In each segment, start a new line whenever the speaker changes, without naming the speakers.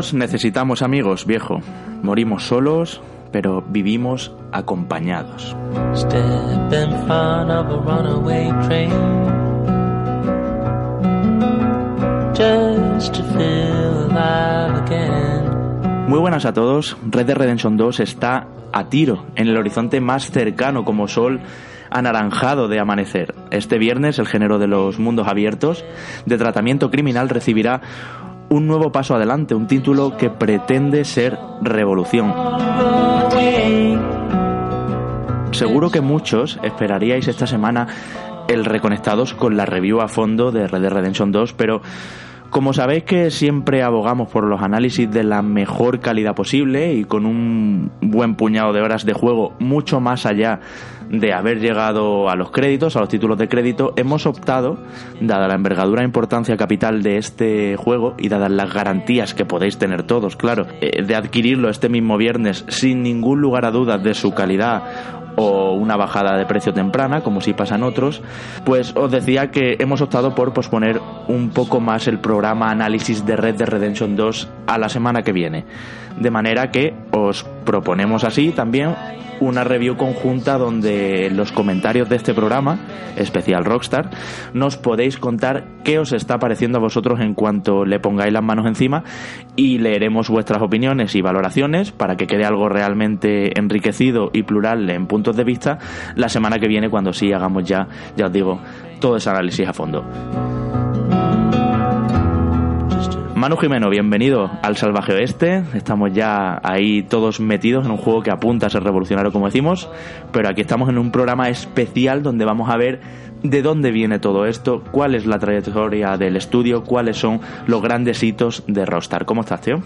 Necesitamos amigos, viejo. Morimos solos, pero vivimos acompañados. Step in front of a runaway train. Just to feel alive again. Muy buenas a todos. Red Dead Redemption 2 está a tiro en el horizonte más cercano como sol anaranjado de amanecer. Este viernes el género de los mundos abiertos de tratamiento criminal recibirá un nuevo paso adelante, un título que pretende ser revolución. Seguro que muchos esperaríais esta semana el reconectados con la review a fondo de Red Dead Redemption 2, pero como sabéis que siempre abogamos por los análisis de la mejor calidad posible y con un buen puñado de horas de juego mucho más allá de haber llegado a los créditos, a los títulos de crédito, hemos optado, dada la envergadura e importancia capital de este juego y dadas las garantías que podéis tener todos, claro, eh, de adquirirlo este mismo viernes sin ningún lugar a dudas de su calidad o una bajada de precio temprana, como si pasan otros, pues os decía que hemos optado por posponer un poco más el programa análisis de Red de Redemption 2 a la semana que viene. De manera que os proponemos así también una review conjunta donde en los comentarios de este programa, especial Rockstar, nos podéis contar qué os está pareciendo a vosotros en cuanto le pongáis las manos encima y leeremos vuestras opiniones y valoraciones para que quede algo realmente enriquecido y plural en puntos de vista la semana que viene cuando sí hagamos ya, ya os digo, todo ese análisis a fondo. Manu Jimeno, bienvenido al Salvaje Oeste. Estamos ya ahí todos metidos en un juego que apunta a ser revolucionario, como decimos, pero aquí estamos en un programa especial donde vamos a ver de dónde viene todo esto, cuál es la trayectoria del estudio, cuáles son los grandes hitos de Rockstar. ¿Cómo estás, tío?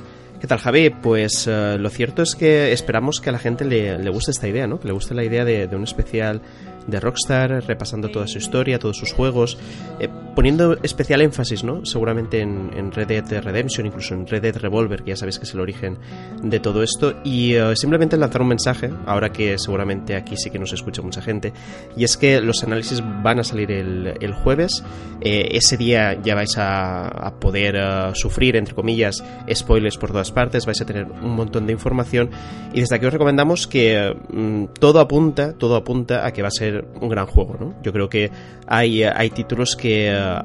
¿Qué tal, Javi? Pues eh, lo cierto es que esperamos que a la gente le, guste esta idea, ¿no? Que le guste la idea de, de un especial de Rockstar, repasando toda su historia, todos sus juegos, eh, poniendo especial énfasis, ¿no? Seguramente en, Red Dead Redemption, incluso en Red Dead Revolver, que ya sabéis que es el origen de todo esto, y eh, simplemente lanzar un mensaje, ahora que seguramente aquí sí que nos escucha mucha gente, y es que los análisis van a salir el, jueves, eh, ese día ya vais a, poder sufrir, entre comillas, spoilers por todas partes, vais a tener un montón de información, y desde aquí os recomendamos que mm, todo apunta, todo apunta a que va a ser un gran juego, ¿no? Yo creo que hay, hay títulos que, eh,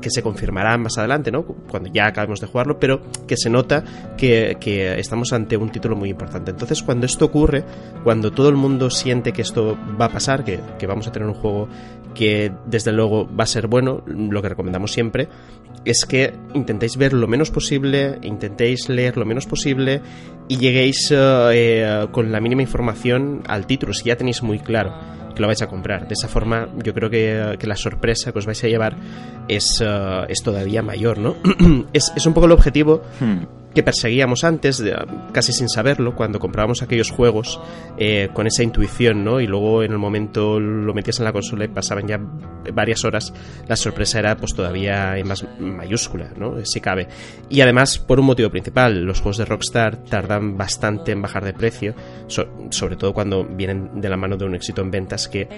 que se confirmarán más adelante, ¿no? Cuando ya acabemos de jugarlo, pero que se nota que, estamos ante un título muy importante. Entonces, cuando esto ocurre, cuando todo el mundo siente que esto va a pasar, que, que vamos a tener un juego que desde luego va a ser bueno, lo que recomendamos siempre es que intentéis ver lo menos posible, intentéis leer lo menos posible y lleguéis eh, eh, con la mínima información al título, si ya tenéis muy claro que lo vais a comprar. De esa forma, yo creo que, la sorpresa que os vais a llevar es, eh, es todavía mayor, ¿no? es, es, un poco el objetivo. Hmm que perseguíamos antes, casi sin saberlo, cuando comprábamos aquellos juegos eh, con esa intuición, ¿no? Y luego en el momento lo metías en la consola y pasaban ya varias horas, la sorpresa era pues todavía más mayúscula, ¿no? Si cabe. Y además, por un motivo principal, los juegos de Rockstar tardan bastante en bajar de precio, sobre todo cuando vienen de la mano de un éxito en ventas que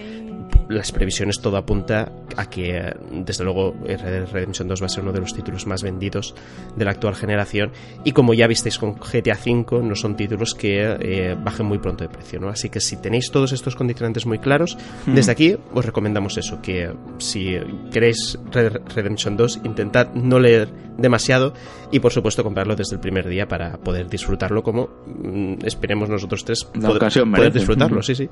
las previsiones todo apunta a que, desde luego, Red Redemption 2 va a ser uno de los títulos más vendidos de la actual generación. Y como ya visteis con GTA V, no son títulos que eh, bajen muy pronto de precio. ¿no? Así que si tenéis todos estos condicionantes muy claros, desde aquí os recomendamos eso: que si queréis Red Redemption 2, intentad no leer demasiado y, por supuesto, comprarlo desde el primer día para poder disfrutarlo como mm, esperemos nosotros tres poder, disfrutarlo. Sí, sí.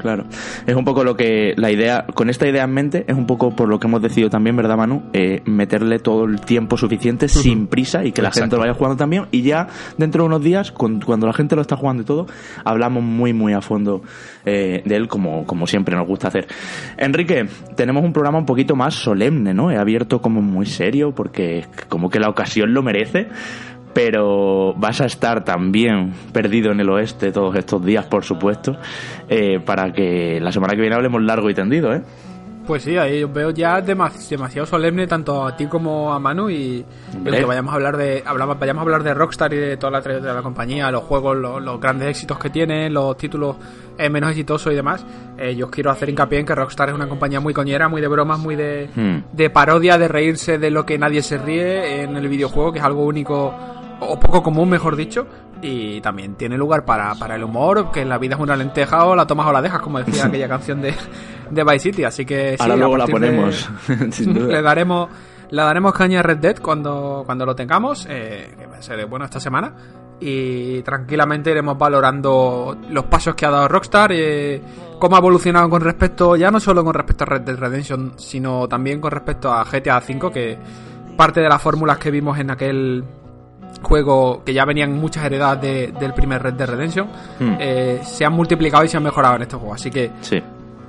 Claro. Es un poco lo que la idea, con esta idea en mente, es un poco por lo que hemos decidido también, ¿verdad, Manu? Eh, meterle todo el tiempo suficiente sin prisa y que la gente lo vaya jugando también. Y ya dentro de unos días, cuando la gente lo está jugando y todo, hablamos muy, muy a fondo eh, de él, como, como siempre nos gusta hacer. Enrique, tenemos un programa un poquito más solemne, ¿no? He abierto como muy serio porque como que la ocasión lo merece pero vas a estar también perdido en el oeste todos estos días, por supuesto, eh, para que la semana que viene hablemos largo y tendido, ¿eh?
Pues sí, ahí veo ya demasiado solemne tanto a ti como a Manu y, que vayamos a hablar de hablamos, vayamos a hablar de Rockstar y de toda la trayectoria de la compañía, los juegos, los, grandes éxitos que tiene, los títulos eh, menos exitosos y demás. Eh, yo quiero hacer hincapié en que Rockstar es una compañía muy coñera, muy de bromas, muy de, hmm. de parodia, de reírse de lo que nadie se ríe en el videojuego, que es algo único o poco común, mejor dicho, y también tiene lugar para, para el humor, que la vida es una lenteja o la tomas o la dejas, como decía aquella canción de, de Vice City, así que
sí, Ahora luego la ponemos,
le daremos le daremos caña a Red Dead cuando, cuando lo tengamos, eh, que ser bueno esta semana. Y tranquilamente iremos valorando los pasos que ha dado Rockstar, eh, cómo ha evolucionado con respecto, ya no solo con respecto a Red Dead Redemption, sino también con respecto a GTA V, que parte de las fórmulas que vimos en aquel juego que ya venían muchas heredadas del primer Red Dead Redemption, hmm. eh, se han multiplicado y se han mejorado en este juego. Así que
sí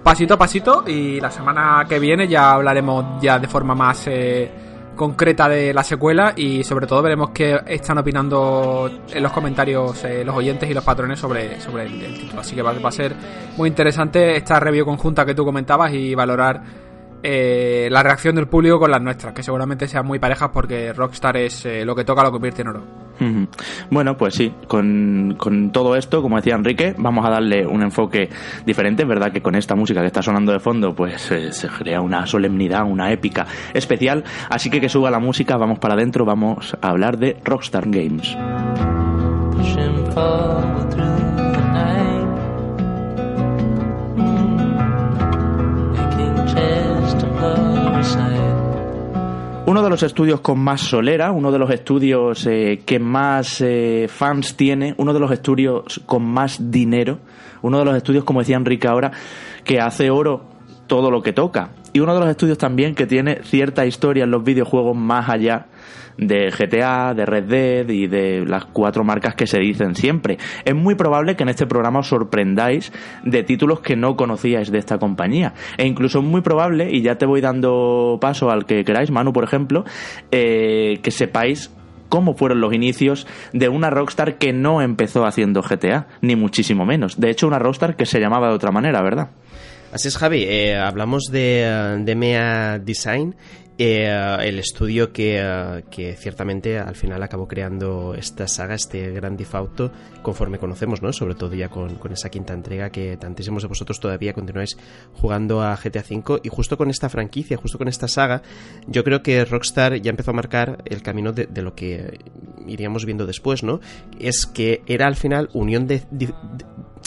pasito a pasito y la semana que viene ya hablaremos ya de forma más eh, concreta de la secuela y sobre todo veremos qué están opinando en los comentarios eh, los oyentes y los patrones sobre, sobre el, título. Así que va, va, a ser muy interesante esta review conjunta que tú comentabas y valorar eh, la reacción del público con las nuestras, que seguramente sean muy parejas porque Rockstar es lo que toca lo convierte en oro.
Bueno, pues sí, con, todo esto, como decía Enrique, vamos a darle un enfoque diferente. Es verdad que con esta música que está sonando de fondo, pues eh, se crea una solemnidad, una épica especial. Así que que suba la música, vamos para adentro, vamos a hablar de Rockstar Games. Uno de los estudios con más solera, uno de los estudios eh, que más eh, fans tiene, uno de los estudios con más dinero, uno de los estudios, como decía Enrique ahora, que hace oro todo lo que toca. Y uno de los estudios también que tiene cierta historia en los videojuegos más allá de GTA, de Red Dead y de las cuatro marcas que se dicen siempre. Es muy probable que en este programa os sorprendáis de títulos que no conocíais de esta compañía. E incluso es muy probable, y ya te voy dando paso al que queráis, Manu, por ejemplo, eh, que sepáis cómo fueron los inicios de una Rockstar que no empezó haciendo GTA, ni muchísimo menos. De hecho, una Rockstar que se llamaba de otra manera, ¿verdad?
Así es, Javi. Eh, hablamos de, de MEA Design eh, el estudio eh, que, ciertamente al final acabó creando esta saga, este gran Auto, conforme conocemos, ¿no? Sobre todo ya con, esa quinta entrega que tantísimos de vosotros todavía continuáis jugando a GTA V y justo con esta franquicia, justo con esta saga, yo creo que Rockstar ya empezó a marcar el camino de, lo que iríamos viendo después, ¿no? Es que era al final unión de de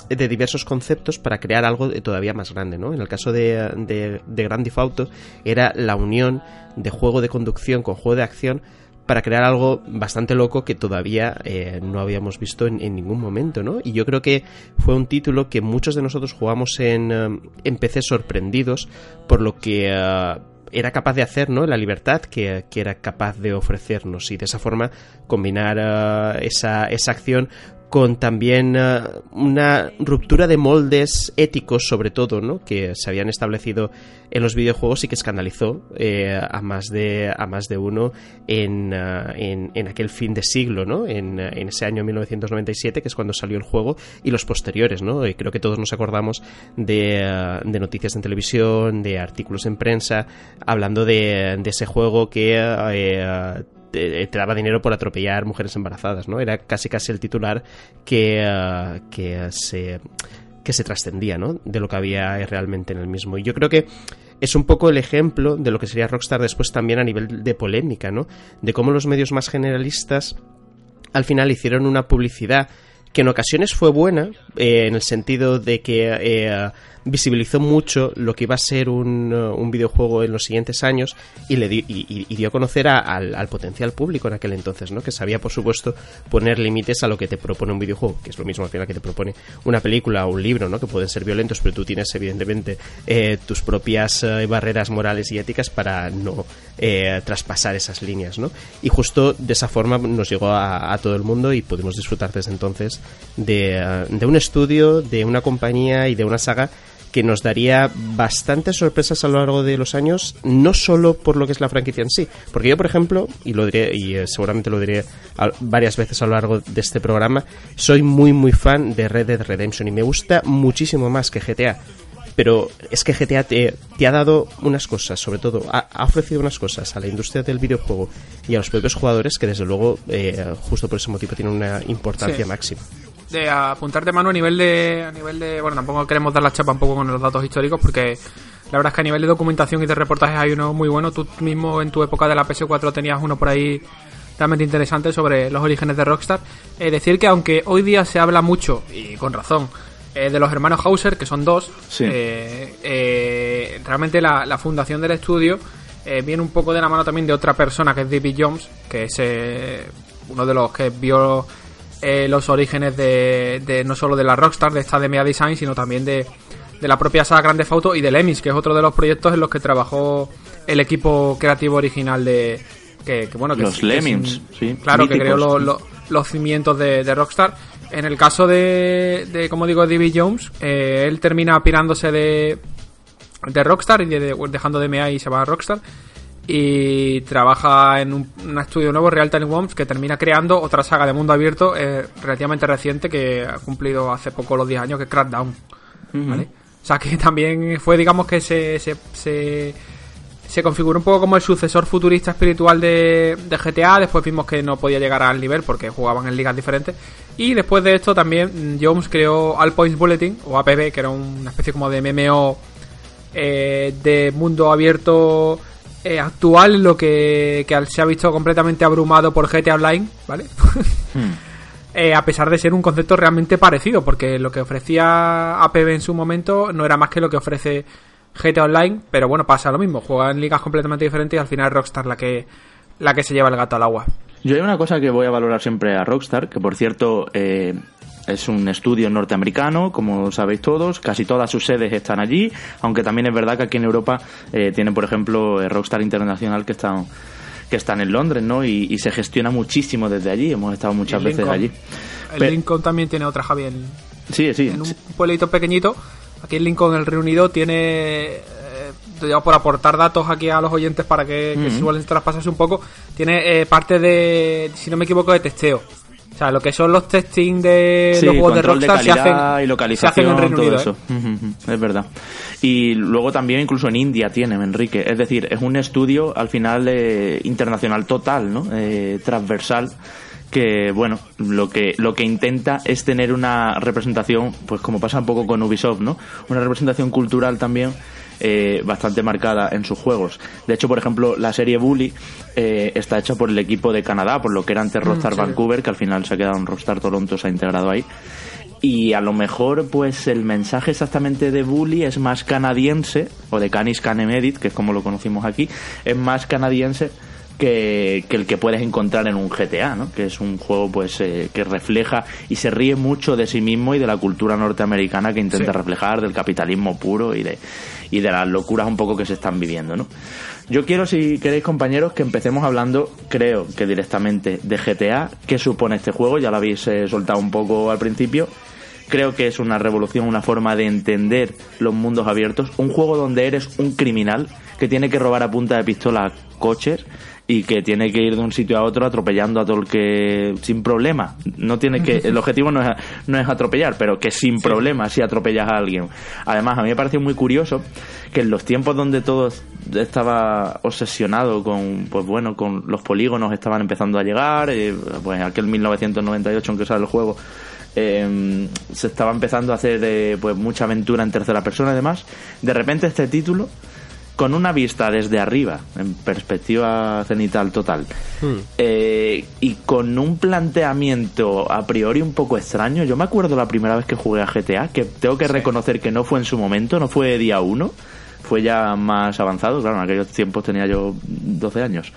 diversos conceptos para crear algo todavía más grande, ¿no? En el caso de, de, de Grand Theft Auto era la unión de juego de conducción con juego de acción para crear algo bastante loco que todavía eh, no habíamos visto en, ningún momento, ¿no? Y yo creo que fue un título que muchos de nosotros jugamos en, eh, en PC sorprendidos por lo que... Eh, era capaz de hacer, ¿no? La libertad que, que, era capaz de ofrecernos y de esa forma combinar esa, esa acción con también eh, una ruptura de moldes éticos, sobre todo, ¿no? que se habían establecido en los videojuegos y que escandalizó eh, a, más de, a más de uno en, eh, en, aquel fin de siglo, ¿no? En, ese año 1997, que es cuando salió el juego, y los posteriores. ¿no? Y creo que todos nos acordamos de, de noticias en televisión, de artículos en prensa, hablando de, de ese juego que te, daba dinero por atropellar mujeres embarazadas, ¿no? Era casi casi el titular que, eh, que se que se trascendía, ¿no? De lo que había realmente en el mismo. Y yo creo que es un poco el ejemplo de lo que sería Rockstar después también a nivel de polémica, ¿no? De cómo los medios más generalistas al final hicieron una publicidad que en ocasiones fue buena, eh, en el sentido de que eh, visibilizó mucho lo que iba a ser un, uh, un videojuego en los siguientes años y le di, y, dio a conocer al, potencial público en aquel entonces, ¿no? Que sabía, por supuesto, poner límites a lo que te propone un videojuego, que es lo mismo al final que te propone una película o un libro, ¿no? Que pueden ser violentos, pero tú tienes, evidentemente, eh, tus propias eh, barreras morales y éticas para no eh, traspasar esas líneas, ¿no? Y justo de esa forma nos llegó a, a todo el mundo y pudimos disfrutar desde entonces de, de un estudio, de una compañía y de una saga que nos daría bastantes sorpresas a lo largo de los años, no solo por lo que es la franquicia en sí, porque yo, por ejemplo, y lo diré, y eh, seguramente lo diré varias veces a lo largo de este programa, soy muy, muy fan de Red Dead Redemption y me gusta muchísimo más que GTA pero es que GTA te, ha dado unas cosas, sobre todo, ha, ofrecido unas cosas a la industria del videojuego y a los propios jugadores que desde luego, eh, justo por ese motivo, tienen una importancia máxima
de apuntarte mano a nivel de a nivel de bueno tampoco queremos dar la chapa un poco con los datos históricos porque la verdad es que a nivel de documentación y de reportajes hay uno muy bueno tú mismo en tu época de la PS4 tenías uno por ahí realmente interesante sobre los orígenes de Rockstar. Es decir, que aunque hoy día se habla mucho, y con razón, eh, de los hermanos Hauser, que son dos, eh, eh, realmente la, fundación del estudio viene un poco de la mano también de otra persona, que es David Jones, que es uno de los que vio los orígenes de, no solo de la Rockstar, de esta de Media Design, sino también de, de la propia saga Grande Auto y de Lemis, que es otro de los proyectos en los que trabajó el equipo creativo original de, que, bueno, que
los Lemmings, sí.
Claro, que creó los cimientos de, Rockstar. En el caso de, de como digo, David Jones, eh, él termina pirándose de, de Rockstar y dejando de MA y se va a Rockstar. Y trabaja en un, estudio nuevo, Real Time Worms, que termina creando otra saga de mundo abierto eh, relativamente reciente que ha cumplido hace poco los 10 años, que es Crackdown. ¿vale? O sea que también fue, digamos, que se, se, se se configuró un poco como el sucesor futurista espiritual de, GTA. Después vimos que no podía llegar al nivel porque jugaban en ligas diferentes. Y después de esto también Jones creó All Points Bulletin o APB, que era una especie como de MMO eh, de mundo abierto eh, actual, lo que, se ha visto completamente abrumado por GTA Online, ¿vale? Hmm. Eh, a pesar de ser un concepto realmente parecido, porque lo que ofrecía APB en su momento no era más que lo que ofrece GTA Online, pero bueno, pasa lo mismo, juegan ligas completamente diferentes y al final Rockstar la que, la que se lleva el gato al agua.
Yo hay una cosa que voy a valorar siempre a Rockstar, que por cierto eh, es un estudio norteamericano, como sabéis todos, casi todas sus sedes están allí, aunque también es verdad que aquí en Europa eh, tienen, por ejemplo, eh, Rockstar Internacional que están que están en Londres, ¿no? Y, se gestiona muchísimo desde allí, hemos estado muchas veces allí.
El Lincoln también tiene otra, Javier.
Sí, sí.
En un pueblito pequeñito Aquí en Lincoln, el Reunido, tiene eh, por aportar datos aquí a los oyentes para que, que suelen traspasarse un poco, tiene eh, parte de, si no me equivoco, de testeo. Sea, lo que son los testing de los juegos de Rockstar se hacen,
y localización, en Reino Unido, eso. ¿eh? Es verdad. Y luego también incluso en India tienen, Enrique. Es decir, es un estudio al final internacional total, ¿no? transversal que bueno lo que lo que intenta es tener una representación pues como pasa un poco con Ubisoft no una representación cultural también eh, bastante marcada en sus juegos. De hecho, por ejemplo, la serie Bully eh, está hecha por el equipo de Canadá, por lo que era antes mm, Rockstar Vancouver, que al final se ha quedado en Rockstar Toronto, se ha integrado ahí. Y a lo mejor, pues el mensaje exactamente de Bully es más canadiense, o de Canis Canemedit, que es como lo conocimos aquí, es más canadiense que, el que puedes encontrar en un GTA, ¿no? que es un juego pues eh, que refleja y se ríe mucho de sí mismo y de la cultura norteamericana que intenta reflejar, del capitalismo puro y de, y de las locuras un poco que se están viviendo. ¿no? Yo quiero, si queréis compañeros, que empecemos hablando, creo que directamente, de GTA, qué supone este juego, ya lo habéis eh, soltado un poco al principio. Creo que es una revolución, una forma de entender los mundos abiertos. Un juego donde eres un criminal que tiene que robar a punta de pistola coches y que tiene que ir de un sitio a otro atropellando a todo el que sin problema. No tiene que el objetivo no es, no es atropellar, pero que sin problema si atropellas a alguien. Además, a mí me parece muy curioso que en los tiempos donde todo estaba obsesionado con pues bueno, con los polígonos estaban empezando a llegar, eh, pues aquel 1998 en que sale el juego eh, se estaba empezando a hacer eh, pues mucha aventura en tercera persona y demás. De repente este título con una vista desde arriba, en perspectiva cenital total, hmm. eh, y con un planteamiento a priori un poco extraño. Yo me acuerdo la primera vez que jugué a GTA, que tengo que reconocer que no fue en su momento, no fue día uno, fue ya más avanzado, claro, en aquellos tiempos tenía yo 12 años.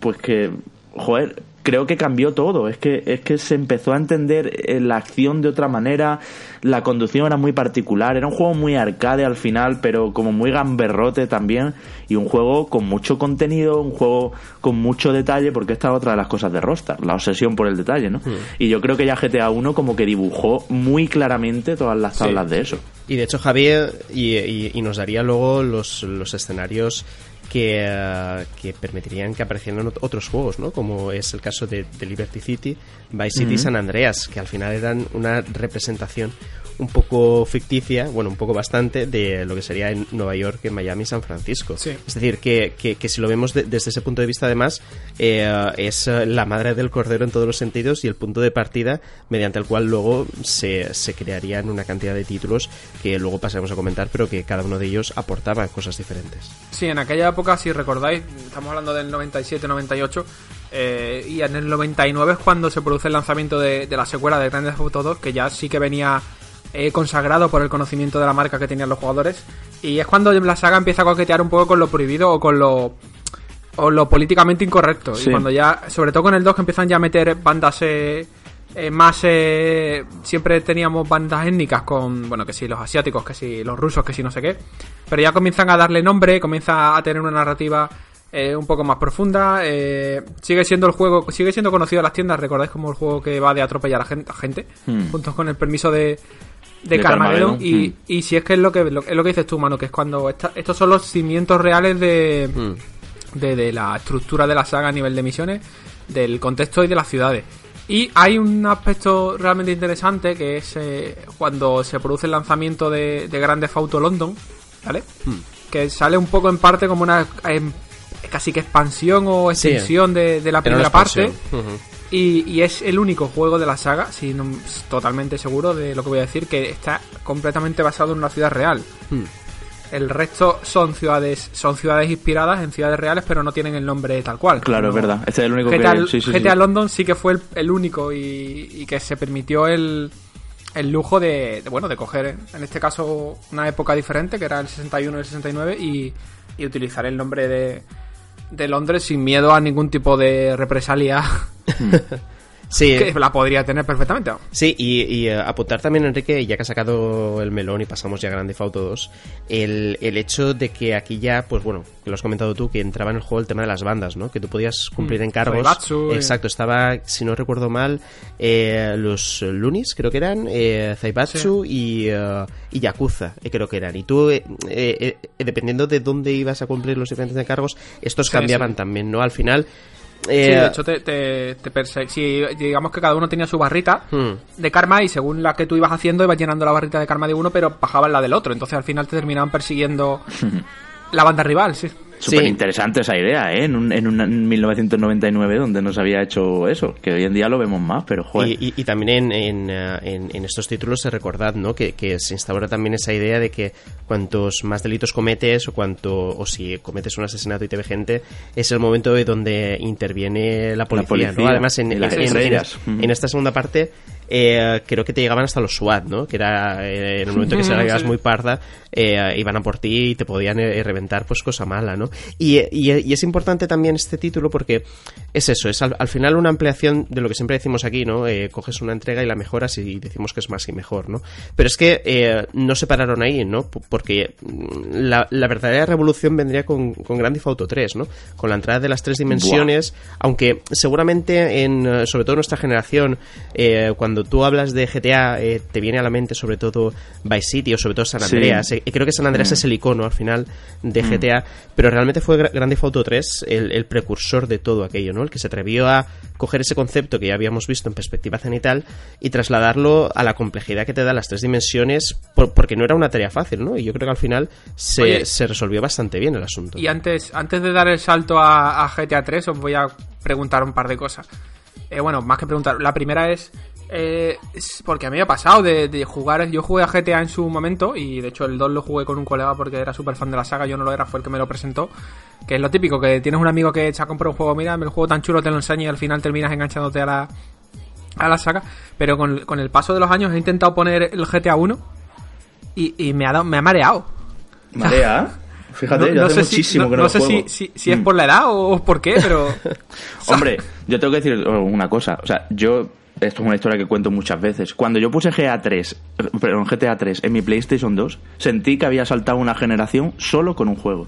Pues que, joder, creo que cambió todo. Es que, es que se empezó a entender eh, la acción de otra manera. La conducción era muy particular. Era un juego muy arcade al final, pero como muy gamberrote también. Y un juego con mucho contenido, un juego con mucho detalle, porque esta es otra de las cosas de Rockstar, la obsesión por el detalle, ¿no? Hmm. Y yo creo que ya GTA 1 como que dibujó muy claramente todas las tablas de eso.
Y de hecho, Javier, y, y, nos daría luego los, los escenarios que, eh, que, permitirían que aparecieran otros juegos, ¿no? Como es el caso de, Liberty City, Vice City y San Andreas, que al final eran una representación un poco ficticia, bueno, un poco bastante, de lo que sería en Nueva York, en Miami, San Francisco. Es decir, que, que, si lo vemos desde ese punto de vista, además, eh, es la madre del cordero en todos los sentidos y el punto de partida mediante el cual luego se, se crearían una cantidad de títulos que luego pasaremos a comentar, pero que cada uno de ellos aportaba cosas diferentes.
Sí, en aquella época, si recordáis, estamos hablando del 97-98, Eh, y en el 99 es cuando se produce el lanzamiento de, la secuela de Grand Theft Auto 2, que ya sí que venía eh, consagrado por el conocimiento de la marca que tenían los jugadores. Y es cuando la saga empieza a coquetear un poco con lo prohibido o con lo o lo políticamente incorrecto. Y cuando ya, sobre todo con el 2, que empiezan ya a meter bandas eh, más. siempre teníamos bandas étnicas con, bueno, que si los asiáticos, que si los rusos, que si no sé qué. Pero ya comienzan a darle nombre, comienza a tener una narrativa eh, un poco más profunda. Eh, sigue siendo el juego, sigue siendo conocido en las tiendas, recordáis como el juego que va de atropellar a gente, gente hmm. juntos con el permiso de, de, Carmageddon. Y, hmm. y, si es que es lo que, es lo que dices tú, mano, que es cuando estos son los cimientos reales de, hmm. de, de, la estructura de la saga a nivel de misiones, del contexto y de las ciudades. Y hay un aspecto realmente interesante que es eh, cuando se produce el lanzamiento de, de Grand Theft Auto London, ¿vale? Que sale un poco en parte como una casi que expansión o extensión de, la primera parte. Y, es el único juego de la saga, si no, totalmente seguro de lo que voy a decir, que está completamente basado en una ciudad real. Hmm. El resto son ciudades son ciudades inspiradas en ciudades reales, pero no tienen el nombre tal cual.
Claro, es verdad. Este es el único
GTA, que... GTA London sí que fue el, único y, que se permitió el, el lujo de, bueno, de coger, en este caso, una época diferente, que era el 61 y el 69, y utilizar el nombre de, de Londres sin miedo a ningún tipo de represalia. Sí. Que la podría tener perfectamente.
Sí, y, eh, apuntar también, Enrique, ya que ha sacado el melón y pasamos ya a Grande Auto 2, el, el hecho de que aquí ya, pues bueno, que lo has comentado tú, que entraba en el juego el tema de las bandas, ¿no? Que tú podías cumplir mm, encargos.
Zaibatsu,
eh. Exacto, estaba, si no recuerdo mal, eh, los Lunis, creo que eran, eh, Zaibatsu y, y Yakuza, creo que eran. Y tú, dependiendo de dónde ibas a cumplir los diferentes encargos, estos cambiaban también, ¿no? Al final
sí, de eh, hecho te, te, Si digamos que cada uno tenía su barrita hmm. de karma y según la que tú ibas haciendo ibas llenando la barrita de karma de uno, pero bajaban la del otro. Entonces al final te terminaban persiguiendo la banda rival, sí.
Súper interesante esa idea, ¿eh? En un, en un 1999 donde no se había hecho eso, que hoy en día lo vemos más, pero joder.
Y, también en, en, en, estos títulos se recordad, ¿no? Que, que, se instaura también esa idea de que cuantos más delitos cometes o cuanto o si cometes un asesinato y te ve gente, es el momento de donde interviene la policía, ¿no? Además, en, en, en, esta segunda parte eh, creo que te llegaban hasta los SWAT, ¿no? Que era eh, en el momento que se la muy parda, eh, iban a por ti y te podían reventar, pues cosa mala, ¿no? Y, es importante también este título porque es eso, es al, final una ampliación de lo que siempre decimos aquí, ¿no? coges una entrega y la mejoras y decimos que es más y mejor, ¿no? Pero es que no se pararon ahí, ¿no? Porque mm, la, verdadera revolución vendría con, con Grand Theft Auto 3, ¿no? Con la entrada de las tres dimensiones, aunque seguramente en, sobre todo en nuestra generación, cuando tú hablas de GTA, eh, te viene a la mente sobre todo Vice City o sobre todo San Andreas. Eh, creo que San Andreas mm. es el icono al final de mm. GTA, pero realmente fue Grande Auto 3 el, precursor de todo aquello, ¿no? El que se atrevió a coger ese concepto que ya habíamos visto en perspectiva cenital y trasladarlo a la complejidad que te da las tres dimensiones, porque no era una tarea fácil, ¿no? Y yo creo que al final se, resolvió bastante bien el asunto.
Y antes, antes de dar el salto a, GTA 3, os voy a preguntar un par de cosas. Eh, bueno, más que preguntar, la primera es eh, porque a mí me ha pasado de, jugar. Yo jugué a GTA en su momento y de hecho el 2 lo jugué con un colega porque era súper fan de la saga. Yo no lo era, fue el que me lo presentó. Que es lo típico, que tienes un amigo que se ha comprado un juego. Mira, el juego tan chulo te lo enseño y al final terminas enganchándote a la, a la saga. Pero con, el paso de los años he intentado poner el GTA 1 y, me, ha dado, me ha mareado.
¿Marea? Fíjate, no, sé muchísimo
si, no, sé Si, si, es por la edad o por qué, pero.
Hombre, yo tengo que decir una cosa. O sea, yo esto es una historia que cuento muchas veces. Cuando yo puse GTA 3, perdón, GTA 3 en mi PlayStation 2, sentí que había saltado una generación solo con un juego.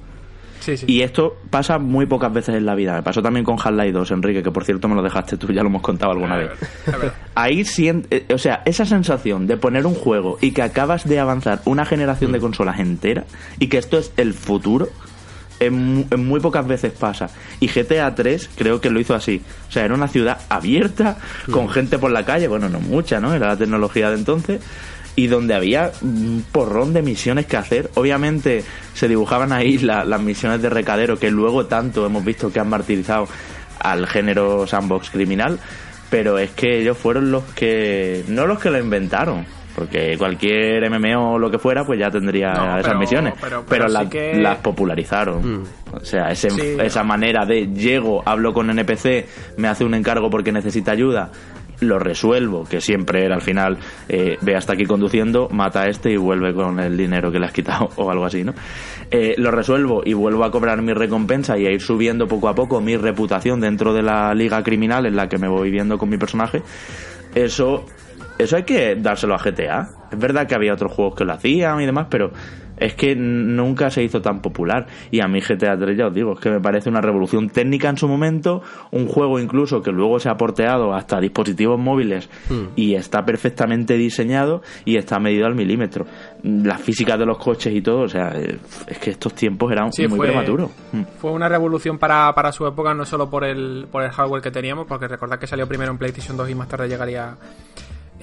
Sí, sí. Y esto pasa muy pocas veces en la vida. Me pasó también con Half-Life 2, Enrique, que por cierto me lo dejaste tú, ya lo hemos contado alguna vez. Ahí siente, o sea, esa sensación de poner un juego y que acabas de avanzar una generación de mm. consolas entera y que esto es el futuro, en, muy pocas veces pasa. Y GTA 3 creo que lo hizo así. O sea, era una ciudad abierta, con gente por la calle, bueno, no mucha, ¿no? Era la tecnología de entonces. Y donde había un porrón de misiones que hacer. Obviamente se dibujaban ahí las misiones de recadero que luego tanto hemos visto que han martirizado al género sandbox criminal. Pero es que ellos fueron los que. No los que lo inventaron Porque cualquier MMO o lo que fuera, pues ya tendría esas misiones. Pero, las popularizaron. Mm. O sea, esa manera de llego, hablo con NPC, me hace un encargo porque necesita ayuda, lo resuelvo, que siempre era al final, eh, ve hasta aquí conduciendo, mata a este y vuelve con el dinero que le has quitado o algo así, ¿no? Eh, lo resuelvo y vuelvo a cobrar mi recompensa y a ir subiendo poco a poco mi reputación dentro de la liga criminal en la que me voy viendo con mi personaje. Eso, eso hay que dárselo a GTA. Es verdad que había otros juegos que lo hacían y demás, pero es que nunca se hizo tan popular. Y a mí GTA 3, ya os digo, es que me parece una revolución técnica en su momento, un juego incluso que luego se ha porteado hasta dispositivos móviles hmm. y está perfectamente diseñado y está medido al milímetro. Las físicas de los coches y todo, o sea, es que estos tiempos eran muy prematuros.
Hmm. Fue una revolución para, para su época, no solo por el, por el hardware que teníamos, porque recordad que salió primero en PlayStation 2 y más tarde llegaría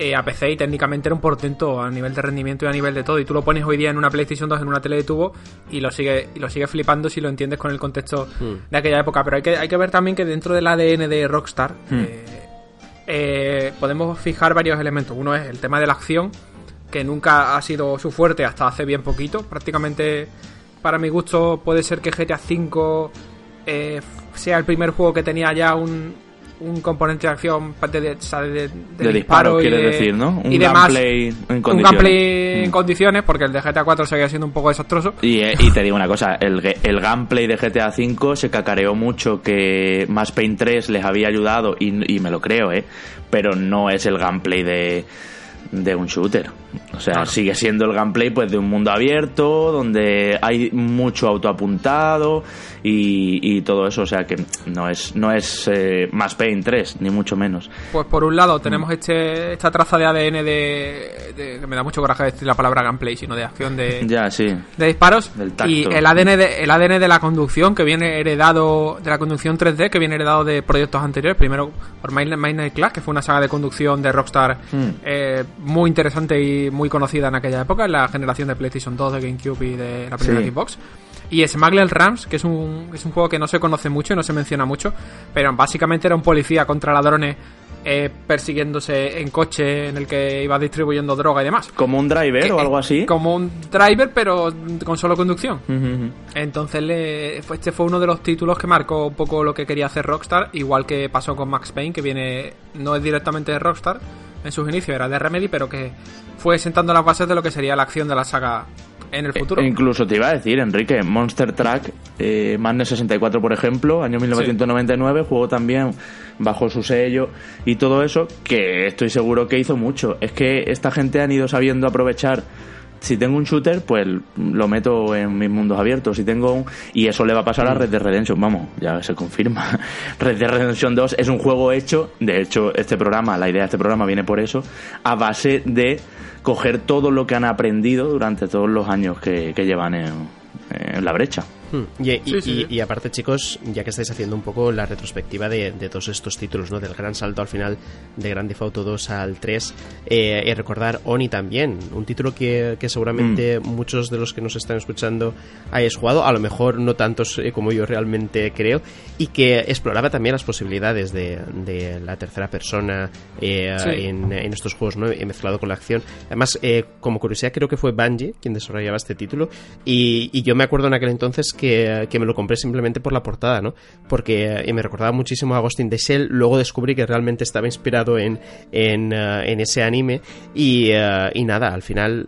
eh, a PC y técnicamente era un portento a nivel de rendimiento y a nivel de todo. Y tú lo pones hoy día en una PlayStation 2 en una tele de tubo y lo sigue, y lo sigue flipando si lo entiendes con el contexto hmm. de aquella época. Pero hay que, hay que ver también que dentro del ADN de Rockstar hmm. eh, eh, podemos fijar varios elementos. Uno es el tema de la acción, que nunca ha sido su fuerte hasta hace bien poquito. Prácticamente, para mi gusto, puede ser que GTA V sea el primer juego que tenía ya un, un componente de acción de, de,
de, disparo, quiere decir, ¿no?
Un gameplay en condiciones. Un gameplay en mm. condiciones, porque el de GTA 4 seguía siendo un poco desastroso.
Y, eh, y te digo una cosa, el, el gameplay de GTA 5 se cacareó mucho que Mass Paint 3 les había ayudado, y, y me lo creo, ¿eh? Pero no es el gameplay de de un shooter. O sea, sigue siendo el gameplay pues de un mundo abierto, donde hay mucho autoapuntado y, y todo eso. O sea que no es, no es eh, más Pain 3, ni mucho menos.
Pues por un lado tenemos este, esta traza de ADN de, que me da mucho coraje decir la palabra gameplay, sino de acción de,
ya, sí.
de disparos. Y el ADN de, el ADN de la conducción que viene heredado, de la conducción 3D, que viene heredado de proyectos anteriores. Primero por Midnight Class, que fue una saga de conducción de Rockstar mm. eh, muy interesante y muy conocida en aquella época, en la generación de PlayStation 2, de GameCube y de la primera Xbox. Y Smuggler Rams, que es un, es un juego que no se conoce mucho y no se menciona mucho, pero básicamente era un policía contra ladrones eh, persiguiéndose en coche en el que iba distribuyendo droga y demás.
¿Como un driver o algo así?
Como un driver, pero con solo conducción. Entonces, le, este fue uno de los títulos que marcó un poco lo que quería hacer Rockstar, igual que pasó con Max Payne, que viene no es directamente de Rockstar, en sus inicios era de Remedy, pero que fue sentando las bases de lo que sería la acción de la saga en el futuro.
E incluso te iba a decir, Enrique, Monster Truck, eh, Madness 64, por ejemplo, año 1999, juego también bajo su sello y todo eso, que estoy seguro que hizo mucho. Es que esta gente han ido sabiendo aprovechar si tengo un shooter, pues lo meto en mis mundos abiertos. Si tengo un... Y eso le va a pasar a Red Dead Redemption, vamos, ya se confirma. Red Dead Redemption 2 es un juego hecho, de hecho, este programa, la idea de este programa viene por eso, a base de coger todo lo que han aprendido durante todos los años que, que llevan en la brecha.
Hmm. Y, aparte, chicos, ya que estáis haciendo un poco la retrospectiva de, todos estos títulos, ¿no? Del gran salto al final de Grand Theft Auto 2 al 3, eh, y recordar Oni también, un título que, seguramente hmm. muchos de los que nos están escuchando hayáis jugado, a lo mejor no tantos eh, como yo realmente creo, y que exploraba también las posibilidades de, la tercera persona eh, en, estos juegos, ¿no? Mezclado con la acción. Además, como curiosidad, creo que fue Bungie quien desarrollaba este título, y, y yo me acuerdo en aquel entonces que, me lo compré simplemente por la portada, ¿no? Porque me recordaba muchísimo a Agustín de Shell. Luego descubrí que realmente estaba inspirado en, en, eh, ese anime. Y, eh, y nada, al final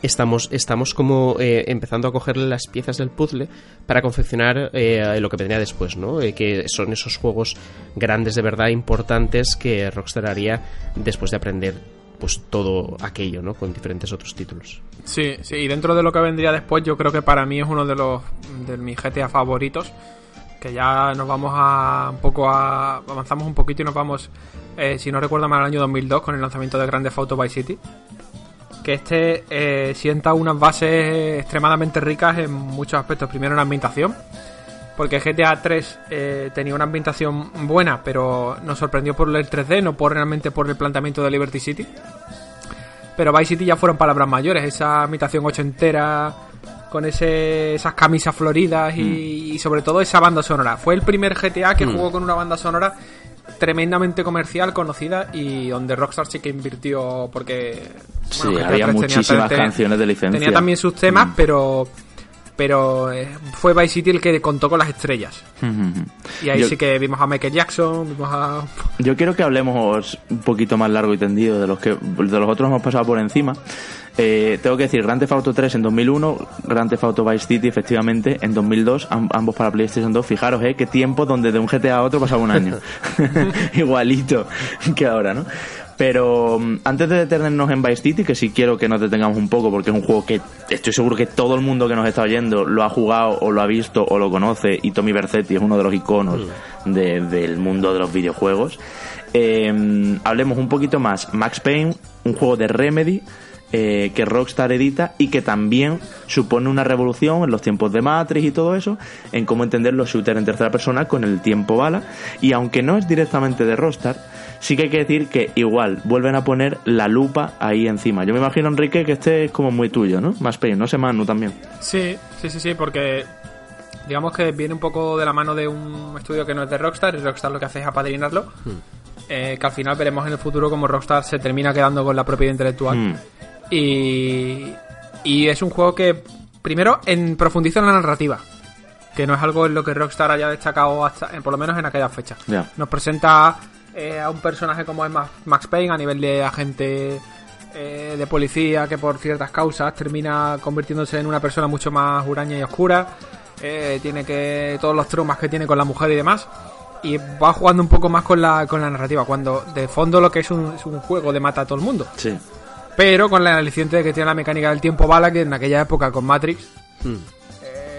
estamos, estamos como eh, empezando a cogerle las piezas del puzzle para confeccionar lo que vendría después, ¿no? que son esos juegos grandes de verdad importantes que Rockstar haría después de aprender pues todo aquello, ¿no? Con diferentes otros títulos.
Sí, sí, y dentro de lo que vendría después, yo creo que para mí es uno de los de mis GTA favoritos. Que ya nos vamos a un poco a. avanzamos un poquito y nos vamos, eh, si no recuerdo mal, al año 2002 con el lanzamiento de Grande Auto Vice City. Que este eh, sienta unas bases extremadamente ricas en muchos aspectos. Primero en la ambientación porque GTA 3 eh, tenía una ambientación buena, pero nos sorprendió por el 3D, no por realmente por el planteamiento de Liberty City. Pero Vice City ya fueron palabras mayores, esa ambientación ochentera, con ese, esas camisas floridas y, mm. sobre todo esa banda sonora. Fue el primer GTA que mm. jugó con una banda sonora tremendamente comercial, conocida y donde Rockstar sí que invirtió porque
sí, había muchísimas canciones de licencia.
Tenía también sus temas, mm. pero pero eh, fue Vice City el que contó con las estrellas. Y ahí sí que vimos a Michael Jackson, vimos a...
Yo quiero que hablemos un poquito más largo y tendido de los que de los otros hemos pasado por encima. Eh, tengo que decir, Grand Theft Auto 3 en 2001, Grand Theft Auto Vice City efectivamente en 2002, ambos para PlayStation 2. Fijaros, eh, qué tiempo donde de un GTA a otro pasaba un año. Igualito que ahora, ¿no? Pero mm, antes de detenernos en Vice City, que sí quiero que nos detengamos un poco, porque es un juego que estoy seguro que todo el mundo que nos está oyendo lo ha jugado o lo ha visto o lo conoce, y Tommy Vercetti es uno de los iconos mm. del mundo de los videojuegos. Eh, hablemos un poquito más. Max Payne, un juego de Remedy eh, que Rockstar edita y que también supone una revolución en los tiempos de Matrix y todo eso, en cómo entender los shooters en tercera persona con el tiempo bala. Y aunque no es directamente de Rockstar, sí que hay que decir que igual vuelven a poner la lupa ahí encima. Yo me imagino, Enrique, que este es como muy tuyo, ¿no? Más pequeño, no sé, Manu también.
Sí, sí, sí, sí, porque digamos que viene un poco de la mano de un estudio que no es de Rockstar y Rockstar lo que hace es apadrinarlo. Hmm. Eh, que al final veremos en el futuro como Rockstar se termina quedando con la propiedad intelectual. Hmm. Y, y es un juego que, primero, en, profundiza en la narrativa. Que no es algo en lo que Rockstar haya destacado hasta, por lo menos en aquella fecha. Nos presenta eh, a un personaje como es Max Payne a nivel de agente eh, de policía que por ciertas causas termina convirtiéndose en una persona mucho más huraña y oscura. Eh, tiene que todos los traumas que tiene con la mujer y demás. Y va jugando un poco más con la, con la narrativa, cuando de fondo lo que es un, es un juego de mata a todo el mundo.
Sí
pero con la aliciente de que tiene la mecánica del tiempo bala, que en aquella época con Matrix hmm.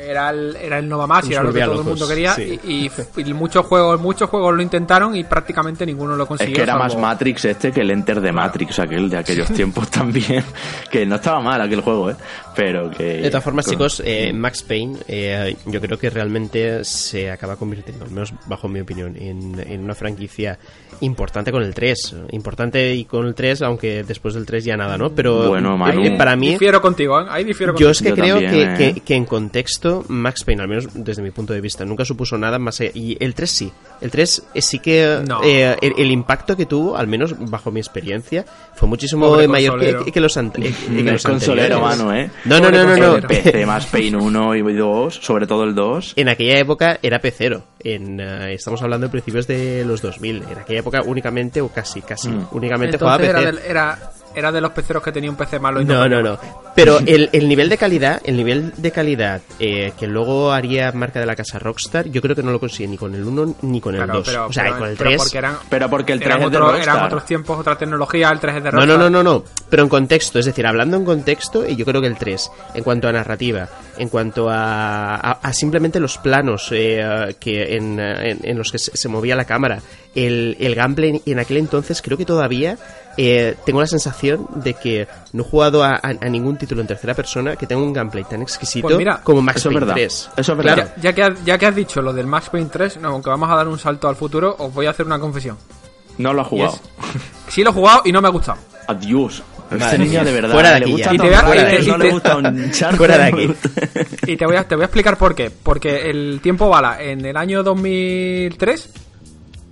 Eh, era, el, era el Nova Más y era lo que todo el mundo quería. Y, muchos juegos muchos juegos lo intentaron y prácticamente ninguno lo consiguió.
Es que era más Matrix este que el Enter de Matrix, aquel de aquellos tiempos también. Que no estaba mal aquel juego, ¿eh? Pero que.
De todas formas, chicos, eh, Max Payne, eh, yo creo que realmente se acaba convirtiendo, al menos bajo mi opinión, en, en una franquicia importante con el 3. Importante y con el 3, aunque después del 3 ya nada, ¿no? Pero
bueno, eh,
para mí... Difiero contigo, ¿eh? Ahí difiero
contigo. Yo es que creo que, que, en contexto, Max Payne, al menos desde mi punto de vista, nunca supuso nada más... Y el 3 sí. El 3 sí que... el, impacto que tuvo, al menos bajo mi experiencia, fue muchísimo mayor que, los, anteriores.
consolero, mano, ¿eh?
No, no, no, no, no.
PC más Payne 1 y 2, sobre todo el 2.
En aquella época era P0. En, estamos hablando de principios de los 2000. En aquella época únicamente, o casi, casi, mm. únicamente jugaba
PC. Era, era, de los peceros que tenía un PC malo y no,
no, no. Pero el, el, nivel de calidad, el nivel de calidad eh, que luego haría marca de la casa Rockstar, yo creo que no lo consigue ni con el 1 ni con el 2. o sea, con el 3.
Porque eran,
pero porque el 3
eran,
es de Rockstar.
eran otros tiempos, otra tecnología, el 3 es de Rockstar.
No, no, no, no, no. Pero en contexto, es decir, hablando en contexto, y yo creo que el 3, en cuanto a narrativa, en cuanto a, a, simplemente los planos eh, que en, en, los que se, movía la cámara, el, el gameplay en aquel entonces, creo que todavía eh, tengo la sensación de que no he jugado a, ningún título en tercera persona que tenga un gameplay tan exquisito pues como Max Payne 3.
Eso es verdad.
Ya, que, ya que has dicho lo del Max Payne 3, aunque vamos a dar un salto al futuro, os voy a hacer una confesión.
No lo has jugado.
sí lo he jugado y no me ha gustado.
Adiós. Este niño de verdad
fuera de aquí
y te voy
gusta un fuera de aquí.
Y te voy, a, te voy a explicar por qué. Porque el tiempo bala en el año 2003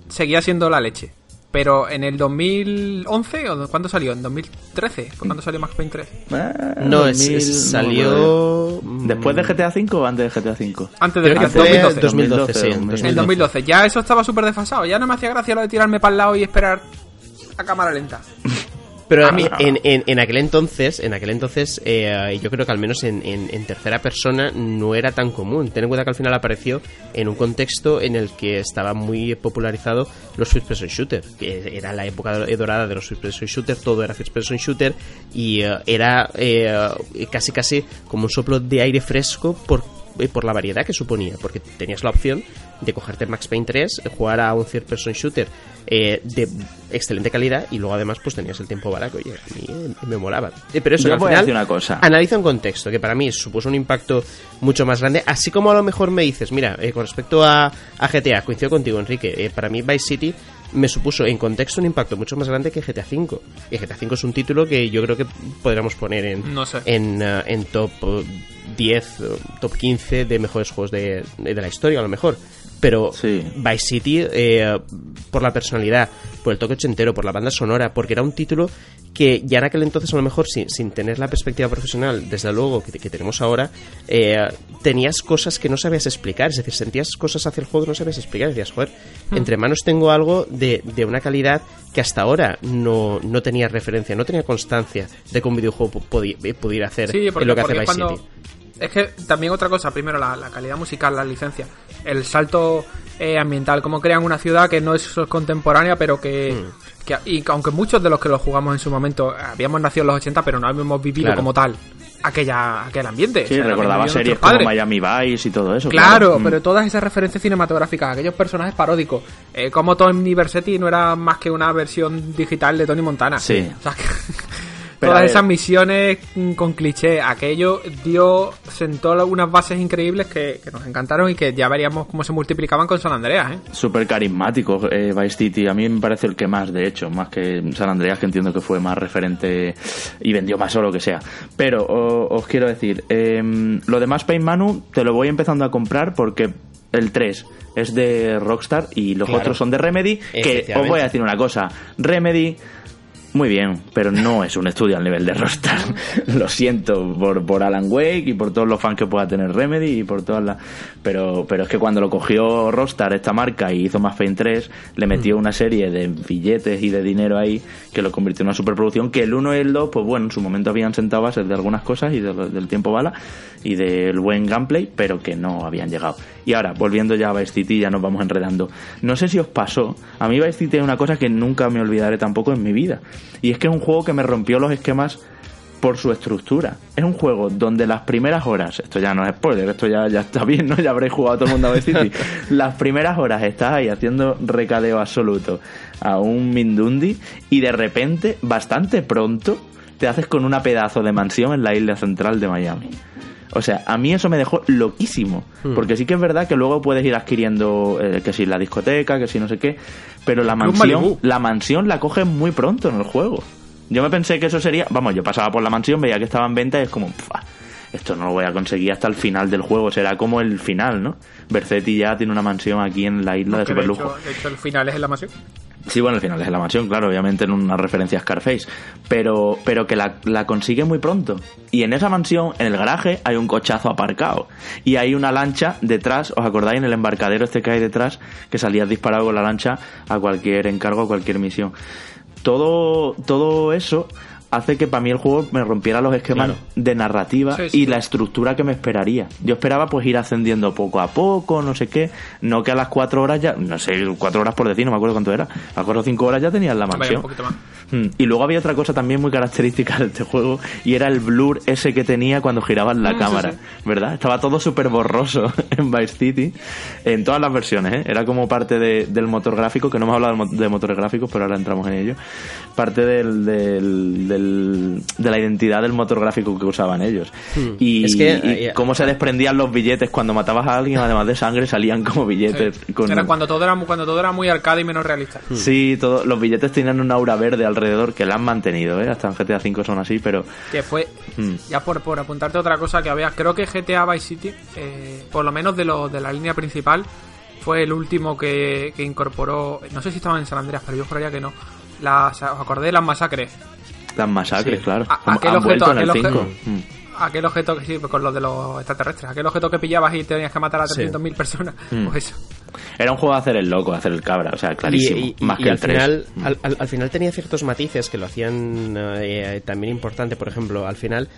seguía siendo la leche. Pero en el 2011, ¿o cuándo salió? ¿En 2013? ¿Cuándo salió Max Payne 3?
Eh, no, es, salió...
¿Después de GTA V o antes de GTA V?
Antes de GTA
V. 2012. 2012, sí. En
2012. Ya eso estaba súper desfasado. Ya no me hacía gracia lo de tirarme para el lado y esperar a cámara lenta.
Pero en, en, en, aquel entonces, en aquel entonces eh, yo creo que al menos en, tercera persona no era tan común. Ten en cuenta que al final apareció en un contexto en el que estaba muy popularizado los first person shooter, que era la época dorada de los first person shooter, todo era first person shooter y eh, era eh, casi casi como un soplo de aire fresco por por la variedad que suponía, porque tenías la opción de cogerte Max Payne 3, jugar a un third person shooter eh, de excelente calidad y luego además pues tenías el tiempo barato y a mí me molaba. Eh, pero eso,
Yo
al
voy
final,
a decir una cosa.
analiza un contexto que para mí supuso un impacto mucho más grande, así como a lo mejor me dices, mira, eh, con respecto a, a, GTA, coincido contigo Enrique, para mí Vice City me supuso en contexto un impacto mucho más grande que GTA V. Y GTA V es un título que yo creo que podríamos poner en,
No sé.
en, eh, en top eh, 10, eh, top 15 de mejores juegos de, de la historia, a lo mejor. Pero
Sí.
Vice City, eh, por la personalidad, por el toque ochentero, por la banda sonora, porque era un título que ya en aquel entonces, a lo mejor, sin, sin tener la perspectiva profesional, desde luego, que, que tenemos ahora, eh, tenías cosas que no sabías explicar. Es decir, sentías cosas hacia el juego que no sabías explicar. Decías, joder,
Hmm.
entre manos tengo algo de, de una calidad que hasta ahora no, no tenía referencia, no tenía constancia de que un videojuego eh, pudiera hacer
Sí, porque,
lo que hace Vice
cuando...
City.
Es que también otra cosa, primero la, la calidad musical, la licencia, el salto eh, ambiental, cómo crean una ciudad que no es contemporánea, pero que,
Mm.
que- y que aunque muchos de los que lo jugamos en su momento habíamos nacido en los 80, pero no habíamos vivido
Claro.
como tal aquella aquel ambiente.
Sí,
O sea, lo
recordaba series como. Miami Vice y todo eso.
Claro,
Mm.
pero todas esas referencias cinematográficas, aquellos personajes paródicos, eh, como Tony Versetti no era más que una versión digital de Tony Montana.
Sí.
O sea, que
Pero
todas esas misiones mm, con cliché, aquello dio, sentó unas bases increíbles que, que nos encantaron y que ya veríamos cómo se multiplicaban con San Andreas, ¿eh?
Súper carismático eh, Vice City. A mí me parece el que más, de hecho, más que San Andreas, que entiendo que fue más referente y vendió más o lo que sea. Pero o- os quiero decir, em, lo demás Pain Manu te lo voy empezando a comprar porque el 3 es de Rockstar y los
Claro.
otros son de Remedy. Que os voy a decir una cosa: Remedy. Muy bien, pero no es un estudio al nivel de Rockstar. Lo siento por, por Alan Wake y por todos los fans que pueda tener Remedy y por todas las... Pero, pero es que cuando lo cogió Rockstar, esta marca, y hizo Max Payne 3, le metió una serie de billetes y de dinero ahí que lo convirtió en una superproducción que el 1 y el 2, pues bueno, en su momento habían sentado bases de algunas cosas y de del tiempo bala y del buen gameplay, pero que no habían llegado. Y ahora, volviendo ya a Vice City, ya nos vamos enredando. No sé si os pasó, a mí Vice City es una cosa que nunca me olvidaré tampoco en mi vida. Y es que es un juego que me rompió los esquemas por su estructura. Es un juego donde las primeras horas, esto ya no es spoiler, esto ya, ya está bien, ¿no? Ya habréis jugado todo el mundo a City. las primeras horas estás ahí haciendo recadeo absoluto a un Mindundi y de repente, bastante pronto, te haces con una pedazo de mansión en la isla central de Miami. O sea, a mí eso me dejó loquísimo. Porque sí que es verdad que luego puedes ir adquiriendo, eh, que si la discoteca, que si no sé qué, pero la mansión, la mansión la coges muy pronto en el juego. Yo me pensé que eso sería, vamos, yo pasaba por la mansión, veía que estaba en venta y es como, "Pua, esto no lo voy a conseguir hasta el final del juego, será como el final, ¿no? Bercetti ya tiene una mansión aquí en la isla de
Que de,
superlujo.
hecho, de hecho, el final es en la mansión.
Sí, bueno, al final es la mansión, claro, obviamente en una referencia a Scarface, pero, pero que la, la consigue muy pronto. Y en esa mansión, en el garaje, hay un cochazo aparcado. Y hay una lancha detrás, ¿os acordáis? En el embarcadero este que hay detrás, que salías disparado con la lancha a cualquier encargo, a cualquier misión. Todo, todo eso hace que para mí el juego me rompiera los esquemas
Claro.
de narrativa
Sí, sí.
y la estructura que me esperaría. Yo esperaba pues ir ascendiendo poco a poco, no sé qué, no que a las cuatro horas ya, no sé, cuatro horas por decir, no me acuerdo cuánto era, a las cuatro o cinco horas ya tenías la mansión.
un poquito más.
Mm, Y luego había otra cosa también muy característica de este juego y era el blur ese que tenía cuando giraban la
Mm, sí,
cámara. ¿verdad? Estaba todo súper borroso en Vice City, en todas las versiones, ¿eh? Era como parte de- del motor gráfico, que no hemos hablado de motores gráficos, pero ahora entramos en ello. Parte del, del- del- de la identidad del motor gráfico que usaban ellos. Y,
Hmm. Es que,
y
eh,
cómo se desprendían los billetes cuando matabas a alguien, además de sangre, salían como billetes. con-
Era cuando todo era, cuando todo era muy arcade y menos realista.
Sí, todo, los billetes tenían un aura verde alrededor que la han mantenido, ¿eh? Hasta en GTA V son así, pero
Que fue,
Mm.
ya por, por apuntarte otra cosa que había, creo que GTA Vice City, eh, por lo menos de, lo, de la línea principal, fue el último que, que incorporó, no sé si estaba en San Andreas, pero yo juraría que no, las, ¿os acordáis de las masacres?
Las masacres,
Sí.
claro.
A- aquel
han
objeto-
el
aquel
5.
objeto-
Mm.
Aquel objeto que sí, con lo de los extraterrestres, aquel objeto que pillabas y tenías que matar a
Sí.
300.000 personas,
Mm.
pues eso.
Era un juego de hacer el loco, de hacer el cabra, o sea, clarísimo.
Y, y-
más
y
que
al
el 3.
final, al, al- al final tenía ciertos matices que lo hacían eh, también importante. Por ejemplo, al final,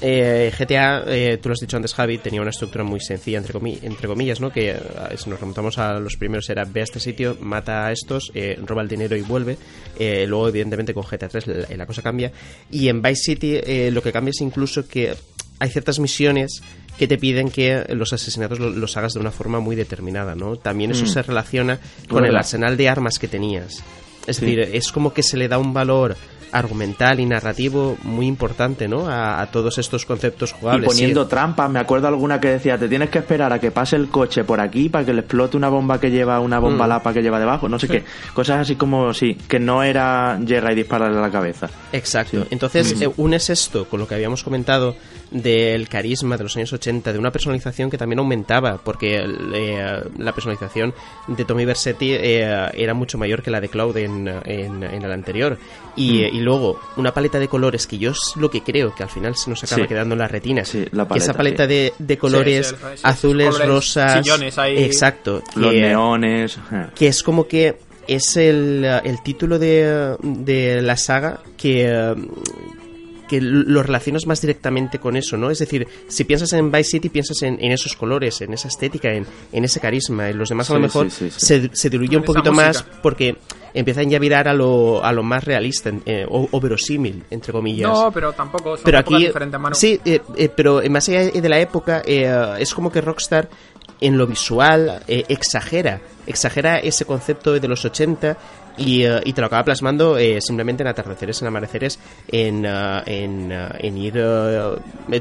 eh, GTA, eh, tú lo has dicho antes, Javi, tenía una estructura muy sencilla, entre, comi- entre comillas, ¿no? Que eh, si nos remontamos a los primeros era ve a este sitio, mata a estos, eh, roba el dinero y vuelve. Luego, evidentemente, con GTA 3 la, la cosa cambia. Y en Vice City lo que cambia es incluso que hay ciertas misiones que te piden que los asesinatos lo- los hagas de una forma muy determinada, ¿no? También eso
Mm.
se relaciona con el arsenal de armas que tenías. Es
Sí.
decir, es como que se le da un valor argumental y narrativo muy importante, ¿no? A, todos estos conceptos jugables.
Y poniendo trampas, me acuerdo alguna que decía, te tienes que esperar a que pase el coche por aquí para que le explote una bomba que lleva, una bomba mm. lapa que lleva debajo, no sé qué. Cosas así como, sí, que no era llega y dispararle a la cabeza.
Exacto. Entonces, eh, unes esto con lo que habíamos comentado del carisma de los años 80, de una personalización que también aumentaba, porque eh, la personalización de Tommy Versetti eh, era mucho mayor que la de Cloud en, en, el anterior. Y, mm. Luego, una paleta de colores que yo es lo que creo que al final se nos acaba quedando en las retinas. esa paleta de, de, colores azules, rosas. Exacto.
Los neones.
Que es como que es el, el título de, de la saga que que lo relacionas más directamente con eso, ¿no? Es decir, si piensas en Vice City, piensas en, esos colores, en esa estética, en, en, ese carisma. Y los demás a lo mejor se, se, diluye un poquito más porque empiezan ya a virar a lo, a lo más realista eh, o, verosímil, entre comillas.
No, pero tampoco son
pero aquí, Sí, eh, eh, pero más allá de la época, es como que Rockstar en lo visual exagera, exagera ese concepto de los 80 y, y, te lo acaba plasmando eh, simplemente en atardeceres, en amaneceres, en, en, en, ir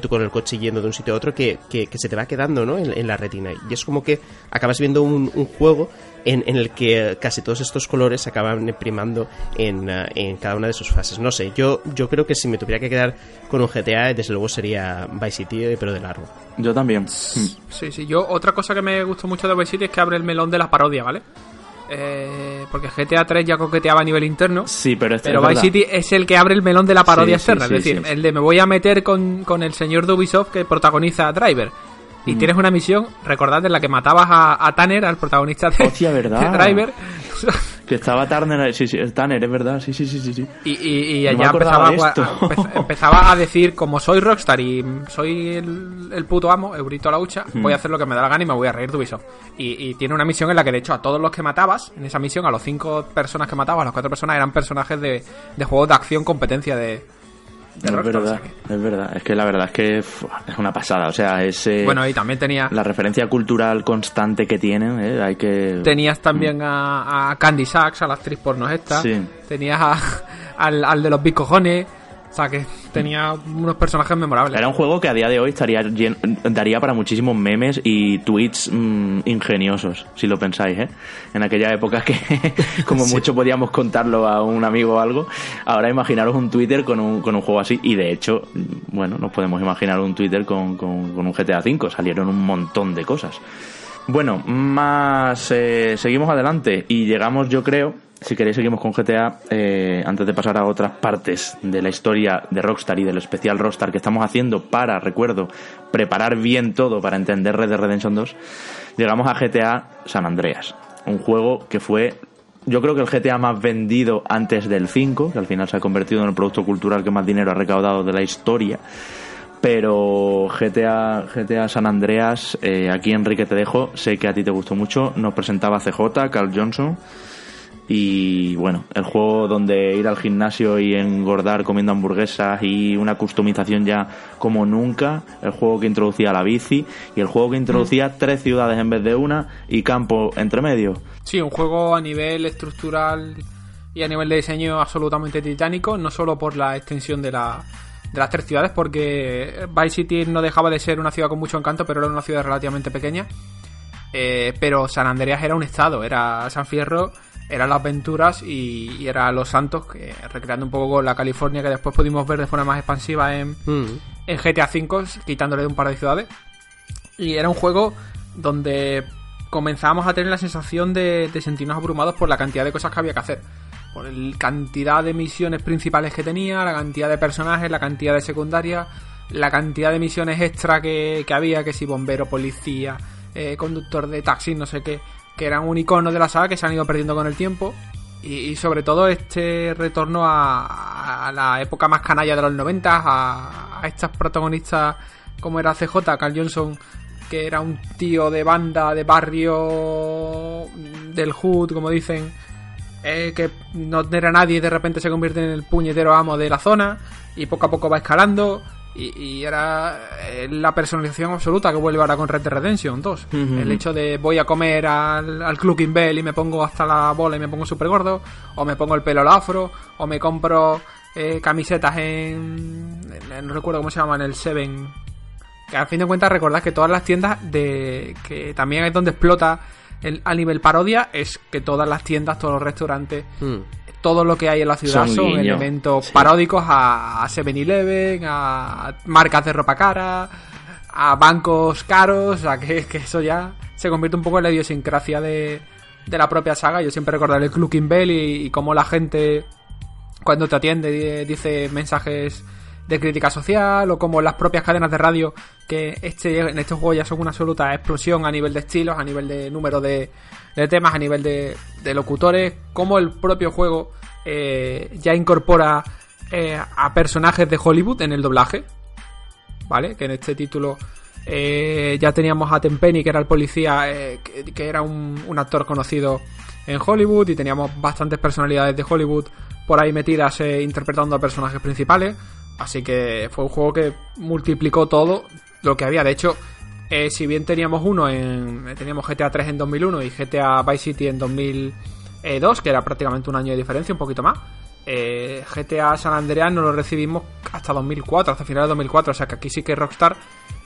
tú con el coche yendo de un sitio a otro que, que, se te va quedando ¿no? en, la retina. Y es como que acabas viendo un, un juego en, en, el que casi todos estos colores se acaban primando en, eh, en, cada una de sus fases. No sé, yo, yo creo que si me tuviera que quedar con un GTA, desde luego sería Vice City, pero de largo.
Yo también.
Sí, sí, yo otra cosa que me gustó mucho de Vice City es que abre el melón de la parodia, ¿vale? Eh, porque GTA 3 ya coqueteaba a nivel interno.
Sí, pero este
Vice City es el que abre el melón de la parodia externa. es decir, el de me voy a meter con, con el señor de Ubisoft que protagoniza Driver y mm. tienes una misión, recordad, en la que matabas a, Tanner, al protagonista de,
Hostia, ¿verdad?
Driver.
que estaba Tanner, sí, sí, Tanner, es verdad, sí, sí, sí, sí.
Y, y, y allá empezaba a, empezaba a decir, como soy Rockstar y soy el, puto amo, Eurito la hucha, mm. voy a hacer lo que me da la gana y me voy a reír de Ubisoft. Y, y, tiene una misión en la que, de hecho, a todos los que matabas, en esa misión, a los cinco personas que matabas, a las cuatro personas, eran personajes de, de juegos de acción competencia de
es verdad, es verdad. Es que la verdad es que es una pasada. O sea, es.
bueno, y también tenía.
La referencia cultural constante que tienen, ¿eh? hay que.
Tenías también a, Candy Sachs, a la actriz porno esta. Sí. Tenías al, al de los bicojones. O sea, que tenía unos personajes memorables.
Era un juego que a día de hoy estaría daría para muchísimos memes y tweets mm, ingeniosos, si lo pensáis, ¿eh? En aquella época que como mucho podíamos contarlo a un amigo o algo, ahora imaginaros un Twitter con un, con un juego así y de hecho, bueno, nos podemos imaginar un Twitter con, con, un GTA V, salieron un montón de cosas. Bueno, más eh, seguimos adelante y llegamos yo creo si queréis seguimos con GTA eh, antes de pasar a otras partes de la historia de Rockstar y del especial Rockstar que estamos haciendo para, recuerdo, preparar bien todo para entender Red Dead Redemption 2, llegamos a GTA San Andreas, un juego que fue yo creo que el GTA más vendido antes del 5, que al final se ha convertido en el producto cultural que más dinero ha recaudado de la historia. Pero GTA, GTA San Andreas, eh, aquí Enrique te dejo, sé que a ti te gustó mucho, nos presentaba CJ, Carl Johnson. Y bueno, el juego donde ir al gimnasio y engordar comiendo hamburguesas y una customización ya como nunca, el juego que introducía la bici y el juego que introducía mm. tres ciudades en vez de una y campo entre medio.
Sí, un juego a nivel estructural y a nivel de diseño absolutamente titánico, no solo por la extensión de, la, de las tres ciudades, porque Vice City no dejaba de ser una ciudad con mucho encanto, pero era una ciudad relativamente pequeña. Eh, pero San Andreas era un estado, era San Fierro eran las aventuras y, era Los Santos, que, recreando un poco la California que después pudimos ver de forma más expansiva en, mm. en GTA V, quitándole de un par de ciudades. Y era un juego donde comenzábamos a tener la sensación de, sentirnos abrumados por la cantidad de cosas que había que hacer. Por la cantidad de misiones principales que tenía, la cantidad de personajes, la cantidad de secundarias, la cantidad de misiones extra que, había, que si bombero, policía, eh, conductor de taxi, no sé qué que eran un icono de la saga que se han ido perdiendo con el tiempo. Y, sobre todo este retorno a, la época más canalla de los 90, a, a estas protagonistas como era CJ, Carl Johnson, que era un tío de banda, de barrio, del hood, como dicen, eh, que no era nadie y de repente se convierte en el puñetero amo de la zona y poco a poco va escalando. Y, era eh, la personalización absoluta que vuelve ahora con Red Dead Redemption 2. El hecho de voy a comer al, al Clucking Bell y me pongo hasta la bola y me pongo súper gordo, o me pongo el pelo al afro, o me compro eh, camisetas en, No recuerdo cómo se llama, en el Seven. Que al fin de cuentas recordad que todas las tiendas de... Que también es donde explota el, a nivel parodia, es que todas las tiendas, todos los restaurantes... Hmm. Todo lo que hay en la ciudad son, elementos paródicos a, a 7-Eleven, a marcas de ropa cara, a bancos caros, sea, que, que eso ya se convierte un poco en la idiosincrasia de, de la propia saga. Yo siempre recordaré el Clucking Bell y, y cómo la gente cuando te atiende dice mensajes de crítica social o como las propias cadenas de radio que este, en este juego ya son una absoluta explosión a nivel de estilos, a nivel de número de, temas, a nivel de, locutores, como el propio juego eh, ya incorpora eh, a personajes de Hollywood en el doblaje, ¿vale? Que en este título eh, ya teníamos a Tenpenny, que era el policía, que, era un, actor conocido en Hollywood, y teníamos bastantes personalidades de Hollywood por ahí metidas interpretando a personajes principales. Así que fue un juego que multiplicó todo lo que había. De hecho, si bien teníamos uno en. Teníamos GTA 3 en 2001 y GTA Vice City en 2002, que era prácticamente un año de diferencia, un poquito más. GTA San Andreas no lo recibimos hasta 2004, hasta finales de 2004. O sea que aquí sí que Rockstar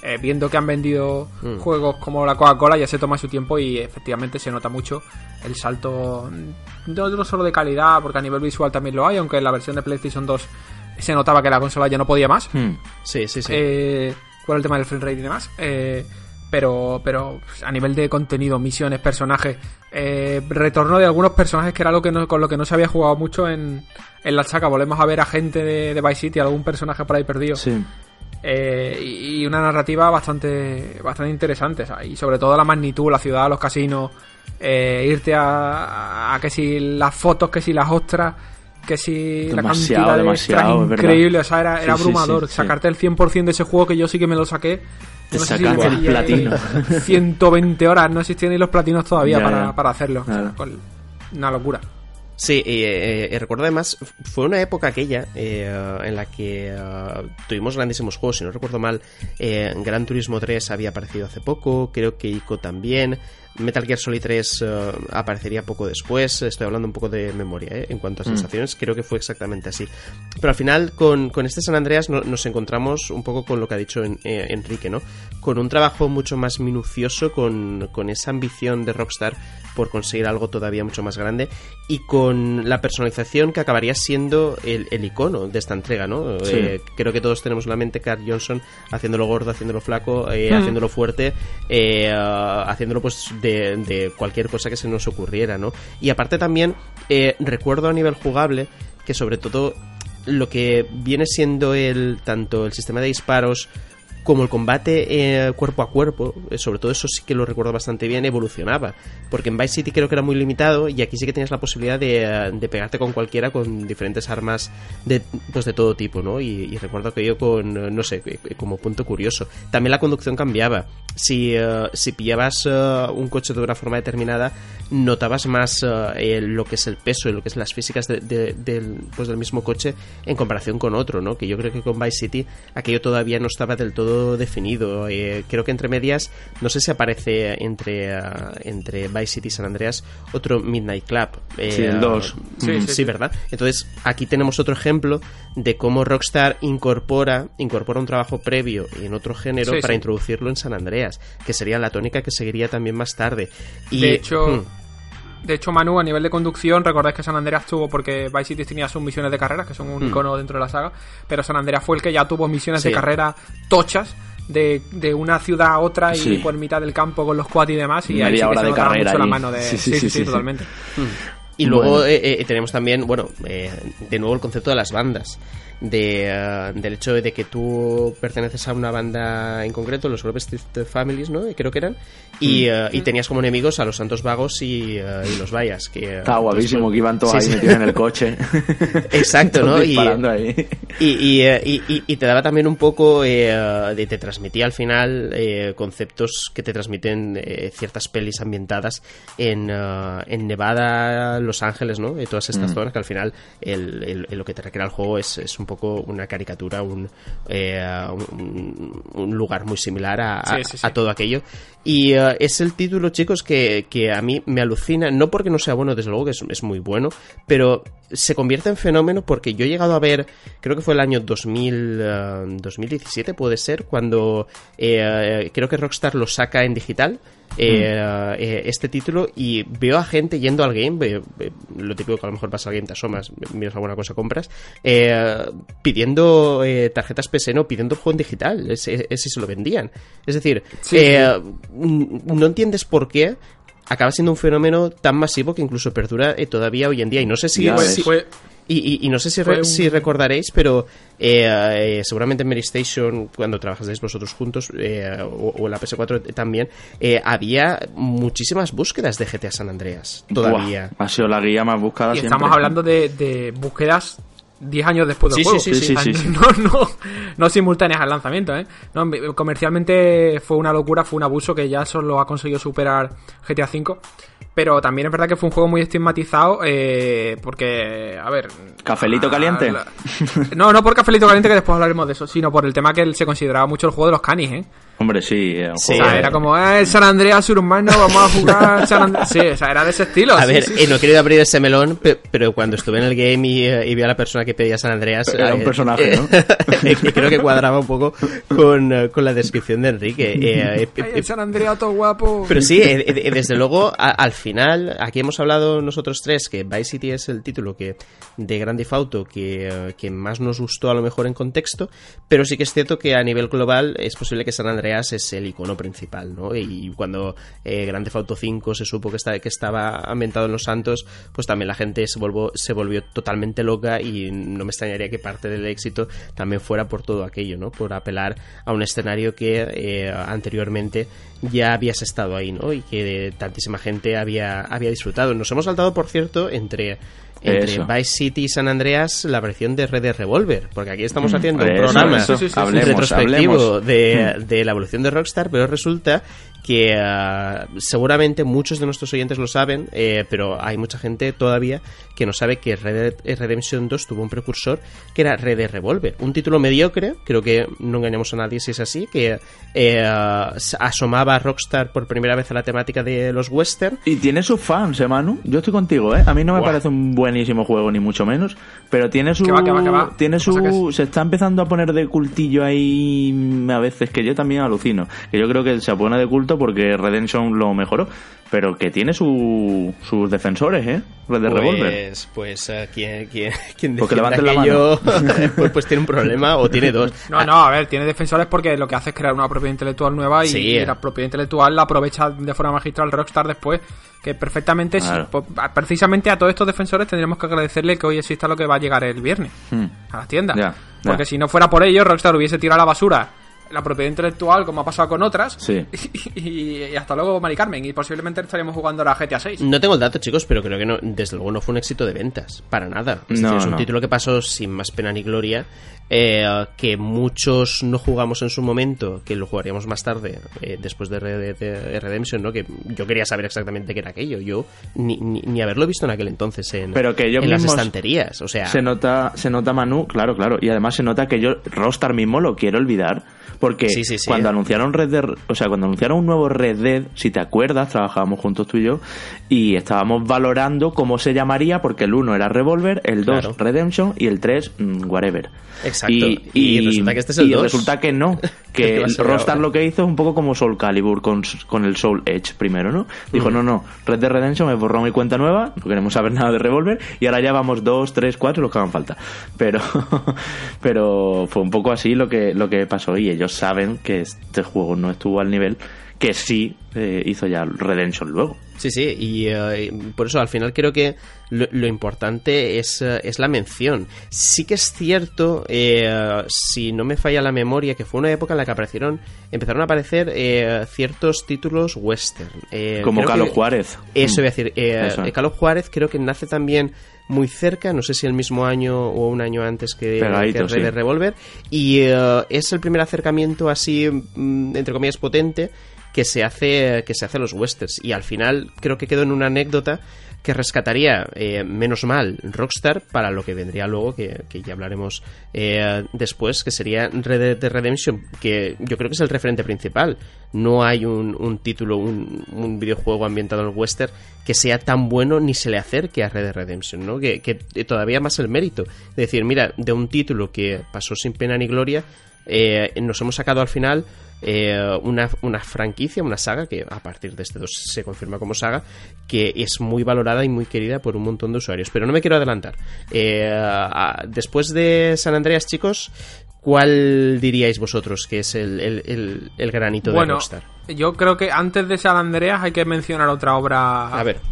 eh, viendo que han vendido mm. juegos como la Coca-Cola, ya se toma su tiempo y efectivamente se nota mucho el salto, no, solo de calidad, porque a nivel visual también lo hay, aunque en la versión de PlayStation 2 se notaba que la consola ya no podía más.
Mm. Sí, sí, sí.
Eh, por el tema del frame rate y demás. Eh, pero, pero a nivel de contenido, misiones, personajes, retorno de algunos personajes que era lo que con lo que no se había jugado mucho en, en la saga. Volvemos a ver a gente de, de Vice City, algún personaje por ahí perdido.
Sí.
Eh, y una narrativa bastante bastante interesante y sobre todo la magnitud la ciudad los casinos eh, irte a, que si las fotos que si las ostras que si la cantidad de demasiado, increíble o sea era, era abrumador. sacarte el 100% de ese juego que yo sí que me lo saqué
no el platino.
120 horas no existían ni los platinos todavía para, para, hacerlo. Una locura.
Sí, y eh, eh, recuerdo además, fue una época aquella eh, en la que tuvimos grandísimos juegos, si no recuerdo mal, Gran Turismo 3 había aparecido hace poco, creo que ICO también, Metal Gear Solid 3 eh, aparecería poco después, estoy hablando un poco de memoria ¿eh? en cuanto a mm. sensaciones, creo que fue exactamente así. Pero al final con, este San Andreas nos encontramos un poco con lo que ha dicho eh, Enrique, ¿no? Con un trabajo mucho más minucioso, con, esa ambición de Rockstar por conseguir algo todavía mucho más grande y con la personalización que acabaría siendo el, icono de esta entrega, ¿no? creo que todos tenemos en la mente Carl Johnson haciéndolo gordo, haciéndolo flaco, mm. haciéndolo fuerte, haciéndolo pues de, cualquier cosa que se nos ocurriera, ¿no? Y aparte también eh, recuerdo a nivel jugable que sobre todo lo que viene siendo el tanto el sistema de disparos como el combate eh, cuerpo a cuerpo, eh, sobre todo eso sí que lo recuerdo bastante bien, evolucionaba. Porque en Vice City creo que era muy limitado y aquí sí que tenías la posibilidad de, eh, pegarte con cualquiera con diferentes armas de, pues de todo tipo, ¿no? Y, recuerdo que yo con, no sé, como punto curioso. También la conducción cambiaba. Si, si pillabas un coche de una forma determinada, notabas más lo que es el peso y lo que es las físicas del, pues del mismo coche en comparación con otro, ¿no? Que yo creo que con Vice City aquello todavía no estaba del todo definido. Eh, creo que entre medias, no sé si aparece entre, ah, entre Vice City y San Andreas otro Midnight Club.
Eh, sí, el 2.
Mm, sí, ¿verdad? Entonces, aquí tenemos otro ejemplo de cómo Rockstar incorpora, incorpora un trabajo previo en otro género para introducirlo en San Andreas, que sería la tónica que seguiría también más tarde. Y,
de hecho... Hmm. De hecho, Manu, a nivel de conducción, recordáis que San Andreas tuvo, porque Vice City tenía sus misiones de carrera, que son un hmm. icono dentro de la saga, pero San Andreas fue el que ya tuvo misiones de carrera tochas, de, de, una ciudad a otra y por mitad del campo con los quad y demás, y, ahí sí que se de carrera mucho la mano de... Sí, sí, sí, totalmente.
Y luego eh, eh, tenemos también, bueno, eh, de nuevo el concepto de las bandas de, eh, del hecho de que tú perteneces a una banda en concreto, los Grove Families, ¿no? Creo que eran, y, eh, y tenías como enemigos a los Santos Vagos y, eh, y los Vallas. Que,
Estaba guapísimo, pues, que iban todos ahí metidos en el coche.
Exacto, ¿no? Y, te daba también un poco, de, te transmitía al final conceptos que te transmiten ciertas pelis ambientadas en, en Nevada, Los Ángeles, ¿no? Todas estas mm. zonas que al final el, lo que te requiere el juego es, es un poco una caricatura, un, eh, un, lugar muy similar a, a, todo aquello. Y eh, es el título, chicos, que, que, a mí me alucina, no porque no sea bueno, desde luego que es, es muy bueno, pero se convierte en fenómeno porque yo he llegado a ver, creo que fue el año 2000, 2017, puede ser, cuando creo que Rockstar lo saca en digital eh, eh, este título y veo a gente yendo al game, lo típico que a lo mejor pasa al game, te asomas, miras alguna cosa, compras, eh, pidiendo tarjetas PS, no, pidiendo juego en digital, ese, se lo vendían. Es decir, no entiendes por qué acaba siendo un fenómeno tan masivo que incluso perdura todavía hoy en día. Y no sé si, y, no sé si, si recordaréis, pero eh, eh, seguramente en Mary Station, cuando trabajasteis vosotros juntos, eh, o, en la PS4 también, había muchísimas búsquedas de GTA San Andreas. Todavía.
ha sido la guía más buscada.
Y estamos hablando de, de búsquedas 10 años después del juego.
Sí, sí, sí,
no, no, no simultáneas al lanzamiento, ¿eh? No, comercialmente fue una locura, fue un abuso que ya solo ha conseguido superar GTA V. Pero también es verdad que fue un juego muy estigmatizado eh, porque, a ver...
¿Cafelito caliente?
no, no por cafelito caliente, que después hablaremos de eso, sino por el tema que se consideraba mucho el juego de los canis, ¿eh?
Hombre, sí.
sí era como, eh, San Andreas Urbano, vamos a jugar San Andreas. Sí, o sea, era de ese estilo.
A ver, no he querido abrir ese melón, pero cuando estuve en el game y, vi a la persona que pedía San Andreas.
Era un eh, personaje, ¿no?
creo que cuadraba un poco con, con la descripción de Enrique.
Eh, San Andreas todo guapo.
Pero sí, desde luego, al final, aquí hemos hablado nosotros tres que Vice City es el título que de Grand Theft Auto que, que más nos gustó a lo mejor en contexto, pero sí que es cierto que a nivel global es posible que San Andreas es el icono principal, ¿no? Y cuando eh, Grand Auto 5 se supo que, estaba ambientado en Los Santos, pues también la gente se, volvió, totalmente loca y no me extrañaría que parte del éxito también fuera por todo aquello, ¿no? Por apelar a un escenario que eh, anteriormente ya habías estado ahí, ¿no? Y que tantísima gente había disfrutado. Nos hemos saltado, por cierto, entre entre Vice City y San Andreas la versión de Red Dead Revolver, porque aquí estamos mm, haciendo un programa retrospectivo de, de, la evolución de Rockstar, pero resulta que ah, seguramente muchos de nuestros oyentes lo saben, eh, pero hay mucha gente todavía que no sabe que Red Dead Redemption 2 tuvo un precursor que era Red Dead Revolver. Un título mediocre, creo que no engañamos a nadie si es así, que eh, asomaba a Rockstar por primera vez a la temática de los western.
Y tiene sus fans, ¿eh, Manu? Yo estoy contigo, ¿eh? A mí no me parece un buenísimo juego, ni mucho menos, pero tiene su... Tiene su... Se está empezando a poner de cultillo ahí a veces, que yo también alucino. Que yo creo que se pone de culto porque Redemption lo mejoró, pero que tiene sus defensores, ¿eh? Red de Revolver.
Pues, pues uh, ¿quién, quién, quién porque la mano. pues, pues, tiene un problema o tiene dos.
No, no, a ver, tiene defensores porque lo que hace es crear una propiedad intelectual nueva y, la propiedad intelectual la aprovecha de forma magistral Rockstar después que perfectamente pues, precisamente a todos estos defensores tendríamos que agradecerle que hoy exista lo que va a llegar el viernes hmm. a las tiendas porque si no fuera por ello Rockstar hubiese tirado la basura la propiedad intelectual, como ha pasado con otras.
Sí.
Y, hasta luego, Mari Carmen. Y posiblemente estaríamos jugando a GTA 6.
No tengo el dato, chicos, pero creo que no, desde luego no fue un éxito de ventas. Para nada. Es, es un título que pasó sin más pena ni gloria. Eh, que muchos no jugamos en su momento, que lo jugaríamos más tarde, eh, después de, Redemption, ¿no? Que yo quería saber exactamente qué era aquello. Yo ni, ni, haberlo visto en aquel entonces en,
Pero que yo
en las estanterías. O sea.
Se nota, se nota Manu, claro, claro. Y además se nota que yo, Rostar mismo, lo quiero olvidar porque cuando anunciaron Red Dead, o sea, cuando anunciaron un nuevo Red Dead, si te acuerdas, trabajábamos juntos tú y yo, y estábamos valorando cómo se llamaría, porque el 1 era Revolver, el 2 Redemption y el 3 mm, Whatever.
Exacto. Y, resulta que este es el 2.
resulta que no, que Rockstar lo que hizo es un poco como Soul Calibur con, con el Soul Edge primero, ¿no? Dijo, no, no, Red Dead Redemption me borró mi cuenta nueva, no queremos saber nada de Revolver, y ahora ya vamos 2, 3, 4 los que hagan falta. Pero, pero fue un poco así lo que, lo que pasó y ellos saben que este juego no estuvo al nivel que sí eh, hizo ya Redemption luego.
Sí, sí, y eh, por eso al final creo que lo, importante es, eh, es, la mención. Sí que es cierto, si no me falla la memoria, que fue una época en la que aparecieron, empezaron a aparecer ciertos títulos western.
Como Carlos Juárez.
Eso voy a decir. Carlos Juárez creo que nace también muy cerca, no sé si el mismo año o un año antes que,
Pegadito,
de Revolver, y es el primer acercamiento así, mm, entre comillas, potente que se hace que se hace los westerns y al final creo que quedó en una anécdota que rescataría, eh, menos mal, Rockstar para lo que vendría luego, que, ya hablaremos eh, después, que sería Red Dead Redemption, que yo creo que es el referente principal. No hay un, título, un, videojuego ambientado en el western que sea tan bueno ni se le acerque a Red Dead Redemption, ¿no? Que, todavía más el mérito. Es decir, mira, de un título que pasó sin pena ni gloria, eh, nos hemos sacado al final eh, una, una, franquicia, una saga, que a partir de este 2 se confirma como saga, que es muy valorada y muy querida por un montón de usuarios. Pero no me quiero adelantar. Eh, después de San Andreas, chicos, ¿cuál diríais vosotros que es el, el, el, granito de Rockstar?
Yo creo que antes de San Andreas hay que mencionar otra obra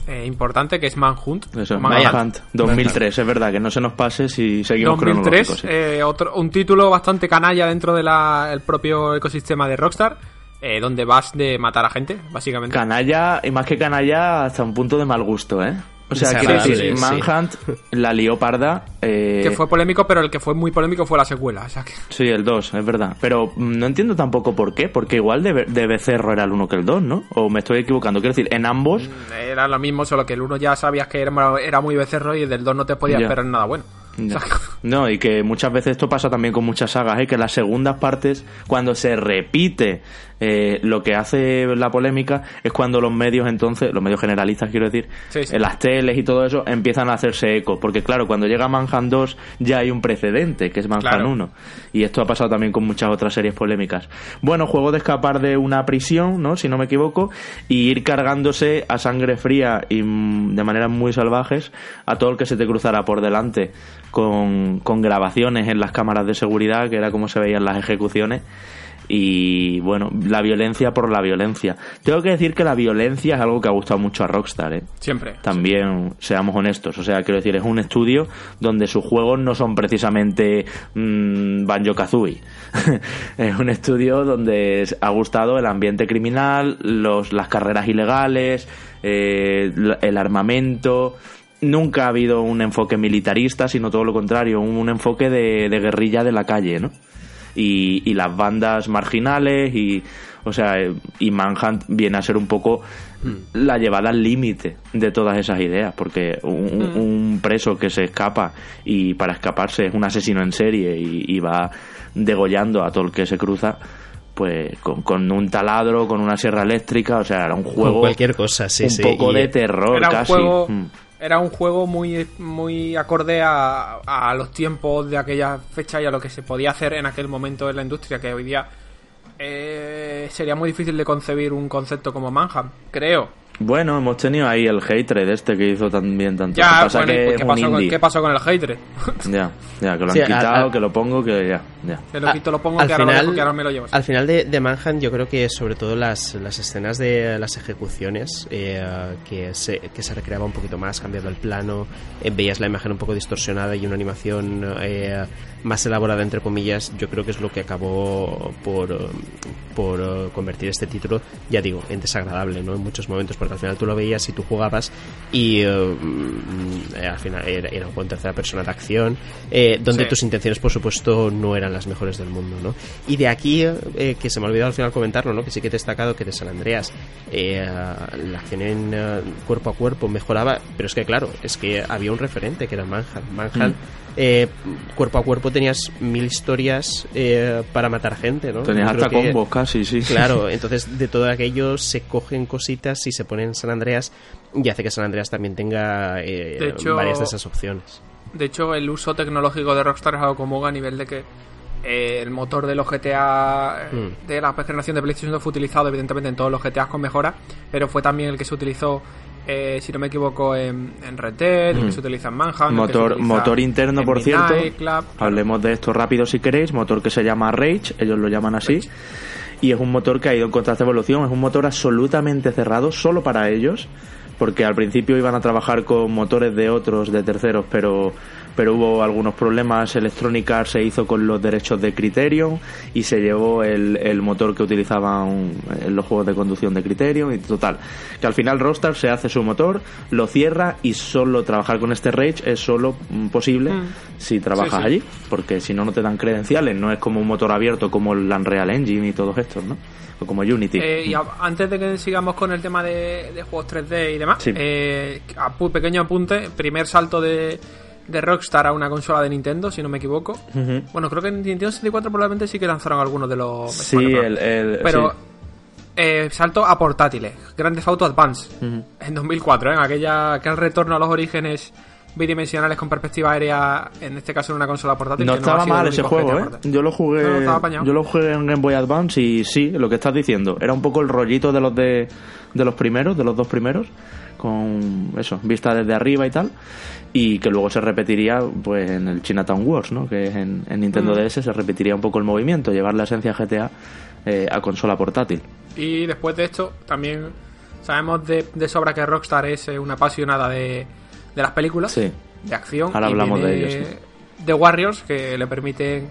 eh, importante que es Manhunt.
Manhunt, 2003, es verdad, que no se nos pase si seguimos 2003,
eh, otro, un título bastante canalla dentro del propio ecosistema de Rockstar. Eh, donde vas de matar a gente, básicamente.
Canalla, y más que canalla, hasta un punto de mal gusto, ¿eh? O sea, quiero decir, Manhunt, la leoparda.
Eh... Que fue polémico, pero el que fue muy polémico fue la secuela. O sea que...
Sí, el 2, es verdad. Pero mm, no entiendo tampoco por qué, porque igual de, de Becerro era el 1 que el 2, ¿no? O me estoy equivocando. Quiero decir, en ambos. Mm,
era lo mismo, solo que el 1 ya sabías que era, era muy Becerro y del 2 no te podías esperar nada bueno.
No. y que muchas veces esto pasa también con muchas sagas, ¿eh? que las segundas partes, cuando se repite eh, lo que hace la polémica, es cuando los medios entonces, los medios generalistas quiero decir, en las teles y todo eso, empiezan a hacerse eco. Porque claro, cuando llega Manhunt 2 ya hay un precedente, que es Manhunt 1. Y esto ha pasado también con muchas otras series polémicas. Bueno, juego de escapar de una prisión, ¿no? Si no me equivoco, y ir cargándose a sangre fría y mm, de maneras muy salvajes a todo el que se te cruzara por delante con, con grabaciones en las cámaras de seguridad, que era como se veían las ejecuciones y bueno, la violencia por la violencia. Tengo que decir que la violencia es algo que ha gustado mucho a Rockstar, ¿eh?
Siempre.
También, seamos honestos, o sea, quiero decir, es un estudio donde sus juegos no son precisamente mmm, Banjo Kazooie. es un estudio donde ha gustado el ambiente criminal, los, las carreras ilegales, eh, el armamento nunca ha habido un enfoque militarista, sino todo lo contrario, un, enfoque de, guerrilla de la calle, ¿no? Y, las bandas marginales y, o sea, y Manhunt viene a ser un poco la llevada al límite de todas esas ideas, porque mm. un, preso que se escapa y para escaparse es un asesino en serie y, va degollando a todo el que se cruza, pues con, un taladro, con una sierra eléctrica, o sea, era un juego.
cualquier cosa, sí,
un poco de terror casi. Mm
era un juego muy, muy acorde a, a, los tiempos de aquella fecha y a lo que se podía hacer en aquel momento en la industria, que hoy día eh, sería muy difícil de concebir un concepto como Manhunt, creo.
Bueno, hemos tenido ahí el hatred este que hizo también tanto. Ya,
¿qué, pasó con, ¿qué, pasó con, el hatred?
ya, ya, que lo han quitado, que lo pongo, que ya, ya.
Que lo quito, lo pongo, al que, final, ahora que ahora me lo llevo.
Al final de, de, Manhunt yo creo que sobre todo las, las escenas de las ejecuciones eh, que, se, que se recreaba un poquito más, cambiando el plano, eh, veías la imagen un poco distorsionada y una animación eh, más elaborada, entre comillas, yo creo que es lo que acabó por, por convertir este título, ya digo, en desagradable, ¿no? En muchos momentos porque al final tú lo veías y tú jugabas y eh, mm, al final era, un juego en tercera persona de acción, eh, donde tus intenciones, por supuesto, no eran las mejores del mundo, ¿no? Y de aquí, eh, que se me ha olvidado al final comentarlo, ¿no? Que sí que he destacado que de San Andreas la acción en cuerpo a cuerpo mejoraba, pero es que claro, es que había un referente que era Manhunt. Manhunt mm. Cuerpo a cuerpo tenías mil historias para matar gente, ¿no?
Tenías hasta combos casi, sí.
Claro, entonces de todo aquello se cogen cositas y se ponen en San Andreas y hace que San Andreas también tenga eh, varias de esas opciones.
De hecho, el uso tecnológico de Rockstar es algo como a nivel de que eh, el motor de los GTA mm. de la generación de PlayStation fue utilizado evidentemente en todos los GTA con mejora, pero fue también el que se utilizó eh, si no me equivoco, en, Red Dead, el que mm. se utiliza en Manhunt.
Motor, motor interno, por cierto. Hablemos de esto rápido si queréis. Motor que se llama Rage, ellos lo llaman así y es un motor que ha ido en constante evolución, es un motor absolutamente cerrado solo para ellos, porque al principio iban a trabajar con motores de otros, de terceros, pero pero hubo algunos problemas. Electronic Arts se hizo con los derechos de Criterion y se llevó el, el motor que utilizaban en los juegos de conducción de Criterion y total. Que al final Rockstar se hace su motor, lo cierra y solo trabajar con este Rage es solo mm, posible
Mm.
si trabajas
Sí, sí.
allí, porque si no, no te dan credenciales. No es como un motor abierto como el Unreal Engine y todos estos, ¿no? O como Unity.
Eh, y a- antes de que sigamos con el tema de, de juegos 3D y demás,
Sí.
eh, apu- pequeño apunte, primer salto de, de Rockstar a una consola de Nintendo, si no me equivoco. Bueno, creo que en Nintendo 64 probablemente sí que lanzaron algunos de los...
Sí, el, el-
Pero
sí.
eh, salto a portátiles, Grand Theft Auto Advance,
Ujú.
en 2004, ¿eh? aquella, aquel retorno a los orígenes bidimensionales con perspectiva aérea, en este caso en una consola portátil.
No
que
estaba
sido
mal ese juego, ¿eh? Yo lo jugué,
No, no,
yo lo jugué en Game Boy Advance y sí, lo que estás diciendo, era un poco el rollito de los de, de los primeros, de los dos primeros, con eso, vista desde arriba y tal, y que luego se repetiría pues en el Chinatown Wars, ¿no? Que en, en Nintendo
Mm.
DS se repetiría un poco el movimiento, llevar la esencia GTA eh, a consola portátil.
Y después de esto, también sabemos de, de sobra que Rockstar es eh, una apasionada de, de las películas,
Sí.
de acción.
Ahora hablamos de
viene
ello, sí.
de Warriors, que le permiten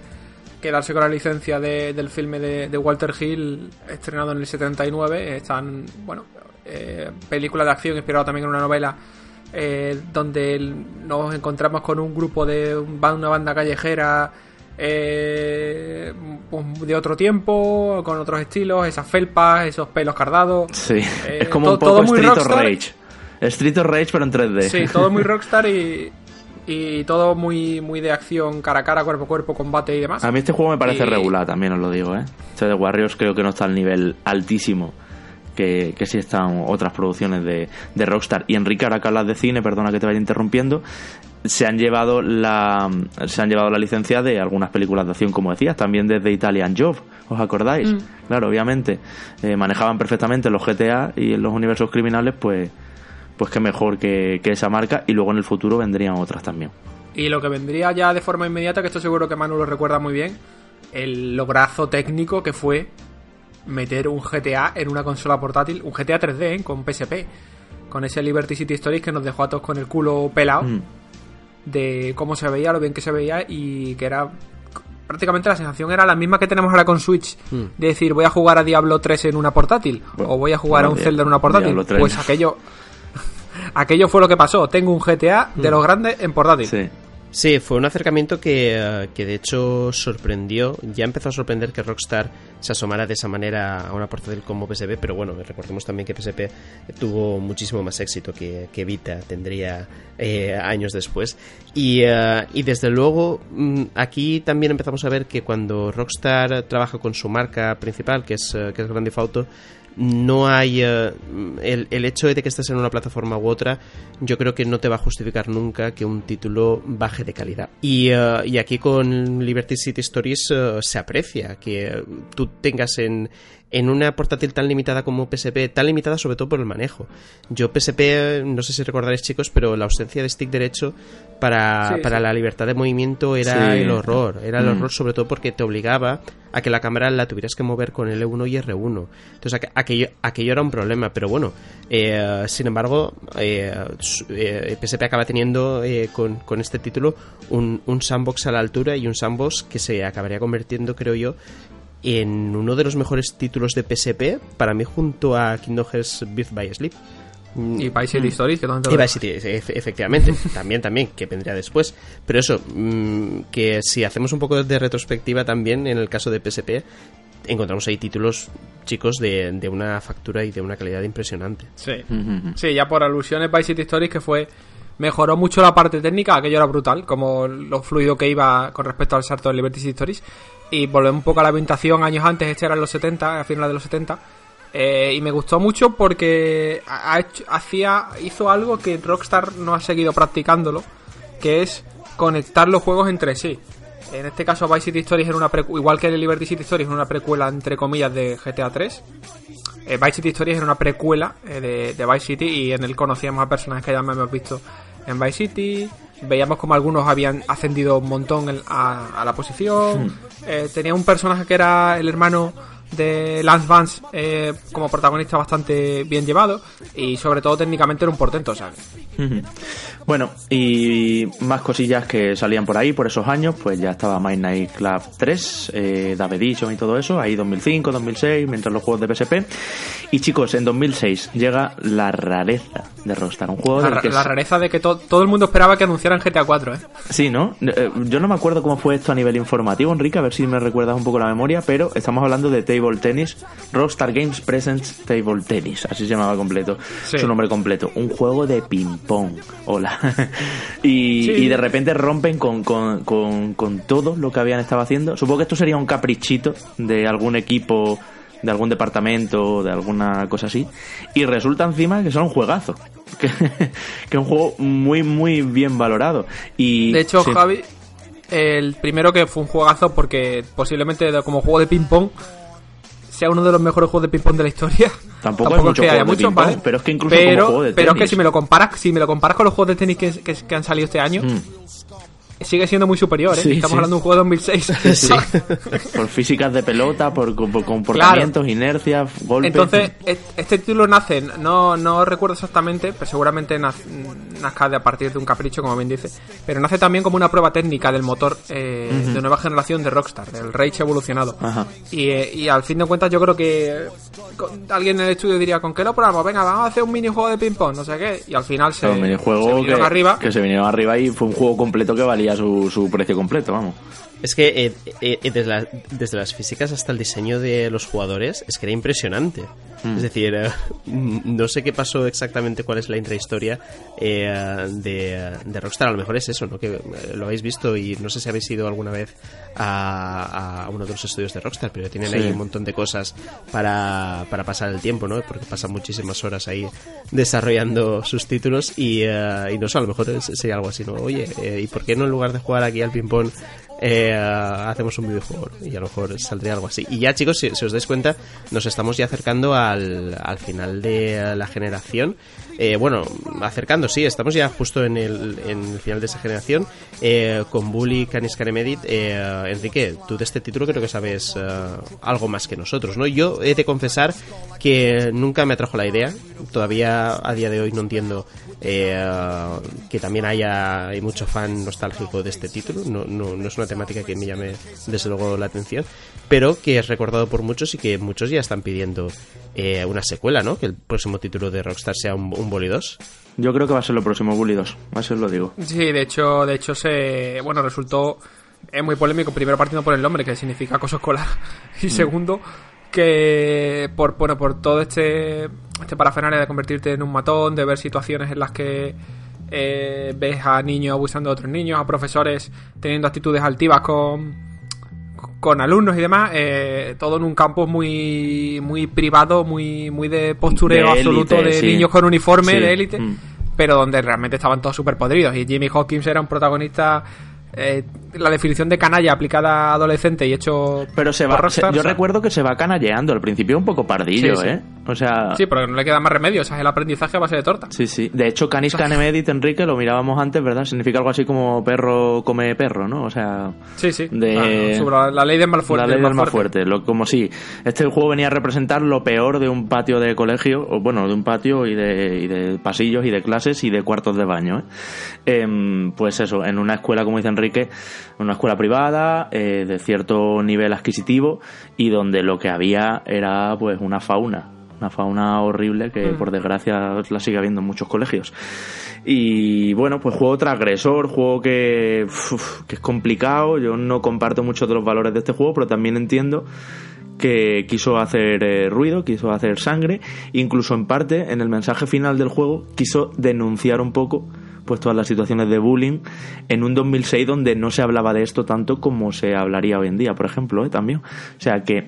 quedarse con la licencia de- del filme de, Walter Hill, estrenado en el 79. Están, bueno, eh, película de acción inspirada también en una novela. Eh, donde nos encontramos con un grupo de un- una banda callejera eh, pues, de otro tiempo, con otros estilos, esas felpas, esos pelos cardados.
Sí,
Eh,
es como
to-
un poco
todo muy
Street of. Rage. Street of Rage pero en 3D.
Sí, todo muy rockstar y, y todo muy, muy de acción cara a cara, cuerpo a cuerpo, combate y demás.
A mí este juego me parece
Y-
regular, también os lo digo, ¿eh? Este de Warriors creo que no está al nivel altísimo que, que sí están otras producciones de, de Rockstar. Y Enrique, ahora que hablas de cine, perdona que te vaya interrumpiendo, se han llevado la se han llevado la licencia de algunas películas de acción, como decías, también desde Italian Job, ¿os acordáis?
Mm.
Claro, obviamente, eh, manejaban perfectamente los GTA y en los universos criminales, pues pues qué mejor que, que esa marca y luego en el futuro vendrían otras también.
Y lo que vendría ya de forma inmediata, que esto seguro que Manu lo recuerda muy bien, el lograzo técnico que fue meter un GTA en una consola portátil, un GTA 3D ¿eh? con PSP, con ese Liberty City Stories que nos dejó a todos con el culo pelado
Mm.
de cómo se veía, lo bien que se veía y que era prácticamente la sensación era la misma que tenemos ahora con Switch,
Mm.
de decir voy a jugar a Diablo 3 en una portátil
Bueno,
o voy a jugar a un Zelda en una portátil,
Diablo 3.
pues aquello aquello fue lo que pasó, tengo un GTA de los grandes en portátil.
Sí.
Sí, fue un acercamiento que, eh, que de hecho sorprendió. Ya empezó a sorprender que Rockstar se asomara de esa manera a una portátil como PSP, pero bueno, recordemos también que PSP tuvo muchísimo más éxito que, que Vita tendría eh, años después. Y, eh, y desde luego, mm, aquí también empezamos a ver que cuando Rockstar trabaja con su marca principal, que es, eh, que es Grand Theft Auto, no hay eh, el, el hecho de que estés en una plataforma u otra yo creo que no te va a justificar nunca que un título baje de calidad. Y, eh, y aquí con Liberty City Stories eh, se aprecia que tú tengas en en una portátil tan limitada como PSP, tan limitada sobre todo por el manejo. Yo PSP, no sé si recordaréis chicos, pero la ausencia de stick derecho para,
Sí,
para
sí.
la libertad de movimiento era
Sí.
el horror. Era el
Mm.
horror sobre todo porque te obligaba a que la cámara la tuvieras que mover con L1 y R1. Entonces aqu- aquello, aquello era un problema, pero bueno, eh, sin embargo, eh, su- eh, PSP acaba teniendo eh, con, con este título un, un sandbox a la altura y un sandbox que se acabaría convirtiendo, creo yo, en uno de los mejores títulos de PSP, para mí junto a Kingdom Hearts Birth by Sleep. Mm,
Y Vice City Stories, que donde
y Vice City, efe- efectivamente, también, también, que vendría después. Pero eso, mm, que si hacemos un poco de retrospectiva también, en el caso de PSP, encontramos ahí títulos, chicos, de, de una factura y de una calidad impresionante.
Sí. Sí, ya por alusiones Vice City Stories que fue mejoró mucho la parte técnica, aquello era brutal, como lo fluido que iba con respecto al salto de Liberty City Stories y volvemos un poco a la ambientación años antes, este era en los 70, a finales de los 70. eh, y me gustó mucho porque ha- hecho- hacía hizo algo que Rockstar no ha seguido practicándolo, que es conectar los juegos entre sí. En este caso Vice City Stories era una igual que el Liberty City Stories era una precuela entre comillas de GTA 3. Eh, Vice City Stories era una precuela eh, de, de Vice City y en él conocíamos a personajes que ya hemos visto en Vice City. Veíamos como algunos habían ascendido un montón en- a, a la posición. Eh, tenía un personaje que era el hermano de Lance Vance eh, como protagonista bastante bien llevado y sobre todo técnicamente era un portento, o sea,
Bueno, y más cosillas que salían por ahí por esos años, pues ya estaba My Night Club 3, eh, David Edition y todo eso, ahí 2005, 2006, mientras los juegos de PSP. Y chicos, en 2006 llega la rareza de Rockstar, un juego
la,
del que
la rareza de que to- todo el mundo esperaba que anunciaran GTA 4, ¿eh?
Sí, ¿no? Eh, Yo no me acuerdo cómo fue esto a nivel informativo, Enrique, a ver si me recuerdas un poco la memoria, pero estamos hablando de Table Tennis, Rockstar Games Presents Table Tennis, así se llamaba completo,
Sí.
su nombre completo, un juego de ping-pong, hola. y,
Sí.
y de repente rompen con, con, con, con todo lo que habían estado haciendo. Supongo que esto sería un caprichito de algún equipo, de algún departamento, de alguna cosa así, y resulta encima que son un juegazo. Que, que es un juego muy, muy bien valorado. Y,
De hecho. Javi, el primero que fue un juegazo porque posiblemente como juego de ping-pong sea uno de los mejores juegos de ping-pong de la historia.
Tampoco hay mucho
que haya muchos, ¿vale?
pero es que incluso
pero,
como juego de
pero es que si me lo comparas, si me lo comparas con los juegos de tenis que, que- que han salido este año,
Mm.
Sigue siendo muy superior, ¿eh?
Sí,
Estamos
sí.
hablando de un juego de 2006.
Sí. por físicas de pelota, por, por comportamientos, inercias, golpes.
Entonces, este título nace, no, no recuerdo exactamente, pero seguramente naz- nazca de a partir de un capricho, como bien dice, pero nace también como una prueba técnica del motor eh, de nueva generación de Rockstar, del Rage evolucionado.
Ajá.
Y, eh, y al fin de cuentas yo creo que con- alguien en el estudio diría, ¿con qué lo probamos? Venga, vamos a hacer un minijuego de ping-pong, no sé qué. Y al final se,
un minijuego
se vinieron
que,
arriba.
que se vinieron arriba y fue un juego completo que valía su, su precio completo, vamos.
Es que eh, eh, eh, desde, la- desde las físicas hasta el diseño de los jugadores es que era impresionante. Es decir, eh, no sé qué pasó exactamente, cuál es la intrahistoria eh, de, de Rockstar. A lo mejor es eso, ¿no? Que lo habéis visto y no sé si habéis ido alguna vez a, a uno de los estudios de Rockstar, pero tienen
Sí.
ahí un montón de cosas para, para pasar el tiempo, ¿no? Porque pasan muchísimas horas ahí desarrollando sus títulos y, y no sé, a lo mejor sería algo así, ¿no? Oye, ¿y por qué no en lugar de jugar aquí al ping-pong eh, hacemos un videojuego y a lo mejor saldría algo así. Y ya chicos, si, os dais cuenta, nos estamos ya acercando al, al final de la generación. Eh, bueno, acercando, sí, estamos ya justo en el, en el final de esa generación. Eh, con Bully, Canis Canemedit, eh, Enrique, tú de este título creo que sabes eh, algo más que nosotros, ¿no? Yo he de confesar que nunca me atrajo la idea. Todavía a día de hoy no entiendo eh, que también haya hay mucho fan nostálgico de este título. No, no, no es una temática que me llame desde luego la atención, pero que es recordado por muchos y que muchos ya están pidiendo eh, una secuela, ¿no? Que el próximo título de Rockstar sea un, un Bully 2.
Yo creo que va a ser lo próximo Bully 2, así os lo digo.
Sí, de hecho, de hecho se, bueno, resultó es muy polémico. Primero partiendo por el nombre, que significa acoso escolar, y segundo que por bueno, por todo este este parafernalia de convertirte en un matón, de ver situaciones en las que eh, ves a niños abusando de otros niños, a profesores teniendo actitudes altivas con con alumnos y demás, eh, todo en un campo muy muy privado, muy muy de postureo
De
absoluto de
sí.
niños con uniforme
Sí.
de élite
Mm.
pero donde realmente estaban todos súper podridos. Y Jimmy Hawkins era un protagonista. Eh, la definición de canalla aplicada a adolescente y hecho.
Pero se va,
Rockstar,
se- yo
o sea,
recuerdo que se va canalleando, al principio un poco pardillo,
Sí, sí.
¿eh? O sea...
Sí, pero no le queda más remedio. O sea, el aprendizaje a base de torta.
Sí, sí. De hecho, Canis Canemedit, Enrique, lo mirábamos antes, ¿verdad? Significa algo así como perro come perro, ¿no? O sea...
Sí, sí.
De-
sobre la, la ley del mal fuerte.
la ley
del
del más fuerte. Lo, como si este juego venía a representar lo peor de un patio de colegio, o bueno, de un patio y de, y de pasillos y de clases y de cuartos de baño. ¿eh? Em, pues eso, en una escuela, como dice Enrique, una escuela privada, eh, de cierto nivel adquisitivo y donde lo que había era pues una fauna. Una fauna horrible que
Mm.
por desgracia la sigue habiendo en muchos colegios. Y bueno, pues juego transgresor, juego que, uf, que es complicado. Yo no comparto muchos de los valores de este juego, pero también entiendo que quiso hacer eh, ruido, quiso hacer sangre, incluso en parte en el mensaje final del juego quiso denunciar un poco pues todas las situaciones de bullying en un 2006 donde no se hablaba de esto tanto como se hablaría hoy en día, por ejemplo, ¿eh? también. O sea que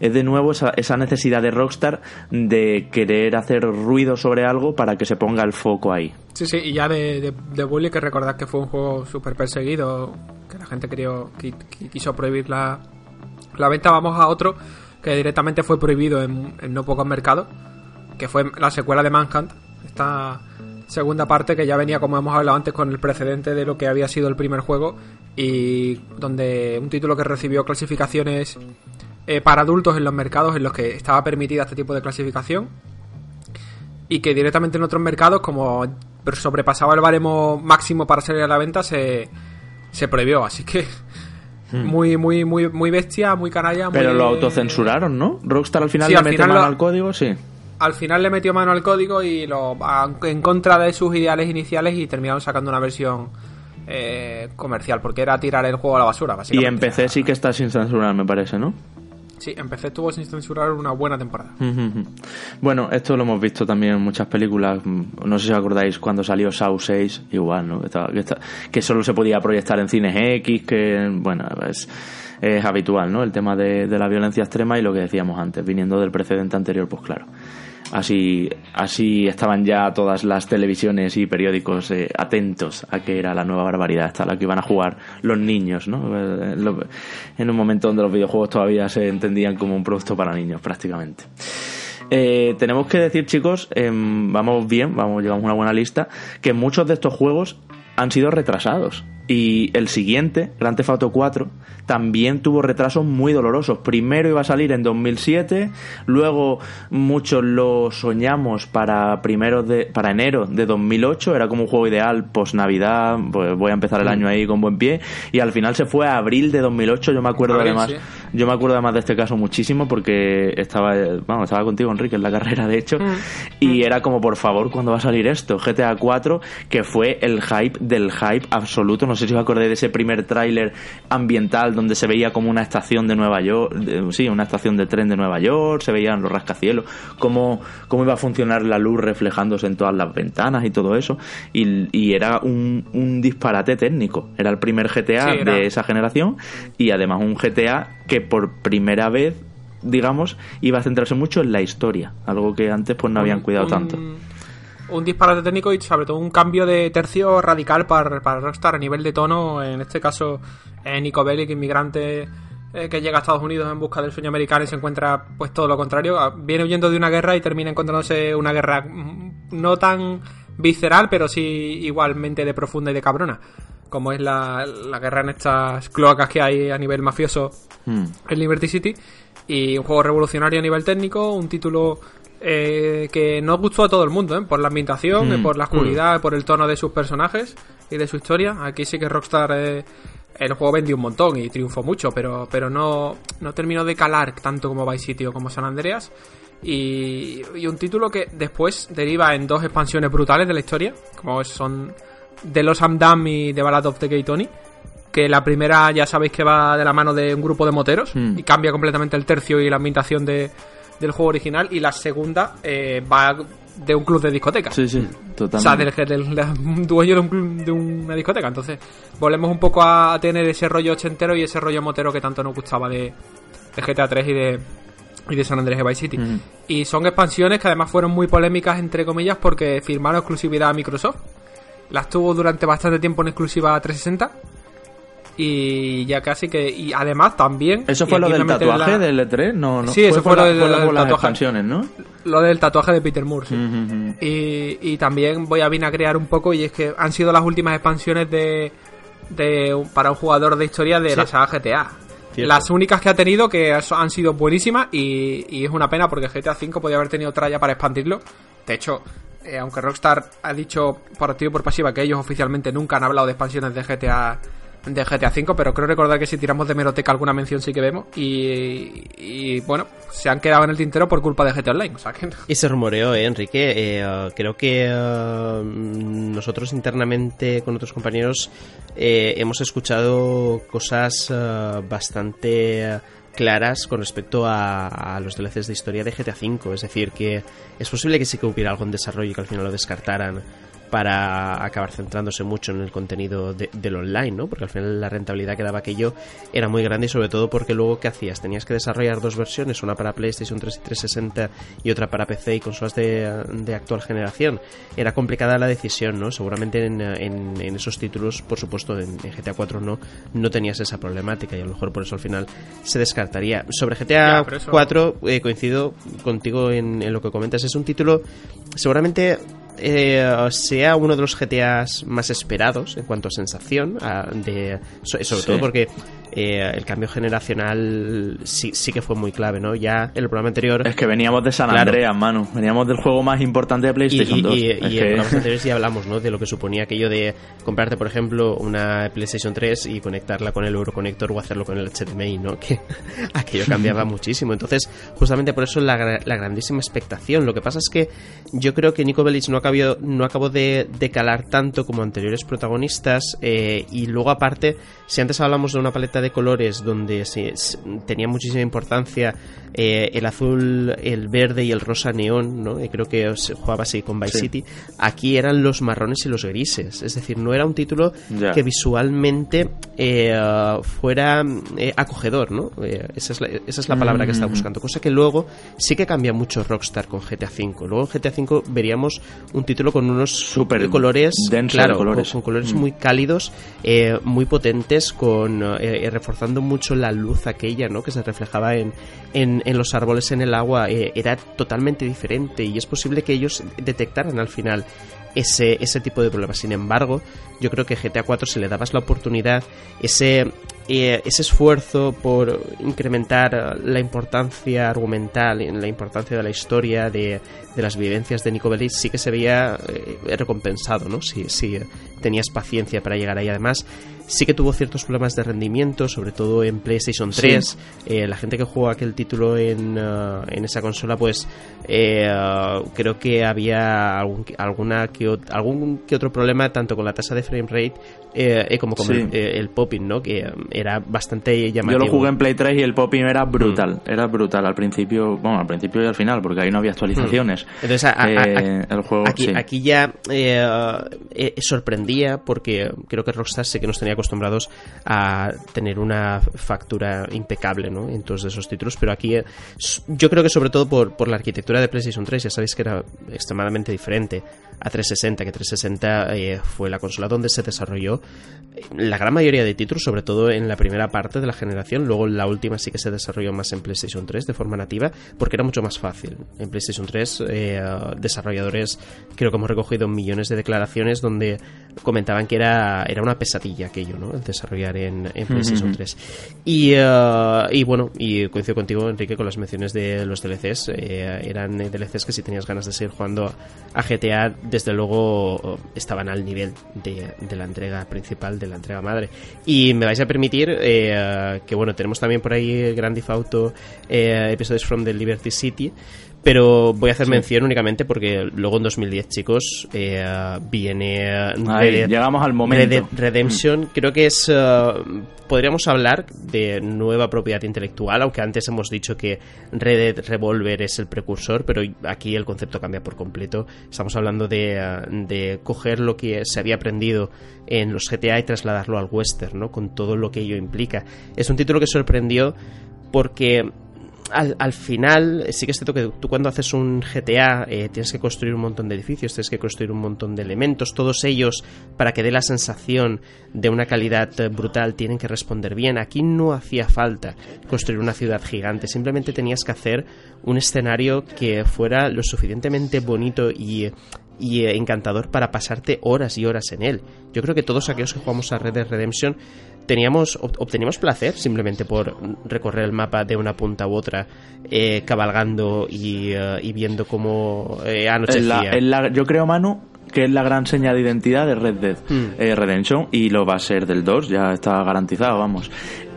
es de nuevo esa, esa necesidad de Rockstar de querer hacer ruido sobre algo para que se ponga el foco ahí.
Sí, sí. Y ya de, de, Bully, que recordad que fue un juego súper perseguido. Que la gente qui- quiso prohibir la, la venta. Vamos a otro que directamente fue prohibido en, no pocos mercados. Que fue la secuela de Manhunt. Esta segunda parte que ya venía, como hemos hablado antes, con el precedente de lo que había sido el primer juego. Y donde un título que recibió clasificaciones eh, para adultos en los mercados en los que estaba permitida este tipo de clasificación y que directamente en otros mercados, como sobrepasaba el baremo máximo para salir a la venta, se, se prohibió. Así que hmm. muy, muy, muy, muy bestia, muy canalla.
Pero lo autocensuraron, ¿no? Rockstar al final le metió mano al código, sí.
Al final le metió mano al código y lo en contra de sus ideales iniciales y terminaron sacando una versión eh, comercial, porque era tirar el juego a la basura, básicamente.
Y en PC sí que está sin censurar, me parece, ¿no?
Sí, empecé tuvo sin censurar una buena temporada.
Bueno, esto lo hemos visto también en muchas películas. No sé si os acordáis cuando salió Saw 6, igual, ¿no? Que, solo se podía proyectar en cines X, que, bueno, es, es habitual, ¿no? El tema de, de la violencia extrema y lo que decíamos antes, viniendo del precedente anterior, pues claro. Así, así estaban ya todas las televisiones y periódicos eh, atentos a que era la nueva barbaridad hasta la que iban a jugar los niños, ¿no? Eh, en un momento donde los videojuegos todavía se entendían como un producto para niños, prácticamente. Eh, tenemos que decir, chicos, em, vamos bien, vamos, llevamos una buena lista, que muchos de estos juegos han sido retrasados. Y el siguiente, Grand Theft Auto 4, también tuvo retrasos muy dolorosos. Primero iba a salir en 2007, luego muchos lo soñamos para primero de para enero de 2008, era como un juego ideal post Navidad, pues voy a empezar el mm. año ahí con buen pie y al final se fue a abril de 2008, yo me acuerdo además, yo me acuerdo además de este caso muchísimo porque estaba vamos, estaba contigo Enrique en la carrera de hecho mm. y era como por favor, ¿cuándo va a salir esto? GTA 4 que fue el hype del hype absoluto, no sé si os acordáis de ese primer tráiler ambiental donde se veía como una estación de Nueva York, sí, una estación de tren de Nueva York, se veían los rascacielos, cómo, cómo iba a funcionar la luz reflejándose en todas las ventanas y todo eso. Y, era un, disparate técnico. Era el primer GTA de esa generación y además un GTA que por primera vez digamos, iba a centrarse mucho en la historia, algo que antes pues no habían cuidado tanto
un disparate técnico y sobre todo un cambio de tercio radical para, para Rockstar a nivel de tono. En este caso, eh, Nico Bellic, inmigrante eh, que llega a Estados Unidos en busca del sueño americano y se encuentra pues todo lo contrario. Ah, viene huyendo de una guerra y termina encontrándose una guerra mm, no tan visceral, pero sí igualmente de profunda y de cabrona. Como es la, guerra en estas cloacas que hay a nivel mafioso hmm. en Liberty City. Y un juego revolucionario a nivel técnico, un título eh, que no gustó a todo el mundo, ¿eh? por la ambientación, mm. por la oscuridad, mm. por el tono de sus personajes y de su historia. Aquí sí que Rockstar eh, el juego vendió un montón y triunfó mucho, pero, pero no, no terminó de calar tanto como Vice City o como San Andreas. Y, un título que después deriva en dos expansiones brutales de la historia, como son The Los Amdam y The Ballad of the Gay Tony. Que la primera ya sabéis que va de la mano de un grupo de moteros mm. y cambia completamente el tercio y la ambientación de, del juego original y la segunda eh, va de un club de discoteca.
Sí, sí,
totalmente. O sea, del, del, dueño de, un, de, una discoteca. Entonces, volvemos un poco a tener ese rollo ochentero y ese rollo motero que tanto nos gustaba de, de GTA 3 y de, y de San Andrés de Vice City. Y son expansiones que además fueron muy polémicas, entre comillas, porque firmaron exclusividad a Microsoft. Las tuvo durante bastante tiempo en exclusiva a 360 y ya casi que y además también
eso fue lo del tatuaje del E3 no,
no sí eso fue, lo del,
tatuaje.
¿no? lo del tatuaje de Peter Moore y, y, también voy a a crear un poco y es que han sido las últimas expansiones de, de para un jugador de historia de la saga GTA Las únicas que ha tenido que han sido buenísimas y, y es una pena porque GTA V podía haber tenido otra ya para expandirlo. De hecho, eh, aunque Rockstar ha dicho por activo y por pasiva que ellos oficialmente nunca han hablado de expansiones de GTA de GTA V, pero creo recordar que si tiramos de meroteca alguna mención sí que vemos. Y, bueno, se han quedado en el tintero por culpa de GTA Online.
Y se rumoreó, ¿eh, Enrique. Eh, creo que eh, nosotros internamente con otros compañeros hemos escuchado cosas bastante claras con respecto a, los DLCs de historia de GTA V. Es decir, que es posible que sí que hubiera algo en desarrollo y que al final lo descartaran para acabar centrándose mucho en el contenido del online, ¿no? Porque al final la rentabilidad que daba aquello era muy grande y sobre todo porque luego ¿qué hacías? Tenías que desarrollar dos versiones, una para PlayStation 3 y 360 y otra para PC y consolas de, actual generación. Era complicada la decisión, ¿no? Seguramente en, esos títulos, por supuesto, en, GTA 4 no, no tenías esa problemática y a lo mejor por eso al final se descartaría. Sobre GTA 4 eh, coincido contigo en, en lo que comentas, es un título seguramente eh, sea uno de los GTAs más esperados en cuanto a sensación, de, sobre todo porque eh, el cambio generacional sí, sí que fue muy clave, ¿no? Ya en el programa anterior...
Es que veníamos de San Andreas, Manu. Veníamos del juego más importante de PlayStation
y,
2.
Y, y en programas anteriores ya hablamos, ¿no? De lo que suponía aquello de comprarte, por ejemplo, una PlayStation 3 y conectarla con el Euroconnector o hacerlo con el HDMI, ¿no? Que aquello cambiaba muchísimo. Entonces, justamente por eso la, la, grandísima expectación. Lo que pasa es que yo creo que Nico Bellic no acabó, no acabó de, de calar tanto como anteriores protagonistas eh, y luego aparte, si antes hablamos de una paleta de colores donde se, tenía muchísima importancia eh, el azul, el verde y el rosa neón, ¿no? Y creo que se jugaba así con Vice City, aquí eran los marrones y los grises. Es decir, no era un título que visualmente eh, fuera eh, acogedor, ¿no? Esa, es la, esa es la palabra que está
Mm.
buscando. Cosa que luego sí que cambia mucho Rockstar con GTA V. Luego en GTA V veríamos un título con unos
Súper
colores, claro,
de colores.
Con, con colores
Mm.
muy cálidos, muy potentes, con reforzando mucho la luz aquella, ¿no? Que se reflejaba en, en, los árboles, en el agua. eh, era totalmente diferente y es posible que ellos detectaran al final ese, ese tipo de problemas. Sin embargo, yo creo que GTA 4 si le dabas la oportunidad, ese, eh, ese esfuerzo por incrementar eh, la importancia argumental, la importancia de la historia, de, de las vivencias de Nico sí que se veía recompensado, ¿no? Si, si tenías paciencia para llegar ahí. Además, sí que tuvo ciertos problemas de rendimiento, sobre todo en PlayStation 3. Eh, la gente que jugó aquel título en, uh, en esa consola, pues eh, uh, creo que había algún, alguna que, algún que otro problema tanto con la tasa de frame rate eh, eh, como con
Sí.
el, eh, el popping, ¿no? Que um, era bastante
Yo
llamativo.
lo jugué en Play 3 y el popping era brutal.
Mm.
Era brutal al principio, bueno, al principio y al final, porque ahí no había actualizaciones.
Entonces, a- a- a-
Eh, el juego,
aquí,
sí.
aquí ya eh, sorprendía porque creo que Rockstar sí que nos tenía acostumbrados a tener una factura impecable ¿no? en todos esos títulos, pero aquí yo creo que sobre todo por, por la arquitectura de PlayStation 3, ya sabéis que era extremadamente diferente a 360, que 360 eh, fue la consola donde se desarrolló eh, la gran mayoría de títulos, sobre todo en la primera parte de la generación, luego la última sí que se desarrolló más en PlayStation 3 de forma nativa, porque era mucho más fácil. En PlayStation 3, eh, desarrolladores, creo que hemos recogido millones de declaraciones donde comentaban que era, era una pesadilla aquello, ¿no? El desarrollar en, en PlayStation
Ujú.
3. Y, eh, y bueno, y coincido contigo, Enrique, con las menciones de los DLCs. eh, eran DLCs que si tenías ganas de seguir jugando a GTA, desde luego estaban al nivel de, de la entrega principal, de la entrega madre. Y me vais a permitir eh, que, bueno, tenemos también por ahí Grand Theft Auto, eh, episodios from the Liberty City. Pero voy a hacer mención únicamente porque luego en 2010, chicos, eh, viene
Ahí,
Red
llegamos al
Red
momento.
Dead Redemption. Creo que es. eh, podríamos hablar de nueva propiedad intelectual, aunque antes hemos dicho que Red Dead Revolver es el precursor, pero aquí el concepto cambia por completo. Estamos hablando de, eh, de coger lo que se había aprendido en los GTA y trasladarlo al western, ¿no? Con todo lo que ello implica. Es un título que sorprendió porque al, al final, sí que es cierto que tú cuando haces un GTA eh, tienes que construir un montón de edificios, tienes que construir un montón de elementos, todos ellos para que dé la sensación de una calidad eh, brutal tienen que responder bien. Aquí no hacía falta construir una ciudad gigante, simplemente tenías que hacer un escenario que fuera lo suficientemente bonito y y eh, encantador para pasarte horas y horas en él. Yo creo que todos aquellos que jugamos a Red Dead Redemption teníamos ob- obteníamos placer simplemente por recorrer el mapa de una punta u otra eh, cabalgando y, eh, y viendo cómo eh, anochecía.
la- yo creo, Manu, que es la gran señal de identidad de Red Dead
Hmm.
eh, Redemption y lo va a ser del 2, ya está garantizado, vamos.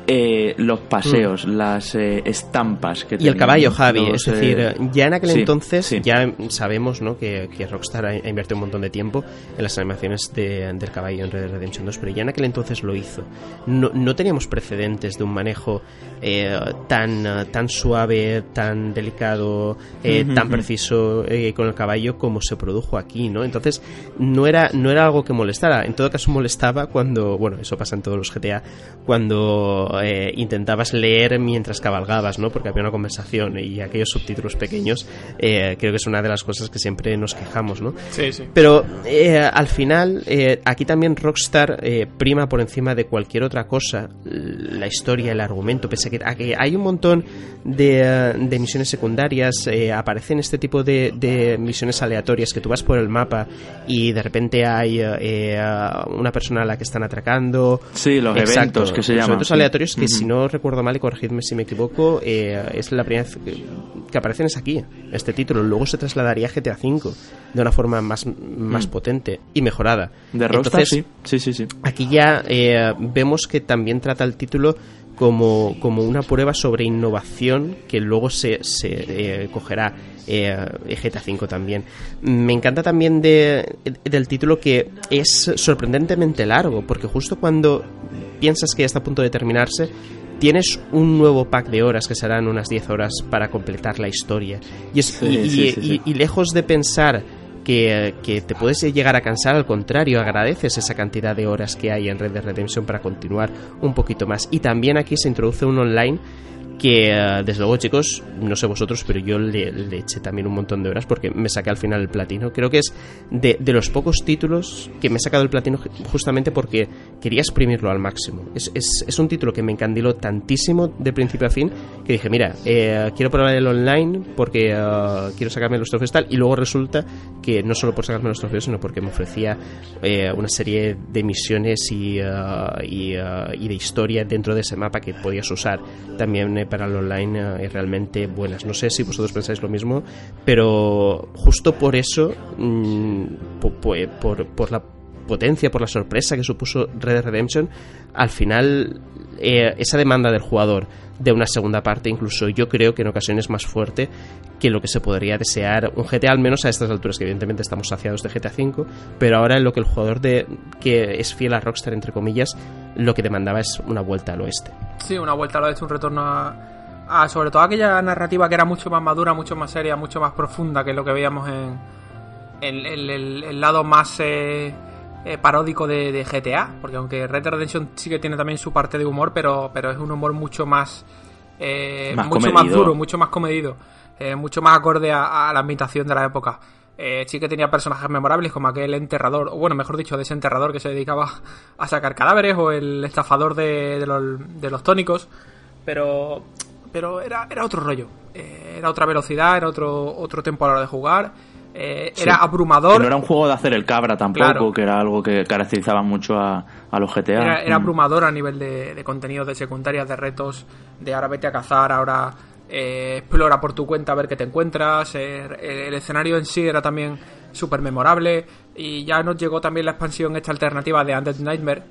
Eh, los paseos, las eh, estampas que.
Y el caballo, Javi.
los,
es decir,
eh,
ya en aquel
sí,
entonces,
sí.
ya sabemos ¿no? que, que Rockstar ha, ha invertido un montón de tiempo en las animaciones de- del caballo en Red Dead Redemption 2, pero ya en aquel entonces lo hizo. No, no teníamos precedentes de un manejo eh, tan, tan suave, tan delicado, eh,
Ujú,
tan preciso con el caballo como se produjo aquí, ¿no? Entonces, no era, no era algo que molestara. En todo caso, molestaba cuando, bueno, eso pasa en todos los GTA, cuando eh, intentabas leer mientras cabalgabas, ¿no? Porque había una conversación y aquellos subtítulos pequeños, eh, creo que es una de las cosas que siempre nos quejamos, ¿no?
Sí, sí.
Pero eh, al final, eh, aquí también Rockstar eh, prima por encima de cualquier otra cosa la historia, el argumento, pese a que, a que hay un montón de, de misiones secundarias, eh, aparecen este tipo de, de misiones aleatorias que tú vas por el mapa y de repente hay una persona a la que están atracando.
Sí, los
Exacto,
eventos que se
los
llaman.
eventos
sí.
aleatorios escritorios que, si no recuerdo mal, y corregidme si me equivoco, eh, es la primera vez que, aparecen es aquí, este título. Luego se trasladaría a GTA V de una forma más, más mm. potente y mejorada.
De Rockstar, sí. sí, sí, sí.
Aquí ya eh, vemos que también trata el título como, como una prueba sobre innovación que luego se, se eh, cogerá eh, GTA V también. Me encanta también de, del título que es sorprendentemente largo, porque justo cuando piensas que ya está a punto de terminarse, tienes un nuevo pack de horas que serán unas 10 horas para completar la historia. Y, es, y, lejos de pensar que, que, te puedes llegar a cansar, al contrario, agradeces esa cantidad de horas que hay en Red Dead Redemption para continuar un poquito más. Y también aquí se introduce un online que eh, desde luego chicos, no sé vosotros, pero yo le, eché también un montón de horas porque me saqué al final el platino. Creo que es de, los pocos títulos que me he sacado el platino justamente porque quería exprimirlo al máximo. Es, es, un título que me encandiló tantísimo de principio a fin que dije, mira, eh, quiero probar el online porque eh, quiero sacarme los trofeos tal y luego resulta que no solo por sacarme los trofeos, sino porque me ofrecía una serie de misiones y, y, y, de historia dentro de ese mapa que podías usar también para el online es realmente buenas. No sé si vosotros pensáis lo mismo, pero justo por eso, mm, por, por, la potencia, por la sorpresa que supuso Red Dead Redemption, al final eh, esa demanda del jugador de una segunda parte, incluso yo creo que en ocasiones más fuerte que lo que se podría desear un GTA, al menos a estas alturas, que evidentemente estamos saciados de GTA V, pero ahora en lo que el jugador de que es fiel a Rockstar, entre comillas, lo que demandaba es una vuelta al oeste.
Sí, una vuelta al oeste, un retorno a, sobre todo aquella narrativa que era mucho más madura, mucho más seria, mucho más profunda que lo que veíamos en, el, lado más... Eh, eh, paródico de, GTA, porque aunque Red Dead Redemption sí que tiene también su parte de humor, pero, pero es un humor mucho más, eh, mucho más duro, mucho más comedido, eh, mucho más acorde a, la ambientación de la época. sí que tenía personajes memorables como aquel enterrador, o bueno, mejor dicho, desenterrador que se dedicaba a sacar cadáveres, o el estafador de, los, de los tónicos, pero, pero era, era otro rollo, era otra velocidad, era otro, otro tiempo a la hora de jugar eh, era abrumador.
no era un juego de hacer el cabra tampoco, que era algo que caracterizaba mucho a, los GTA.
Era, mm. abrumador a nivel de, de contenidos, de secundarias, de retos, de ahora vete a cazar, ahora eh, explora por tu cuenta a ver qué te encuentras. Eh, el escenario en sí era también súper memorable. Y ya nos llegó también la expansión esta alternativa de Undead Nightmare,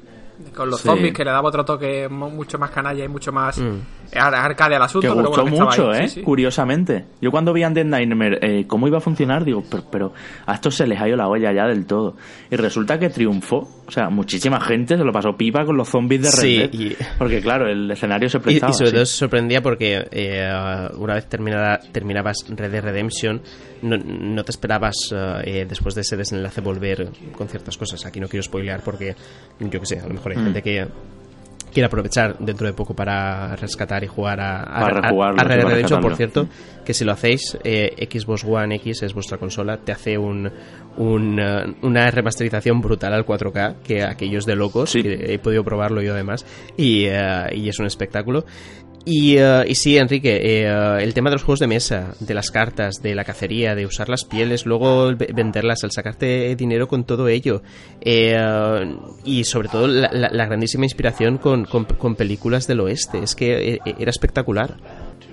con los zombies que le daba otro toque mucho más canalla y mucho más mm. Arcade al asunto.
Que gustó mucho, ¿eh? Curiosamente. Yo cuando vi Undead Nightmare eh, cómo iba a funcionar, digo, pero, a estos se les ha ido la olla ya del todo. Y resulta que triunfó. O sea, muchísima gente se lo pasó pipa con los zombies de Red Dead. Porque claro, el escenario se prestaba.
Y, sobre todo se sorprendía porque eh, una vez terminada, terminabas Red Dead Redemption, no, no te esperabas eh, después de ese desenlace volver con ciertas cosas. Aquí no quiero spoilear porque, yo qué sé, a lo mejor hay mm. gente que quiere aprovechar dentro de poco para rescatar y jugar a, a, a, Red Dead Redemption, por cierto, que si lo hacéis, eh, Xbox One X es vuestra consola, te hace un, un, una remasterización brutal al 4K, que aquellos de locos, que he podido probarlo yo además, y, eh, y es un espectáculo. Y, eh, y, sí, Enrique, eh, el tema de los juegos de mesa, de las cartas, de la cacería, de usar las pieles, luego venderlas, al sacarte dinero con todo ello. Eh, y sobre todo la, grandísima inspiración con, con, películas del oeste. Es que era espectacular.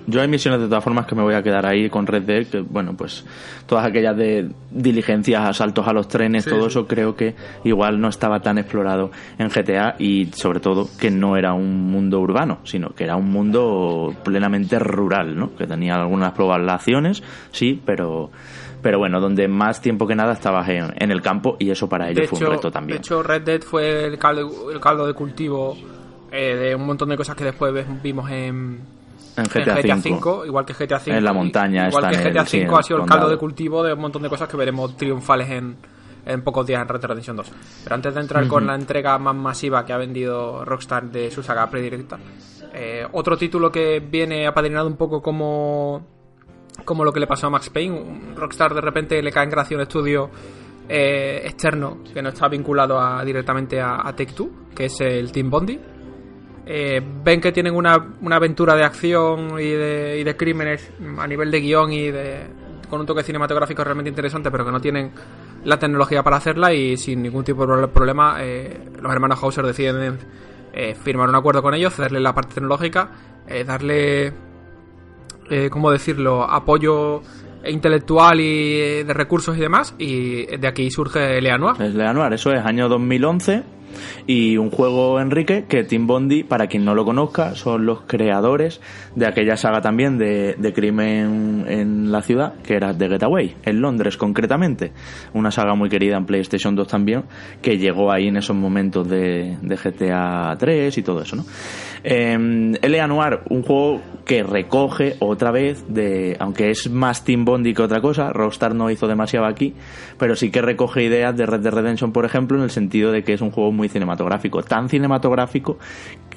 Yo hay misiones de todas formas que me voy a quedar ahí con Red Dead, que bueno, pues todas aquellas de diligencias, asaltos a los trenes, todo eso creo que igual no estaba tan explorado en GTA y sobre todo que no era un mundo urbano, sino que era un mundo plenamente rural, ¿no? Que tenía algunas poblaciones, sí, pero pero bueno, donde más tiempo que nada estabas en, el campo y eso para ellos fue un reto también.
De hecho, Red Dead fue el caldo, el caldo de cultivo eh, de un montón de cosas que después vimos en
en GTA,
V, igual que GTA V.
En la montaña.
Igual que GTA V ha sido el caldo de cultivo de un montón de cosas que veremos triunfales en, en pocos días en Red Dead Redemption 2. Pero antes de entrar con la entrega más masiva que ha vendido Rockstar de su saga predirecta, eh, otro título que viene apadrinado un poco como, como lo que le pasó a Max Payne. Rockstar de repente le cae en gracia un estudio eh, externo que no está vinculado a, directamente a, a Take-Two, que es el Team Bondi eh, ven que tienen una, aventura de acción y de, crímenes a nivel de guion y de con un toque cinematográfico realmente interesante, pero que no tienen la tecnología para hacerla y sin ningún tipo de problema eh, los hermanos Hauser deciden eh, firmar un acuerdo con ellos, cederle la parte tecnológica, eh, darle, eh, ¿cómo decirlo?, apoyo intelectual y de recursos y demás, y de aquí surge Leanoir.
Es Leanoir, eso es año 2011 y un juego, Enrique, que Tim Bondi, para quien no lo conozca, son los creadores de aquella saga también de, de crimen en la ciudad, que era The Getaway, en Londres concretamente. Una saga muy querida en PlayStation 2 también, que llegó ahí en esos momentos de, de GTA 3 y todo eso, ¿no? Eh, L.A. Noir, un juego que recoge otra vez de, aunque es más Team Bondi que otra cosa, Rockstar no hizo demasiado aquí, pero sí que recoge ideas de Red Dead Redemption, por ejemplo, en el sentido de que es un juego muy cinematográfico, tan cinematográfico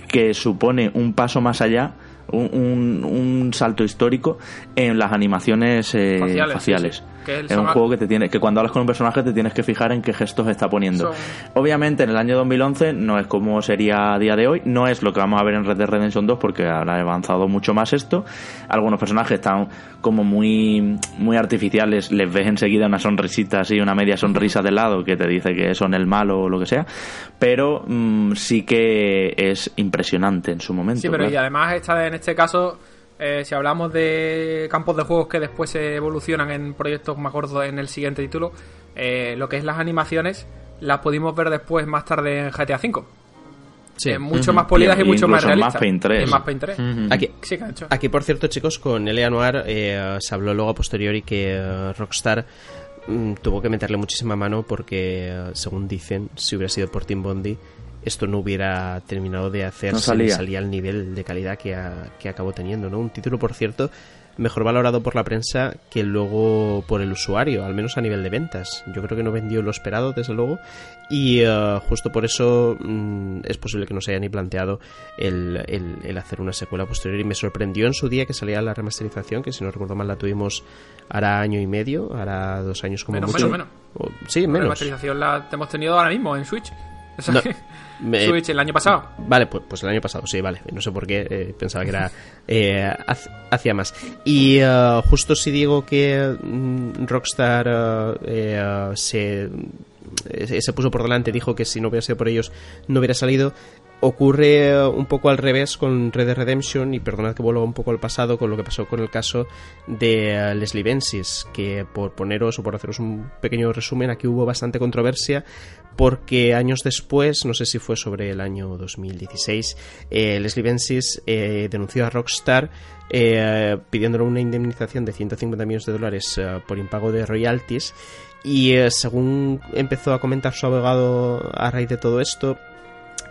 que supone un paso más allá un, un, un, salto histórico en las animaciones eh, faciales. faciales. Sí, sí. Es, es un juego que te tiene, que cuando hablas con un personaje te tienes que fijar en qué gestos está poniendo. Son... Obviamente en el año 2011 no es como sería a día de hoy, no es lo que vamos a ver en Red Dead Redemption 2 porque habrá avanzado mucho más esto. Algunos personajes están como muy muy artificiales, les ves enseguida una sonrisita así, una media sonrisa de lado que te dice que son el malo o lo que sea, pero mmm, sí que es impresionante en su momento.
Sí, pero claro. y además está en este caso eh, si hablamos de campos de juegos que después se evolucionan en proyectos más gordos en el siguiente título, eh, lo que es las animaciones las pudimos ver después más tarde en GTA V. Sí. Eh, mucho uh -huh. más polidas y, y mucho más realistas.
Más Paint 3.
más Paint 3.
Uh -huh. aquí, sí, aquí, por cierto, chicos, con L.A. Noir eh, se habló luego a posteriori que uh, Rockstar mm, tuvo que meterle muchísima mano porque, según dicen, si hubiera sido por Tim Bondi, esto no hubiera terminado de hacerse
no salía.
salía al nivel de calidad que, ha, que acabó teniendo, ¿no? Un título, por cierto, mejor valorado por la prensa que luego por el usuario, al menos a nivel de ventas. Yo creo que no vendió lo esperado, desde luego, y uh, justo por eso mm, es posible que no se haya ni planteado el, el, el, hacer una secuela posterior. Y me sorprendió en su día que salía la remasterización, que si no recuerdo mal la tuvimos hará año y medio, hará dos años como
menos,
mucho.
Menos, menos.
Sí, menos.
La remasterización la hemos tenido ahora mismo en Switch. O sea, no, me, Switch el año pasado.
Vale, pues, pues, el año pasado, sí, vale. No sé por qué eh, pensaba que era eh, hacia más. Y uh, justo si digo que mm, Rockstar uh, se, se puso por delante, dijo que si no hubiera sido por ellos no hubiera salido, ocurre un poco al revés con Red Dead Redemption y perdonad que vuelva un poco al pasado con lo que pasó con el caso de Leslie Bensis que por poneros o por haceros un pequeño resumen aquí hubo bastante controversia porque años después, no sé si fue sobre el año 2016, eh, Leslie Bensis eh, denunció a Rockstar eh, pidiéndole una indemnización de 150 millones de dólares eh, por impago de royalties. Y según empezó a comentar su abogado a raíz de todo esto,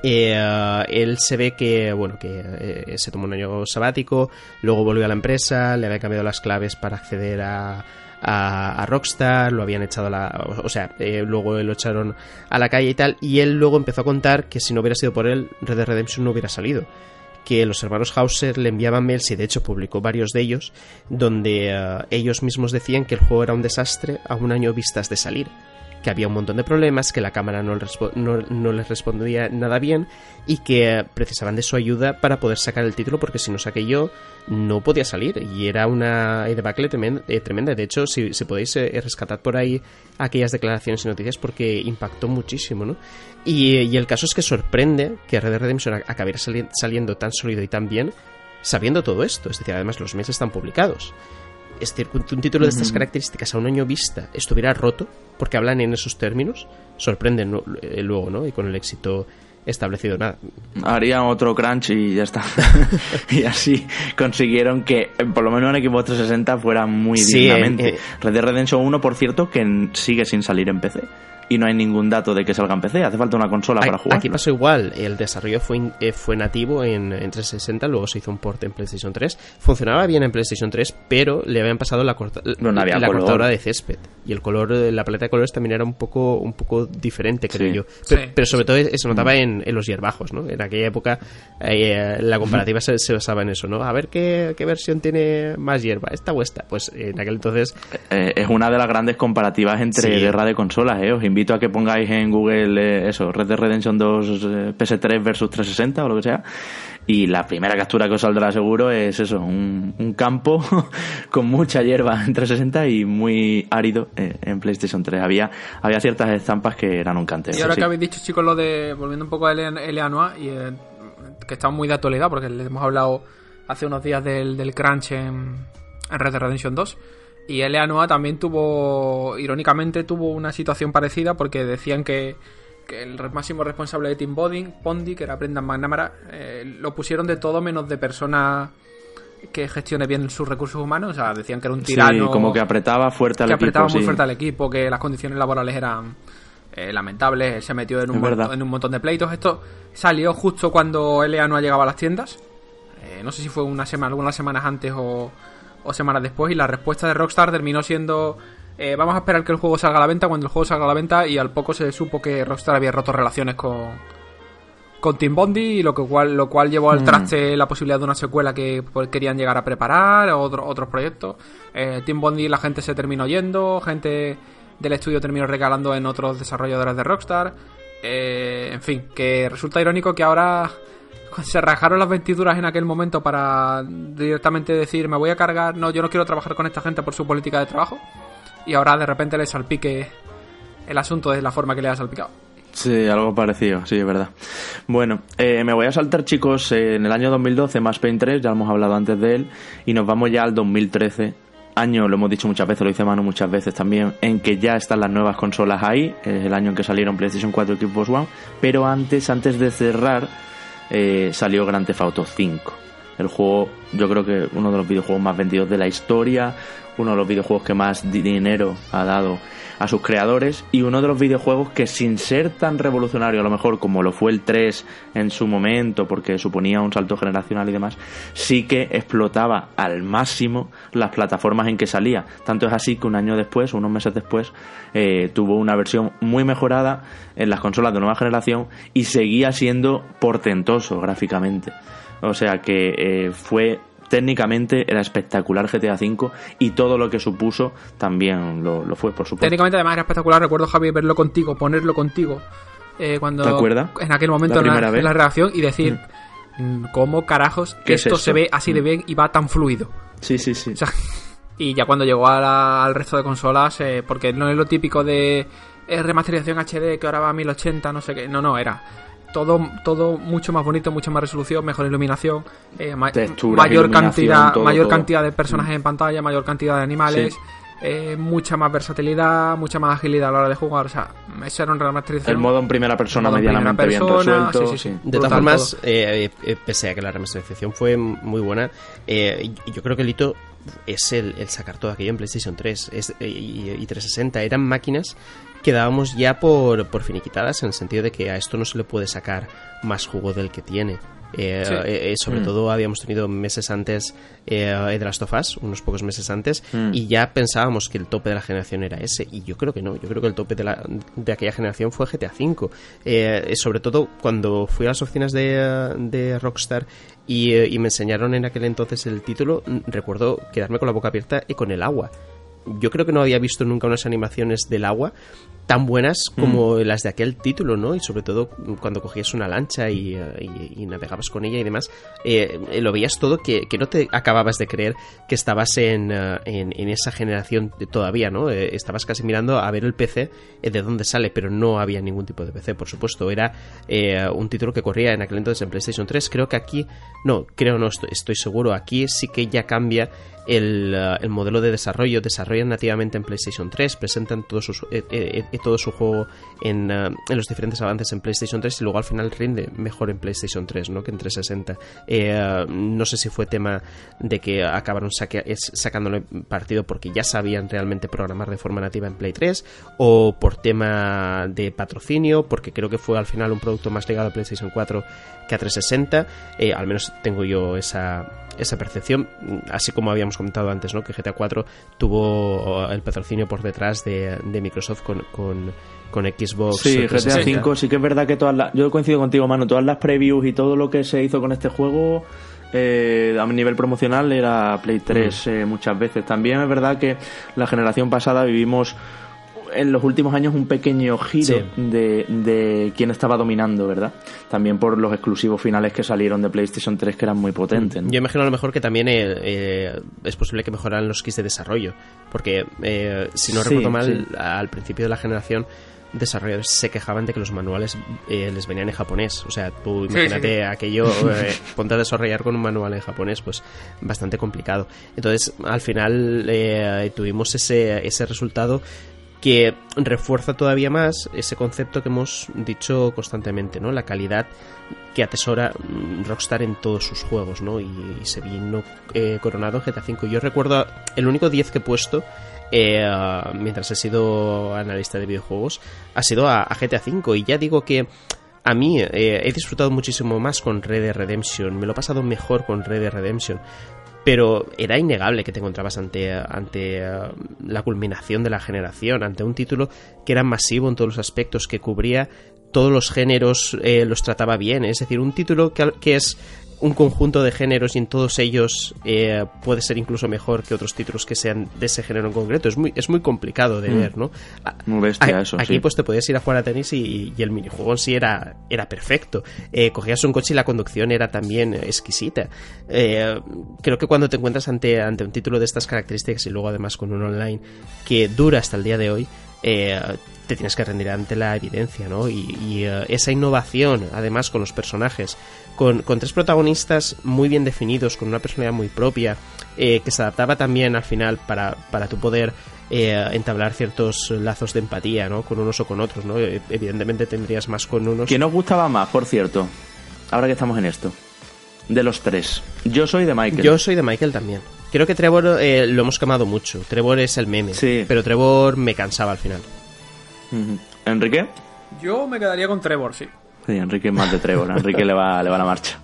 él se ve que bueno que se tomó un año sabático luego volvió a la empresa le había cambiado las claves para acceder a, a, Rockstar lo habían echado a la o, sea eh, luego lo echaron a la calle y tal y él luego empezó a contar que si no hubiera sido por él Red Dead Redemption no hubiera salido. Que los hermanos Hauser le enviaban mails y de hecho publicó varios de ellos donde uh, ellos mismos decían que el juego era un desastre a un año vistas de salir que había un montón de problemas, que la cámara no, no, les respondía nada bien y que precisaban de su ayuda para poder sacar el título porque si no saqué yo no podía salir y era una debacle tremenda. tremenda. De hecho, si, podéis eh, rescatar por ahí aquellas declaraciones y noticias porque impactó muchísimo, ¿no? Y, y el caso es que sorprende que Red Dead Redemption acabara sali saliendo tan sólido y tan bien sabiendo todo esto. Es decir, además los meses están publicados es decir, que un título de estas características a un año vista estuviera roto, porque hablan en esos términos, sorprende luego, ¿no? Y con el éxito establecido nada.
Harían otro crunch y ya está. y así consiguieron que por lo menos en equipo 360 fuera muy sí, dignamente. Eh, eh. Red Dead Redemption 1, por cierto, que sigue sin salir en PC y no hay ningún dato de que salga en PC. Hace falta una consola para jugar.
Aquí pasó igual. El desarrollo fue, eh, fue nativo en, en, 360, luego se hizo un port en PlayStation 3. Funcionaba bien en PlayStation 3, pero le habían pasado la, corta,
no, no
la cortadora de césped. Y el color, la paleta de colores también era un poco, un poco diferente, creo sí. yo. Pero, sí. pero, sobre todo se notaba en, en, los hierbajos, ¿no? En aquella época eh, la comparativa se, se, basaba en eso, ¿no? A ver qué, qué, versión tiene más hierba, esta o esta. Pues en aquel entonces...
Eh, es una de las grandes comparativas entre sí. guerra de consolas, ¿eh? Os invito a que pongáis en Google eh, eso, Red Dead Redemption 2 eh, PS3 versus 360 o lo que sea. Y la primera captura que os saldrá seguro es eso, un, un campo con mucha hierba en 360 y muy árido eh, en PlayStation 3. Había, había ciertas estampas que eran un canteo.
Y ahora sí. que habéis dicho, chicos, lo de, volviendo un poco a Eleanoa, y eh, que están muy de actualidad, porque le hemos hablado hace unos días del, del crunch en, en Red Dead Redemption 2. Y L.A. Noa también tuvo, irónicamente, tuvo una situación parecida porque decían que, que el máximo responsable de Team Bondi, que era Brendan McNamara, eh, lo pusieron de todo menos de persona que gestione bien sus recursos humanos. O sea, decían que era un tirano.
Sí, como que apretaba fuerte al
que
equipo.
apretaba muy
sí.
fuerte al equipo, que las condiciones laborales eran eh, lamentables. Él se metió en un, montón, en un montón de pleitos. Esto salió justo cuando LA no llegaba a las tiendas. Eh, no sé si fue una semana, algunas semanas antes o, o semanas después. Y la respuesta de Rockstar terminó siendo. Eh, vamos a esperar que el juego salga a la venta cuando el juego salga a la venta y al poco se supo que Rockstar había roto relaciones con, con Team Bondi y lo que cual lo cual llevó al
Mm.
traste la posibilidad de una secuela que pues, querían llegar a preparar otro- otros proyectos. Eh, Team Bondi la gente se terminó yendo gente del estudio terminó regalando en otros desarrolladores de Rockstar. Eh, en fin que resulta irónico que ahora se rajaron las vestiduras en aquel momento para directamente decir me voy a cargar no yo no quiero trabajar con esta gente por su política de trabajo y ahora de repente le salpique el asunto de la forma que le ha salpicado
Sí, algo parecido, sí, es verdad. Bueno, eh, me voy a saltar, chicos, en el año 2012, Mass Payne 3, ya hemos hablado antes de él, y nos vamos ya al 2013, año, lo hemos dicho muchas veces, lo dice Manu muchas veces también, en que ya están las nuevas consolas ahí, es el año en que salieron PlayStation 4 y Xbox One, pero antes, antes de cerrar, eh, salió Grand Theft Auto 5. El juego, yo creo que uno de los videojuegos más vendidos de la historia, uno de los videojuegos que más di- dinero ha dado a sus creadores y uno de los videojuegos que sin ser tan revolucionario a lo mejor como lo fue el 3 en su momento porque suponía un salto generacional y demás, sí que explotaba al máximo las plataformas en que salía. Tanto es así que un año después, unos meses después, eh, tuvo una versión muy mejorada en las consolas de nueva generación y seguía siendo portentoso gráficamente. O sea que eh, fue técnicamente era espectacular GTA V y todo lo que supuso también lo, lo fue, por supuesto.
Técnicamente además era espectacular. Recuerdo, Javi, verlo contigo, ponerlo contigo. eh, cuando
¿Te acuerdas?
En aquel momento
La
en la, en la reacción y decir, mm, ¿cómo carajos
¿Qué es
esto se ve así de
Mm.
bien y va tan fluido?
Sí, sí, sí.
O sea, y ya cuando llegó a la- al resto de consolas, eh, porque no es lo típico de eh, remasterización HD que ahora va a 1080, no sé qué. No, no, era todo, todo mucho más bonito, mucho más resolución, mejor iluminación, eh, ma- mayor cantidad,
todo,
mayor
todo.
cantidad de personajes en pantalla, mayor cantidad de animales.
Sí.
Eh, mucha más versatilidad, mucha más agilidad a la hora de jugar. O sea, esa era una remasterización.
El modo en primera persona
en primera
medianamente bien
persona,
resuelto.
sí, sí, sí.
De todas formas,
todo.
eh, eh, pese a que la remasterización fue muy buena, eh, yo creo que el hito es el, el sacar todo aquello en PlayStation 3 es- eh, y, y 360. Eran máquinas que dábamos ya por, por finiquitadas en el sentido de que a esto no se le puede sacar más jugo del que tiene. Eh,
Sí.
eh, eh, sobre
Mm.
todo habíamos tenido meses antes eh, The Last of Us, unos pocos meses antes,
Mm.
y ya pensábamos que el tope de la generación era ese. Y yo creo que no, yo creo que el tope de, la, de aquella generación fue GTA V. Eh, sobre todo cuando fui a las oficinas de, de Rockstar y, eh, y me enseñaron en aquel entonces el título, recuerdo quedarme con la boca abierta y con el agua. Yo creo que no había visto nunca unas animaciones del agua tan buenas como las de aquel título, ¿no? Y sobre todo cuando cogías una lancha y, eh, y- y navegabas con ella y demás, eh, eh, lo veías todo que, que no te acababas de creer que estabas en, en, en esa generación todavía, ¿no? Eh, estabas casi mirando a ver el PC eh, de dónde sale, pero no había ningún tipo de PC, por supuesto. Era un título que corría en aquel entonces en PlayStation 3. Creo que aquí, no, creo no, estoy, estoy seguro, aquí sí que ya cambia el, eh, el modelo de desarrollo, desarrollan nativamente en PlayStation 3, presentan todo su, eh, eh, todo su juego en, en los diferentes avances en PlayStation 3 y luego al final rinde mejor en PlayStation 3 ¿no? que en 360. Eh, no sé si fue tema de que acabaron saque- sacándole partido porque ya sabían realmente programar de forma nativa en Play 3 o por tema de patrocinio, porque creo que fue al final un producto más ligado a PlayStation 4 que a 360. Eh, al menos tengo yo esa, esa percepción, así como habíamos comentado antes, ¿no? que GTA 4 tuvo el patrocinio por detrás de, de Microsoft con, con, con Xbox.
Sí, GTA
360.
V sí que es verdad que todas las... Yo coincido contigo, mano, todas las previews y todo lo que se hizo con este juego eh, a nivel promocional era Play 3 eh, muchas veces. También es verdad que la generación pasada vivimos en los últimos años un pequeño giro de, de quién estaba dominando, ¿verdad? También por los exclusivos finales que salieron de PlayStation 3 que eran muy potentes.
Yo imagino a lo mejor que también eh, eh, es posible que mejoraran los kits de desarrollo, porque eh, si no recuerdo mal, al principio de la generación desarrolladores se quejaban de que los manuales les venían en japonés. O sea, tú imagínate aquello, ponte a desarrollar con un manual en japonés, pues bastante complicado. Entonces, al final tuvimos ese, ese resultado que refuerza todavía más ese concepto que hemos dicho constantemente, ¿no? La calidad que atesora mm, Rockstar en todos sus juegos, ¿no? Y, se vino eh, coronado en GTA V. Yo recuerdo el único 10 que he puesto eh, mientras he sido analista de videojuegos ha sido a, GTA V y ya digo que a mí eh, he disfrutado muchísimo más con Red Dead Redemption, me lo he pasado mejor con Red Dead Redemption, pero era innegable que te encontrabas ante, ante eh, la culminación de la generación, ante un título que era masivo en todos los aspectos, que cubría todos los géneros, eh, los trataba bien, es decir, un título que es un conjunto de géneros y en todos ellos eh, puede ser incluso mejor que otros títulos que sean de ese género en concreto. Es muy, es muy complicado de mm. ver, ¿no?
Muy bestia eso.
Aquí pues te podías ir a jugar a tenis y, el minijuego en sí era, era perfecto. Eh, cogías un coche y la conducción era también exquisita. Eh, creo que cuando te encuentras ante, ante un título de estas características y luego además con un online que dura hasta el día de hoy, te tienes que rendir ante la evidencia, ¿no? Y, esa innovación, además, con los personajes, con, tres protagonistas muy bien definidos, con una personalidad muy propia, eh, que se adaptaba también al final para, para tu poder eh, entablar ciertos lazos de empatía, ¿no? Con unos o con otros, ¿no? Eh, evidentemente tendrías más con unos.
¿Quién os gustaba más, por cierto? Ahora que estamos en esto. De los tres. Yo soy de Michael.
Yo soy de Michael también. Creo que Trevor lo hemos quemado mucho. Trevor es el meme.
Sí.
Pero Trevor me cansaba al final.
¿Enrique?
Yo me quedaría con Trevor, sí.
Sí, Enrique es más de. A Enrique le va, le va la marcha.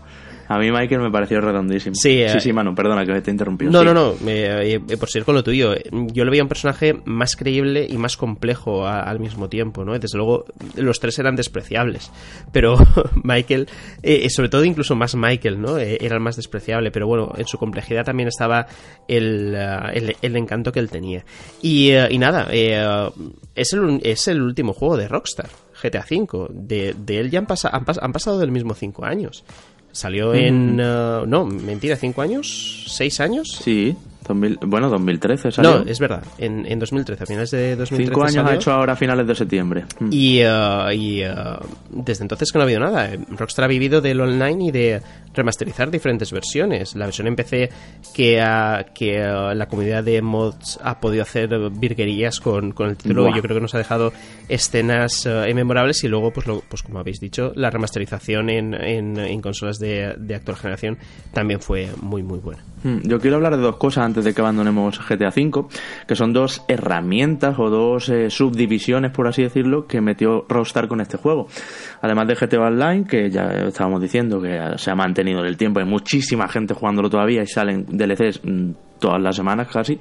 A mí Michael me pareció redondísimo.
Sí,
sí, sí, Manu, perdona que me esté interrumpiendo.
No, no, no, eh, por seguir con lo tuyo. Yo le veía un personaje más creíble y más complejo al mismo tiempo, ¿no? Desde luego, los tres eran despreciables, pero Michael, eh, sobre todo incluso más Michael, ¿no? Eh, era el más despreciable, pero bueno, en su complejidad también estaba el, el, encanto que él tenía. Y, y nada, es, el, es el último juego de Rockstar. GTA V. De, de él ya han, han, han pasado del mismo cinco años. Salió en... Uh, no, mentira, ¿cinco años? ¿Seis años?
Sí bueno, 2013 salió.
No, es verdad, en, en 2013, a finales de 2013
Cinco años ha hecho ahora a finales de septiembre.
Mm. Y, uh, y uh, desde entonces que no ha habido nada. Rockstar ha vivido del online y de remasterizar diferentes versiones. La versión en PC que, que uh, la comunidad de mods ha podido hacer virguerías con, con el título, yo creo que nos ha dejado escenas memorables y luego, pues, lo, pues como habéis dicho, la remasterización en, en, en consolas de, de actual generación también fue muy, muy buena.
Mm, yo quiero hablar de dos cosas antes de que abandonemos GTA V, que son dos herramientas o dos eh, subdivisiones, por así decirlo, que metió Rockstar con este juego. Además de GTA Online, que ya estábamos diciendo que se ha mantenido en el tiempo, hay muchísima gente jugándolo todavía y salen DLCs mm, todas las semanas casi.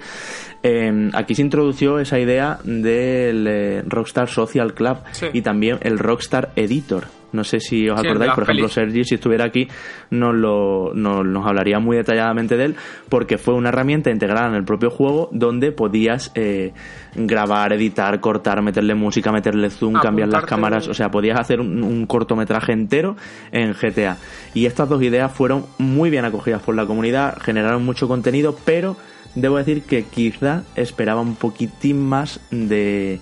Eh, aquí se introdució esa idea del eh, Rockstar Social Club y también el Rockstar Editor no sé si os acordáis, por ejemplo, Sergi, si estuviera aquí, nos, lo, nos, hablaría muy detalladamente de él, porque fue una herramienta integrada en el propio juego donde podías eh, grabar, editar, cortar, meterle música, meterle zoom, cambiar las cámaras, o sea, podías hacer un, cortometraje entero en GTA. Y estas dos ideas fueron muy bien acogidas por la comunidad, generaron mucho contenido, pero debo decir que quizá esperaba un poquitín más de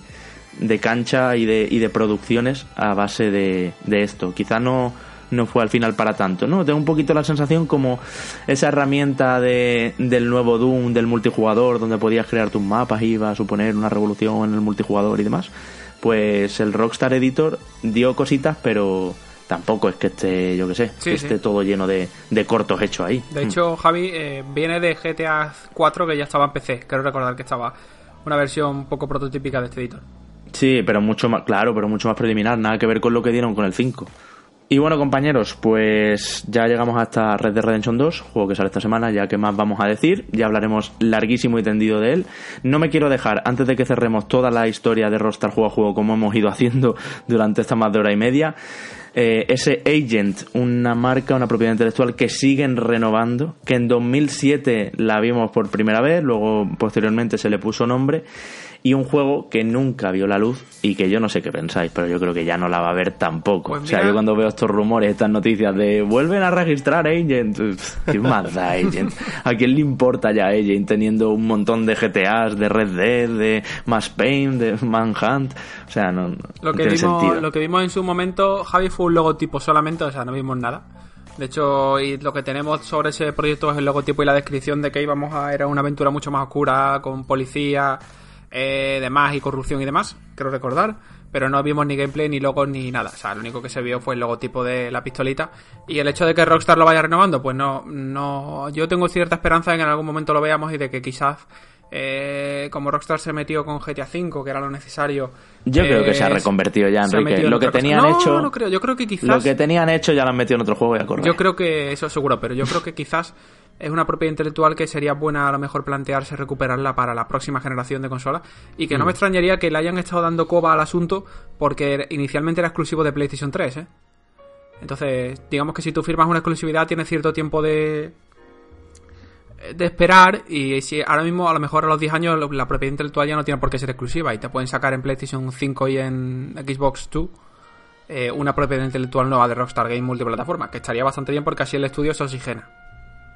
de cancha y de, y de producciones a base de, de esto. Quizá no, no fue al final para tanto, ¿no? Tengo un poquito la sensación como esa herramienta de, del nuevo Doom, del multijugador, donde podías crear tus mapas, iba a suponer una revolución en el multijugador y demás. Pues el Rockstar Editor dio cositas, pero tampoco es que esté, yo que sé, que esté todo lleno de, de, cortos hechos ahí.
De hecho, Javi, eh, viene de GTA 4 que ya estaba en PC. Quiero recordar que estaba una versión un poco prototípica de este editor.
Sí, pero mucho más, claro, pero mucho más preliminar, nada que ver con lo que dieron con el 5. Y bueno, compañeros, pues ya llegamos hasta Red Dead Redemption 2, juego que sale esta semana, ya que más vamos a decir, ya hablaremos larguísimo y tendido de él. No me quiero dejar, antes de que cerremos toda la historia de Rockstar juego a juego como hemos ido haciendo durante esta más de hora y media, eh, ese Agent, una marca, una propiedad intelectual que siguen renovando, que en 2007 la vimos por primera vez, luego posteriormente se le puso nombre y un juego que nunca vio la luz y que yo no sé qué pensáis, pero yo creo que ya no la va a ver tampoco.
Pues
o sea, yo cuando veo estos rumores, estas noticias de vuelven a registrar Agent, ¿qué más da Agent? ¿A quién le importa ya Agent teniendo un montón de GTAs, de Red Dead, de Mass Payne, de Manhunt? O sea, no, no
Lo que,
tiene
vimos,
sentido.
lo que vimos en su momento, Javi, fue un logotipo solamente, o sea, no vimos nada. De hecho, y lo que tenemos sobre ese proyecto es el logotipo y la descripción de que íbamos a era una aventura mucho más oscura, con policía, eh, demás y corrupción y demás, creo recordar. Pero no vimos ni gameplay, ni logos, ni nada. O sea, lo único que se vio fue el logotipo de la pistolita. Y el hecho de que Rockstar lo vaya renovando, pues no, no. Yo tengo cierta esperanza en que en algún momento lo veamos y de que quizás, eh, como Rockstar se metió con GTA V, que era lo necesario.
Yo creo que
eh,
se ha reconvertido ya, Enrique.
en
Lo que tenían
No,
hecho.
no creo. Yo creo que quizás.
Lo que tenían hecho ya lo han metido en otro juego y a correr.
Yo creo que eso seguro, pero yo creo que quizás es una propiedad intelectual que sería buena a lo mejor plantearse recuperarla para la próxima generación de consolas y que no me extrañaría que le hayan estado dando coba al asunto porque inicialmente era exclusivo de PlayStation 3, ¿eh? Entonces, digamos que si tú firmas una exclusividad tienes cierto tiempo de de esperar y si ahora mismo a lo mejor a los 10 años la propiedad intelectual ya no tiene por qué ser exclusiva y te pueden sacar en PlayStation 5 y en Xbox 2 eh, una propiedad intelectual nueva de Rockstar Game multiplataforma, que estaría bastante bien porque así el estudio se oxigena.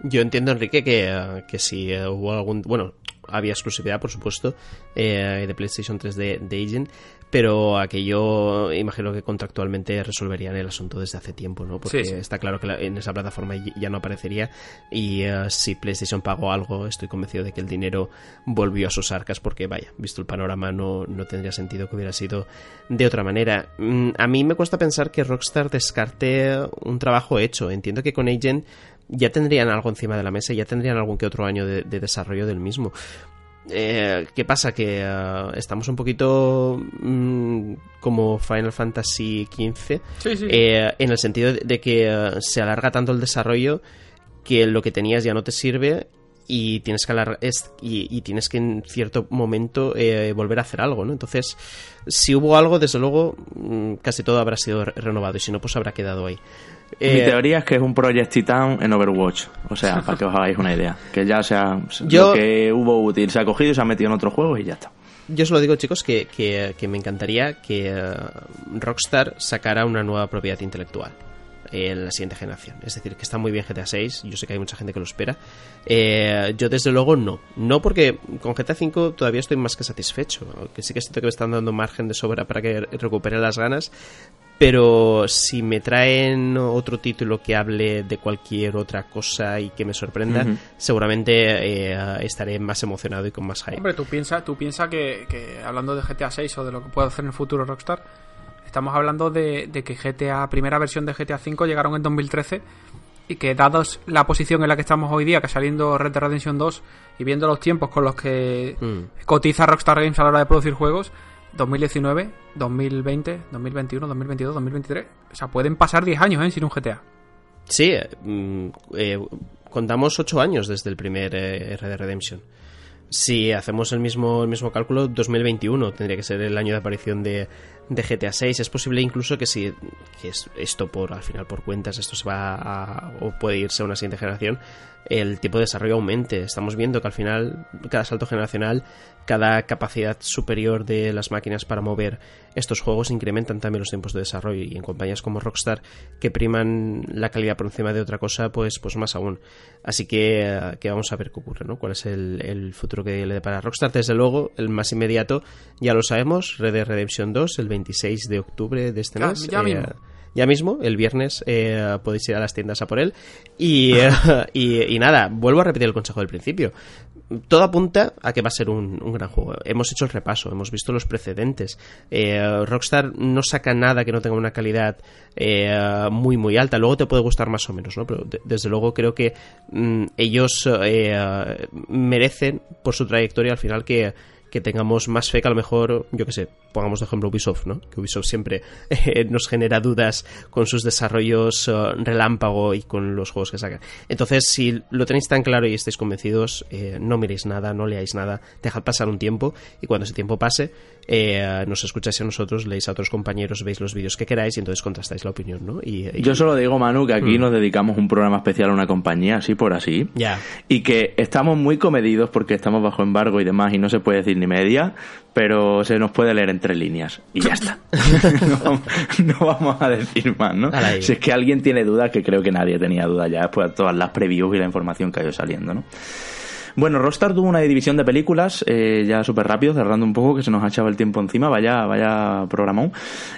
Yo entiendo, Enrique, que, eh, que si eh, hubo algún... Bueno, había exclusividad, por supuesto, eh, de PlayStation 3 de, de Agent, pero aquello imagino que contractualmente resolverían el asunto desde hace tiempo, ¿no? Porque
Sí, sí.
está claro que la- en esa plataforma ya no aparecería y eh, si PlayStation pagó algo, estoy convencido de que el dinero volvió a sus arcas porque, vaya, visto el panorama no, no tendría sentido que hubiera sido de otra manera. Mm, A mí me cuesta pensar que Rockstar descarte un trabajo hecho. Entiendo que con Agent ya tendrían algo encima de la mesa, ya tendrían algún que otro año de, de desarrollo del mismo. Eh, ¿Qué pasa? Que eh, estamos un poquito mm, como Final Fantasy XV
Sí, sí.
eh, en el sentido de, de que eh, se alarga tanto el desarrollo que lo que tenías ya no te sirve y tienes que alargar- es- y, y tienes que en cierto momento eh, volver a hacer algo, ¿no? Entonces, si hubo algo, desde luego, mm, casi todo habrá sido re- renovado y si no, pues habrá quedado ahí.
Mi
Eh,
teoría es que es un Project Titan en Overwatch. O sea, para que os hagáis una idea. Que ya sea
Yo-
lo que hubo útil. Se ha cogido y se ha metido en otros juegos y ya está.
Yo os lo digo, chicos, que, que- que me encantaría que eh, Rockstar sacara una nueva propiedad intelectual en la siguiente generación. Es decir, que está muy bien GTA 6, yo sé que hay mucha gente que lo espera. Eh, yo desde luego no. No porque con GTA 5 todavía estoy más que satisfecho. Que sí que siento que me están dando margen de sobra para que recupere las ganas. Pero si me traen otro título que hable de cualquier otra cosa y que me sorprenda, seguramente eh, estaré más emocionado y con más hype.
Hombre, tú piensas tú piensa que, que hablando de GTA 6 o de lo que puede hacer en el futuro Rockstar, estamos hablando de, de que GTA, primera versión de GTA 5 llegaron en 2013 y que dados la posición en la que estamos hoy día, que saliendo Red Dead Redemption 2 y viendo los tiempos con los que
Mm.
cotiza Rockstar Games a la hora de producir juegos, 2019, 2020, 2021, 2022, 2023, o sea, pueden pasar 10 años ¿eh? sin un GTA.
Sí, eh, mm, eh, contamos ocho años desde el primer eh, Red Dead Redemption. Si hacemos el mismo, el mismo cálculo, 2021 tendría que ser el año de aparición de, de GTA 6. Es posible incluso que si que es- esto por al final por cuentas esto se va a, o puede irse a una siguiente generación, el tipo de desarrollo aumente. Estamos viendo que al final cada salto generacional, cada capacidad superior de las máquinas para mover estos juegos incrementan también los tiempos de desarrollo y en compañías como Rockstar que priman la calidad por encima de otra cosa, pues, pues más aún. Así que, que vamos a ver qué ocurre, ¿no? ¿Cuál es el, el futuro que le depara Rockstar? Desde luego, el más inmediato, ya lo sabemos, Red Redemption 2, el 26 de octubre de este
Ya-
mes.
ya
Eh,
mismo.
ya mismo, el viernes, eh, podéis ir a las tiendas a por él. Y, eh, y, y nada, vuelvo a repetir el consejo del principio. Todo apunta a que va a ser un, un gran juego. Hemos hecho el repaso, hemos visto los precedentes. Eh, Rockstar no saca nada que no tenga una calidad eh, muy, muy alta. Luego te puede gustar más o menos, ¿no? Pero de- desde luego creo que mm, ellos merecen, por su trayectoria, al final que que tengamos más fe que a lo mejor, yo que sé, pongamos de ejemplo Ubisoft, ¿no? Que Ubisoft siempre eh, nos genera dudas con sus desarrollos eh, relámpago y con los juegos que sacan. Entonces, si lo tenéis tan claro y estáis convencidos, eh, no miréis nada, no leáis nada, dejad pasar un tiempo y cuando ese tiempo pase, nos escucháis a nosotros, leéis a otros compañeros, veis los vídeos que queráis y entonces contrastáis la opinión, ¿no? Y,
Yo solo digo, Manu, que aquí mm. nos dedicamos un programa especial a una compañía, así por así,
ya
y que estamos muy comedidos porque estamos bajo embargo y demás y no se puede decir ni media, pero se nos puede leer entre líneas y ya está. no, vamos a decir más, ¿no? Si es que alguien tiene dudas, que creo que nadie tenía dudas ya después de todas las previews y la información que ha ido saliendo, ¿no? Bueno, Rockstar tuvo una división de películas, eh, ya súper rápido, cerrando un poco, que se nos ha echado el tiempo encima, vaya, vaya programón.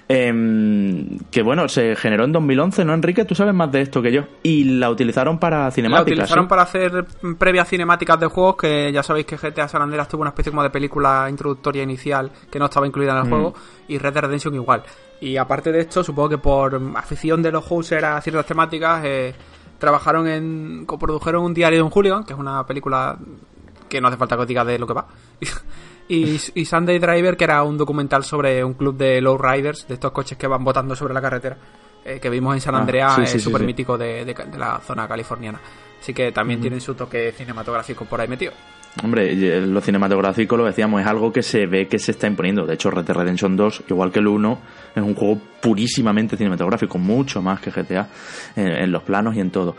Em, que bueno, se generó en 2011, ¿no, Enrique? Tú sabes más de esto que yo. Y la utilizaron para cinemáticas.
La utilizaron para hacer previas cinemáticas de juegos, que ya sabéis que GTA San Andreas tuvo una especie como de película introductoria inicial que no estaba incluida en el mm. juego, y Red Dead Redemption igual. Y aparte de esto, supongo que por afición de los hosts a ciertas temáticas, eh, trabajaron en. coprodujeron un diario de un Julio, que es una película que no hace falta que os diga de lo que va. y, y Sunday Driver, que era un documental sobre un club de low riders, de estos coches que van botando sobre la carretera, eh, que vimos en San ah, Andreas, es súper mítico de, la zona californiana. Así que también tienen su toque cinematográfico por ahí metido.
Hombre, lo cinematográfico, lo decíamos, es algo que se ve que se está imponiendo. De hecho, Red Dead Redemption 2, igual que el 1, es un juego purísimamente cinematográfico, mucho más que GTA en los planos y en todo.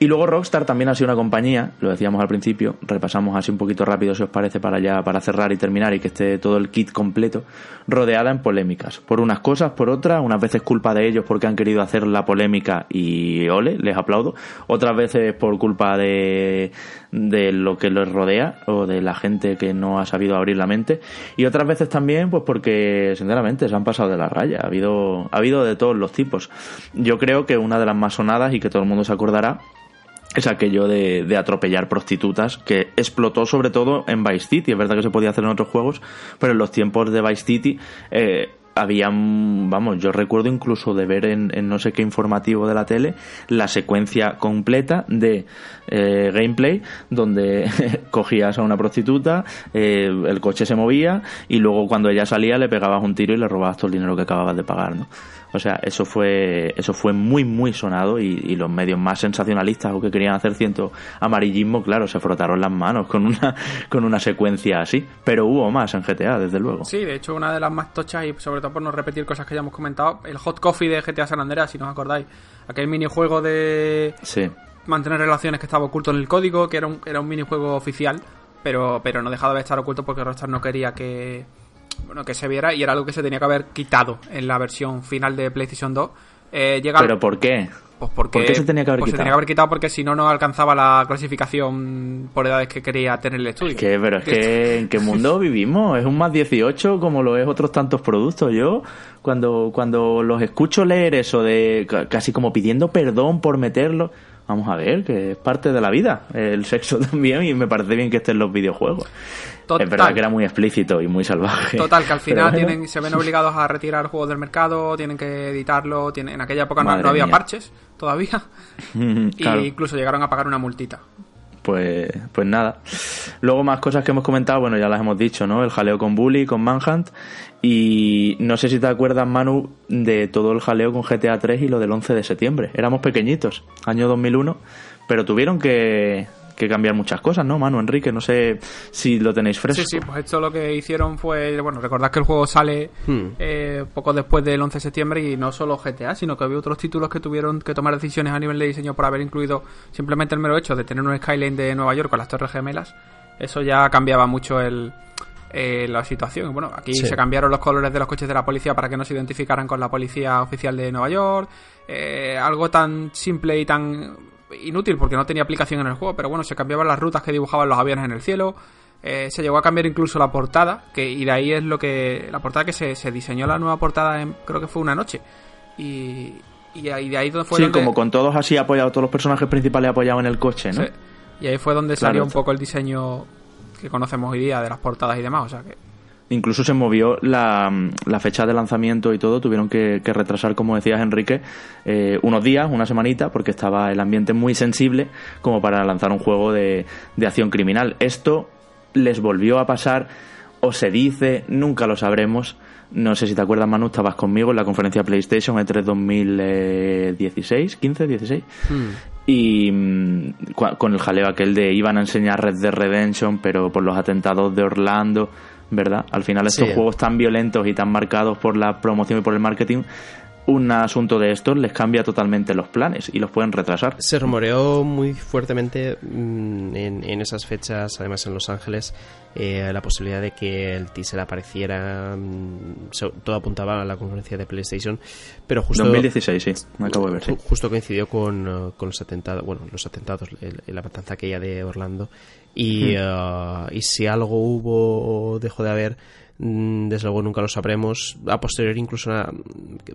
Y luego Rockstar también ha sido una compañía, lo decíamos al principio, repasamos así un poquito rápido si os parece para ya para cerrar y terminar y que esté todo el kit completo, rodeada en polémicas, por unas cosas, por otras, unas veces culpa de ellos porque han querido hacer la polémica y ole, les aplaudo, otras veces por culpa de, de lo que los rodea o de la gente que no ha sabido abrir la mente. Y otras veces también pues porque sinceramente se han pasado de la raya, ha habido ha habido de todos los tipos. Yo creo que una de las más sonadas y que todo el mundo se acordará es aquello de, de, atropellar prostitutas que explotó sobre todo en Vice City. Es verdad que se podía hacer en otros juegos, pero en los tiempos de Vice City eh, habían, vamos, yo recuerdo incluso de ver en, no sé qué informativo de la tele la secuencia completa de eh, gameplay donde cogías a una prostituta, eh, el coche se movía y luego cuando ella salía le pegabas un tiro y le robabas todo el dinero que acababas de pagar, ¿no? O sea, eso fue, eso fue muy, muy sonado y, los medios más sensacionalistas o que querían hacer ciento amarillismo, claro, se frotaron las manos con una, con una secuencia así. Pero hubo más en GTA, desde luego.
Sí, de hecho, una de las más tochas y sobre todo por no repetir cosas que ya hemos comentado, el Hot Coffee de GTA San Andreas, si no os acordáis. Aquel minijuego de
sí.
Mantener relaciones que estaba oculto en el código, que era un, era un minijuego oficial, pero, pero no dejaba de estar oculto porque Rockstar no quería que bueno, que se viera y era algo que se tenía que haber quitado en la versión final de PlayStation 2.
Eh, ¿Pero por qué?
Pues porque,
¿Por qué se tenía que haber
pues
quitado?
Se tenía que haber quitado porque si no, no alcanzaba la clasificación por edades que quería tener el estudio.
Es que, pero es que, ¿en qué mundo vivimos? Es un más 18 como lo es otros tantos productos. Yo, cuando, cuando los escucho leer eso de casi como pidiendo perdón por meterlo, vamos a ver, que es parte de la vida, el sexo también, y me parece bien que estén los videojuegos. Es verdad que era muy explícito y muy salvaje.
Total, que al final tienen, se ven obligados a retirar juegos del mercado, tienen que editarlo, tienen, en aquella época no, había parches todavía, y incluso llegaron a pagar una multita
pues, pues nada. Luego más cosas que hemos comentado, bueno, ya las hemos dicho, ¿no? El jaleo con Bully, con Manhunt. Y no sé si te acuerdas, Manu, de todo el jaleo con GTA 3 y lo del 11 de septiembre. Éramos pequeñitos, año 2001, pero tuvieron que, que cambiar muchas cosas, ¿no, Manu, Enrique? No sé si lo tenéis fresco.
Sí, sí, pues esto lo que hicieron fue, bueno, recordad que el juego sale hmm. eh, poco después del 11 de septiembre y no solo GTA, sino que había otros títulos que tuvieron que tomar decisiones a nivel de diseño por haber incluido simplemente el mero hecho de tener un skyline de Nueva York con las Torres Gemelas. Eso ya cambiaba mucho el, eh, la situación. Bueno, aquí se cambiaron los colores de los coches de la policía para que no se identificaran con la policía oficial de Nueva York. Eh, algo tan simple y tan inútil porque no tenía aplicación en el juego, pero bueno, se cambiaban las rutas que dibujaban los aviones en el cielo. Eh, se llegó a cambiar incluso la portada, que y de ahí es lo que la portada que se, se diseñó la nueva portada en, creo que fue una noche. Y, y ahí de ahí fue
sí, como con todos así apoyados, todos los personajes principales apoyados en el coche, ¿no?
Y ahí fue donde salió un poco el diseño que conocemos hoy día de las portadas y demás, o sea que
Incluso se movió la, la, fecha de lanzamiento y todo. Tuvieron que, retrasar, como decías, Enrique, eh, unos días, una semanita, porque estaba el ambiente muy sensible como para lanzar un juego de, de acción criminal. Esto les volvió a pasar o se dice, nunca lo sabremos. No sé si te acuerdas, Manu, estabas conmigo en la conferencia PlayStation E3 2016, 15, 16. Y mm, con el jaleo aquel de iban a enseñar Red Dead Redemption, pero por los atentados de Orlando, ¿verdad? Al final estos juegos tan violentos y tan marcados por la promoción y por el marketing un asunto de estos les cambia totalmente los planes y los pueden retrasar.
Se rumoreó muy fuertemente mm, en, esas fechas, además en Los Ángeles, eh, la posibilidad de que el teaser apareciera. Mm, todo apuntaba a la conferencia de PlayStation, pero justo.
2016, sí, me acabo de ver.
Justo coincidió con, uh, con los atentados, bueno, los atentados, la matanza aquella de Orlando. Y, hmm. uh, y si algo hubo o dejó de haber Mm, desde luego nunca lo sabremos. A posteriori, incluso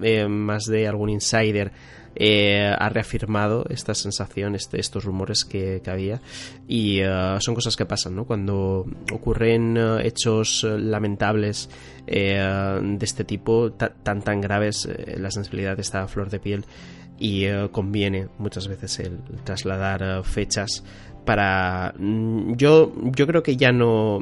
eh, más de algún insider eh, ha reafirmado esta sensación, este, estos rumores que, había. Y eh, son cosas que pasan, ¿no? Cuando ocurren hechos lamentables de este tipo, tan tan graves, la sensibilidad está a flor de piel y conviene muchas veces el trasladar fechas para mm, yo yo creo que ya no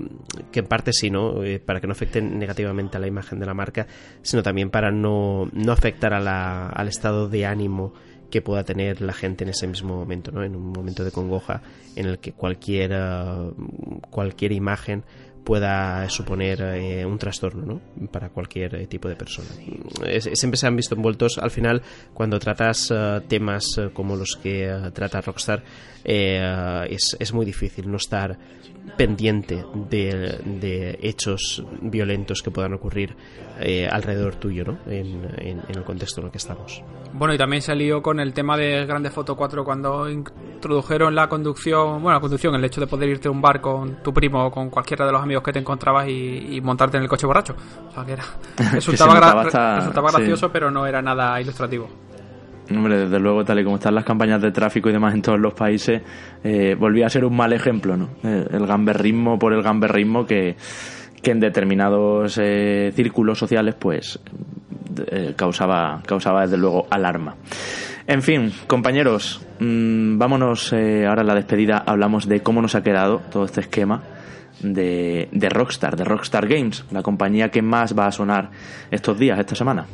que en parte sí no eh, para que no afecte negativamente a la imagen de la marca sino también para no, no afectar a la, al estado de ánimo que pueda tener la gente en ese mismo momento no en un momento de congoja en el que cualquier cualquier imagen pueda suponer eh, un trastorno ¿no? para cualquier eh, tipo de persona. siempre se han visto envueltos, al final, cuando tratas eh, temas como los que trata Rockstar, es, es muy difícil no estar pendiente de, hechos violentos que puedan ocurrir eh, alrededor tuyo, ¿no? En, el contexto en el que estamos.
Bueno, y también salió con el tema de Grande Foto 4 cuando introdujeron la conducción, bueno, la conducción, el hecho de poder irte a un bar con tu primo o con cualquiera de los amigos que te encontrabas y, montarte en el coche borracho. O sea, que era, resultaba, gracioso, pero no era nada ilustrativo.
Hombre, desde luego, tal y como están las campañas de tráfico y demás en todos los países, eh, volvía a ser un mal ejemplo, ¿no? Eh, el gamberrismo por el gamberrismo que, que en determinados eh, círculos sociales, pues, causaba, causaba desde luego alarma. En fin, compañeros, mm, vámonos ahora a la despedida. Hablamos de cómo nos ha quedado todo este esquema. De, de, Rockstar, de Rockstar Games, la compañía que más va a sonar estos días, esta semana.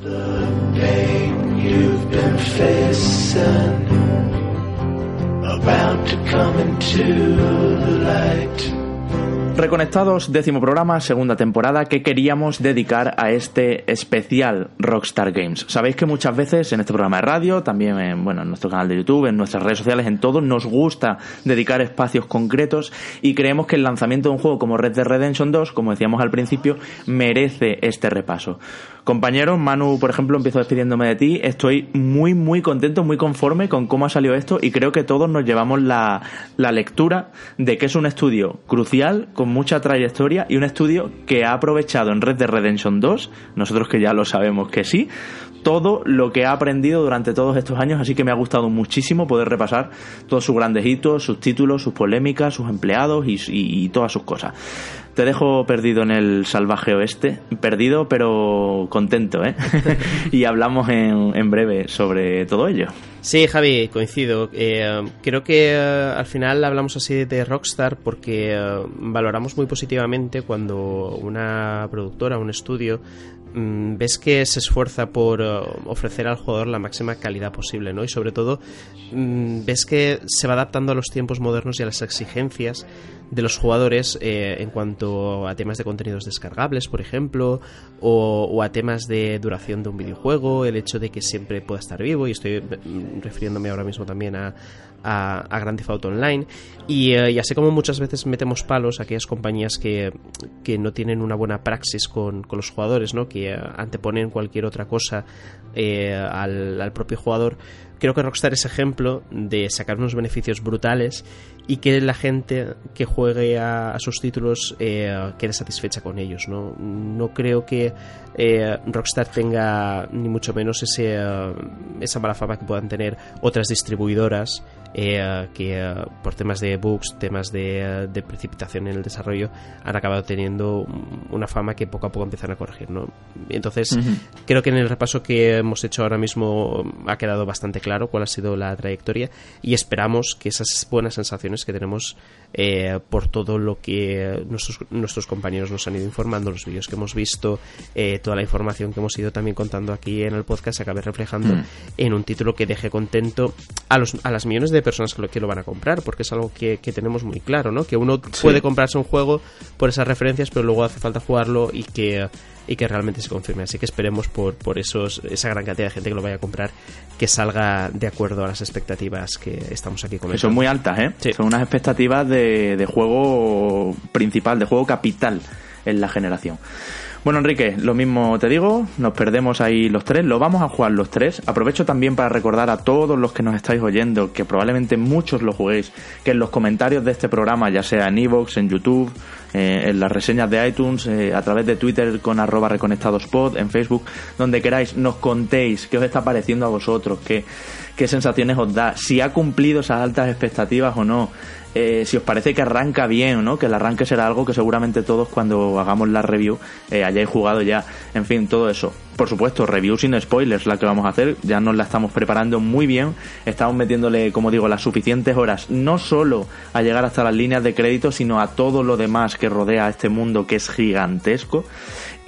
Reconectados, décimo programa, segunda temporada, que queríamos dedicar a este especial Rockstar Games. Sabéis que muchas veces en este programa de radio, también en, bueno, en nuestro canal de YouTube, en nuestras redes sociales, en todo, nos gusta dedicar espacios concretos y creemos que el lanzamiento de un juego como Red Dead Redemption 2, como decíamos al principio, merece este repaso. Compañeros, Manu, por ejemplo, empiezo despidiéndome de ti. Estoy muy, muy contento, muy conforme con cómo ha salido esto y creo que todos nos llevamos la, la lectura de que es un estudio crucial, con mucha trayectoria y un estudio que ha aprovechado en Red Dead Redemption 2, nosotros que ya lo sabemos que sí, todo lo que ha aprendido durante todos estos años, así que me ha gustado muchísimo poder repasar todos sus grandes hitos, sus títulos, sus polémicas, sus empleados y, todas sus cosas. Te dejo perdido en el salvaje oeste, perdido pero contento, ¿eh? y hablamos en, en, breve sobre todo ello.
Sí, Javi, coincido. Eh, creo que eh, al final hablamos así de Rockstar porque eh, valoramos muy positivamente cuando una productora, un estudio, ves que se esfuerza por eh, ofrecer al jugador la máxima calidad posible, ¿no? Y sobre todo mm, ves que se va adaptando a los tiempos modernos y a las exigencias de los jugadores eh, en cuanto a temas de contenidos descargables, por ejemplo, o, a temas de duración de un videojuego, el hecho de que siempre pueda estar vivo, y estoy mm, refiriéndome ahora mismo también a, a, a Grand Theft Auto Online. Y, eh, y, así como muchas veces metemos palos a aquellas compañías que, que no tienen una buena praxis con, con los jugadores, ¿no? que anteponen cualquier otra cosa eh, al, al propio jugador, creo que Rockstar es ejemplo de sacar unos beneficios brutales y que la gente que juegue a, sus títulos eh, quede satisfecha con ellos. No, no creo que eh, Rockstar tenga ni mucho menos ese, eh, esa mala fama que puedan tener otras distribuidoras que por temas de bugs, temas de, precipitación en el desarrollo han acabado teniendo una fama que poco a poco empiezan a corregir. ¿no? Entonces creo que en el repaso que hemos hecho ahora mismo ha quedado bastante claro cuál ha sido la trayectoria y esperamos que esas buenas sensaciones que tenemos eh, por todo lo que nuestros, nuestros compañeros nos han ido informando, los vídeos que hemos visto, eh, toda la información que hemos ido también contando aquí en el podcast se acabe reflejando mm. en un título que deje contento a, los, a las millones de personas que lo, que lo van a comprar, porque es algo que, tenemos muy claro, ¿no? Que uno puede comprarse un juego por esas referencias, pero luego hace falta jugarlo y que y que realmente se confirme. Así que esperemos por, por esos, esa gran cantidad de gente que lo vaya a comprar que salga de acuerdo a las expectativas que estamos aquí comentando.
son muy altas, ¿eh? Son unas expectativas de, de juego principal, de juego capital en la generación. Bueno, Enrique, lo mismo te digo, nos perdemos ahí los tres, lo vamos a jugar los tres. Aprovecho también para recordar a todos los que nos estáis oyendo, que probablemente muchos lo juguéis, que en los comentarios de este programa, ya sea en Evox, en YouTube, eh, en las reseñas de iTunes, eh, a través de Twitter con arroba reconectadospod, en Facebook, donde queráis, nos contéis qué os está pareciendo a vosotros, qué, qué sensaciones os da, si ha cumplido esas altas expectativas o no. Eh, si os parece que arranca bien, ¿no? Que el arranque será algo que seguramente todos cuando hagamos la review eh, hayáis jugado ya. En fin, todo eso. Por supuesto, review sin spoilers la que vamos a hacer. Ya nos la estamos preparando muy bien. Estamos metiéndole, como digo, las suficientes horas, no solo a llegar hasta las líneas de crédito, sino a todo lo demás que rodea a este mundo que es gigantesco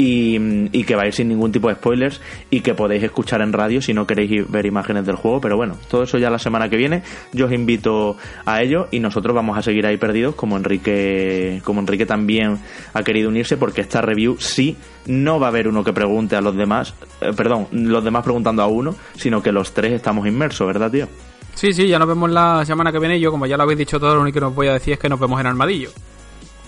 y, que vais sin ningún tipo de spoilers y que podéis escuchar en radio si no queréis ver imágenes del juego. Pero bueno, todo eso ya la semana que viene. Yo os invito a ello y nosotros vamos a seguir ahí perdidos como Enrique, como Enrique también ha querido unirse porque esta review sí no va a haber uno que pregunte a los demás, eh, perdón, los demás preguntando a uno, sino que los tres estamos inmersos, ¿verdad, tío?
Sí, sí, ya nos vemos la semana que viene. Yo, como ya lo habéis dicho todo, lo único que os voy a decir es que nos vemos en Armadillo.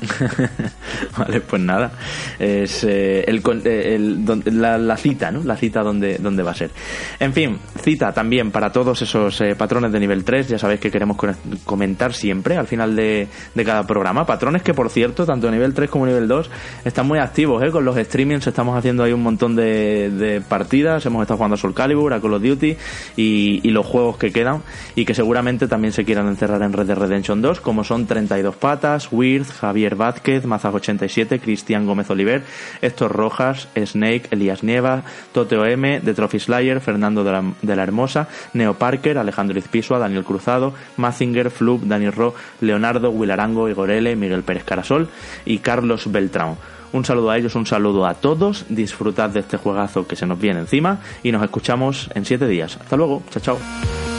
vale, pues nada. Es eh, el, eh, el, la, cita, ¿no? La cita donde, donde va a ser. En fin, cita también para todos esos eh, patrones de nivel 3. Ya sabéis que queremos comentar siempre al final de, de, cada programa. Patrones que, por cierto, tanto nivel 3 como nivel 2 están muy activos, ¿eh? Con los streamings estamos haciendo ahí un montón de, partidas. Hemos estado jugando a Soul Calibur, a Call of Duty y, y los juegos que quedan y que seguramente también se quieran encerrar en Red Dead Redemption 2, como son 32 Patas, Weird, Javier Vázquez, Mazag87, Cristian Gómez Oliver, Héctor Rojas, Snake, Elías Nieva, Toteo M, The Trophy Slayer, Fernando de la, Hermosa, Neo Parker, Alejandro Izpisua, Daniel Cruzado, Mazinger, Flub, Daniel Ro, Leonardo, Wilarango, Igor L, Miguel Pérez Carasol y Carlos Beltrán. Un saludo a ellos, un saludo a todos, disfrutad de este juegazo que se nos viene encima y nos escuchamos en siete días. Hasta luego, chao chao.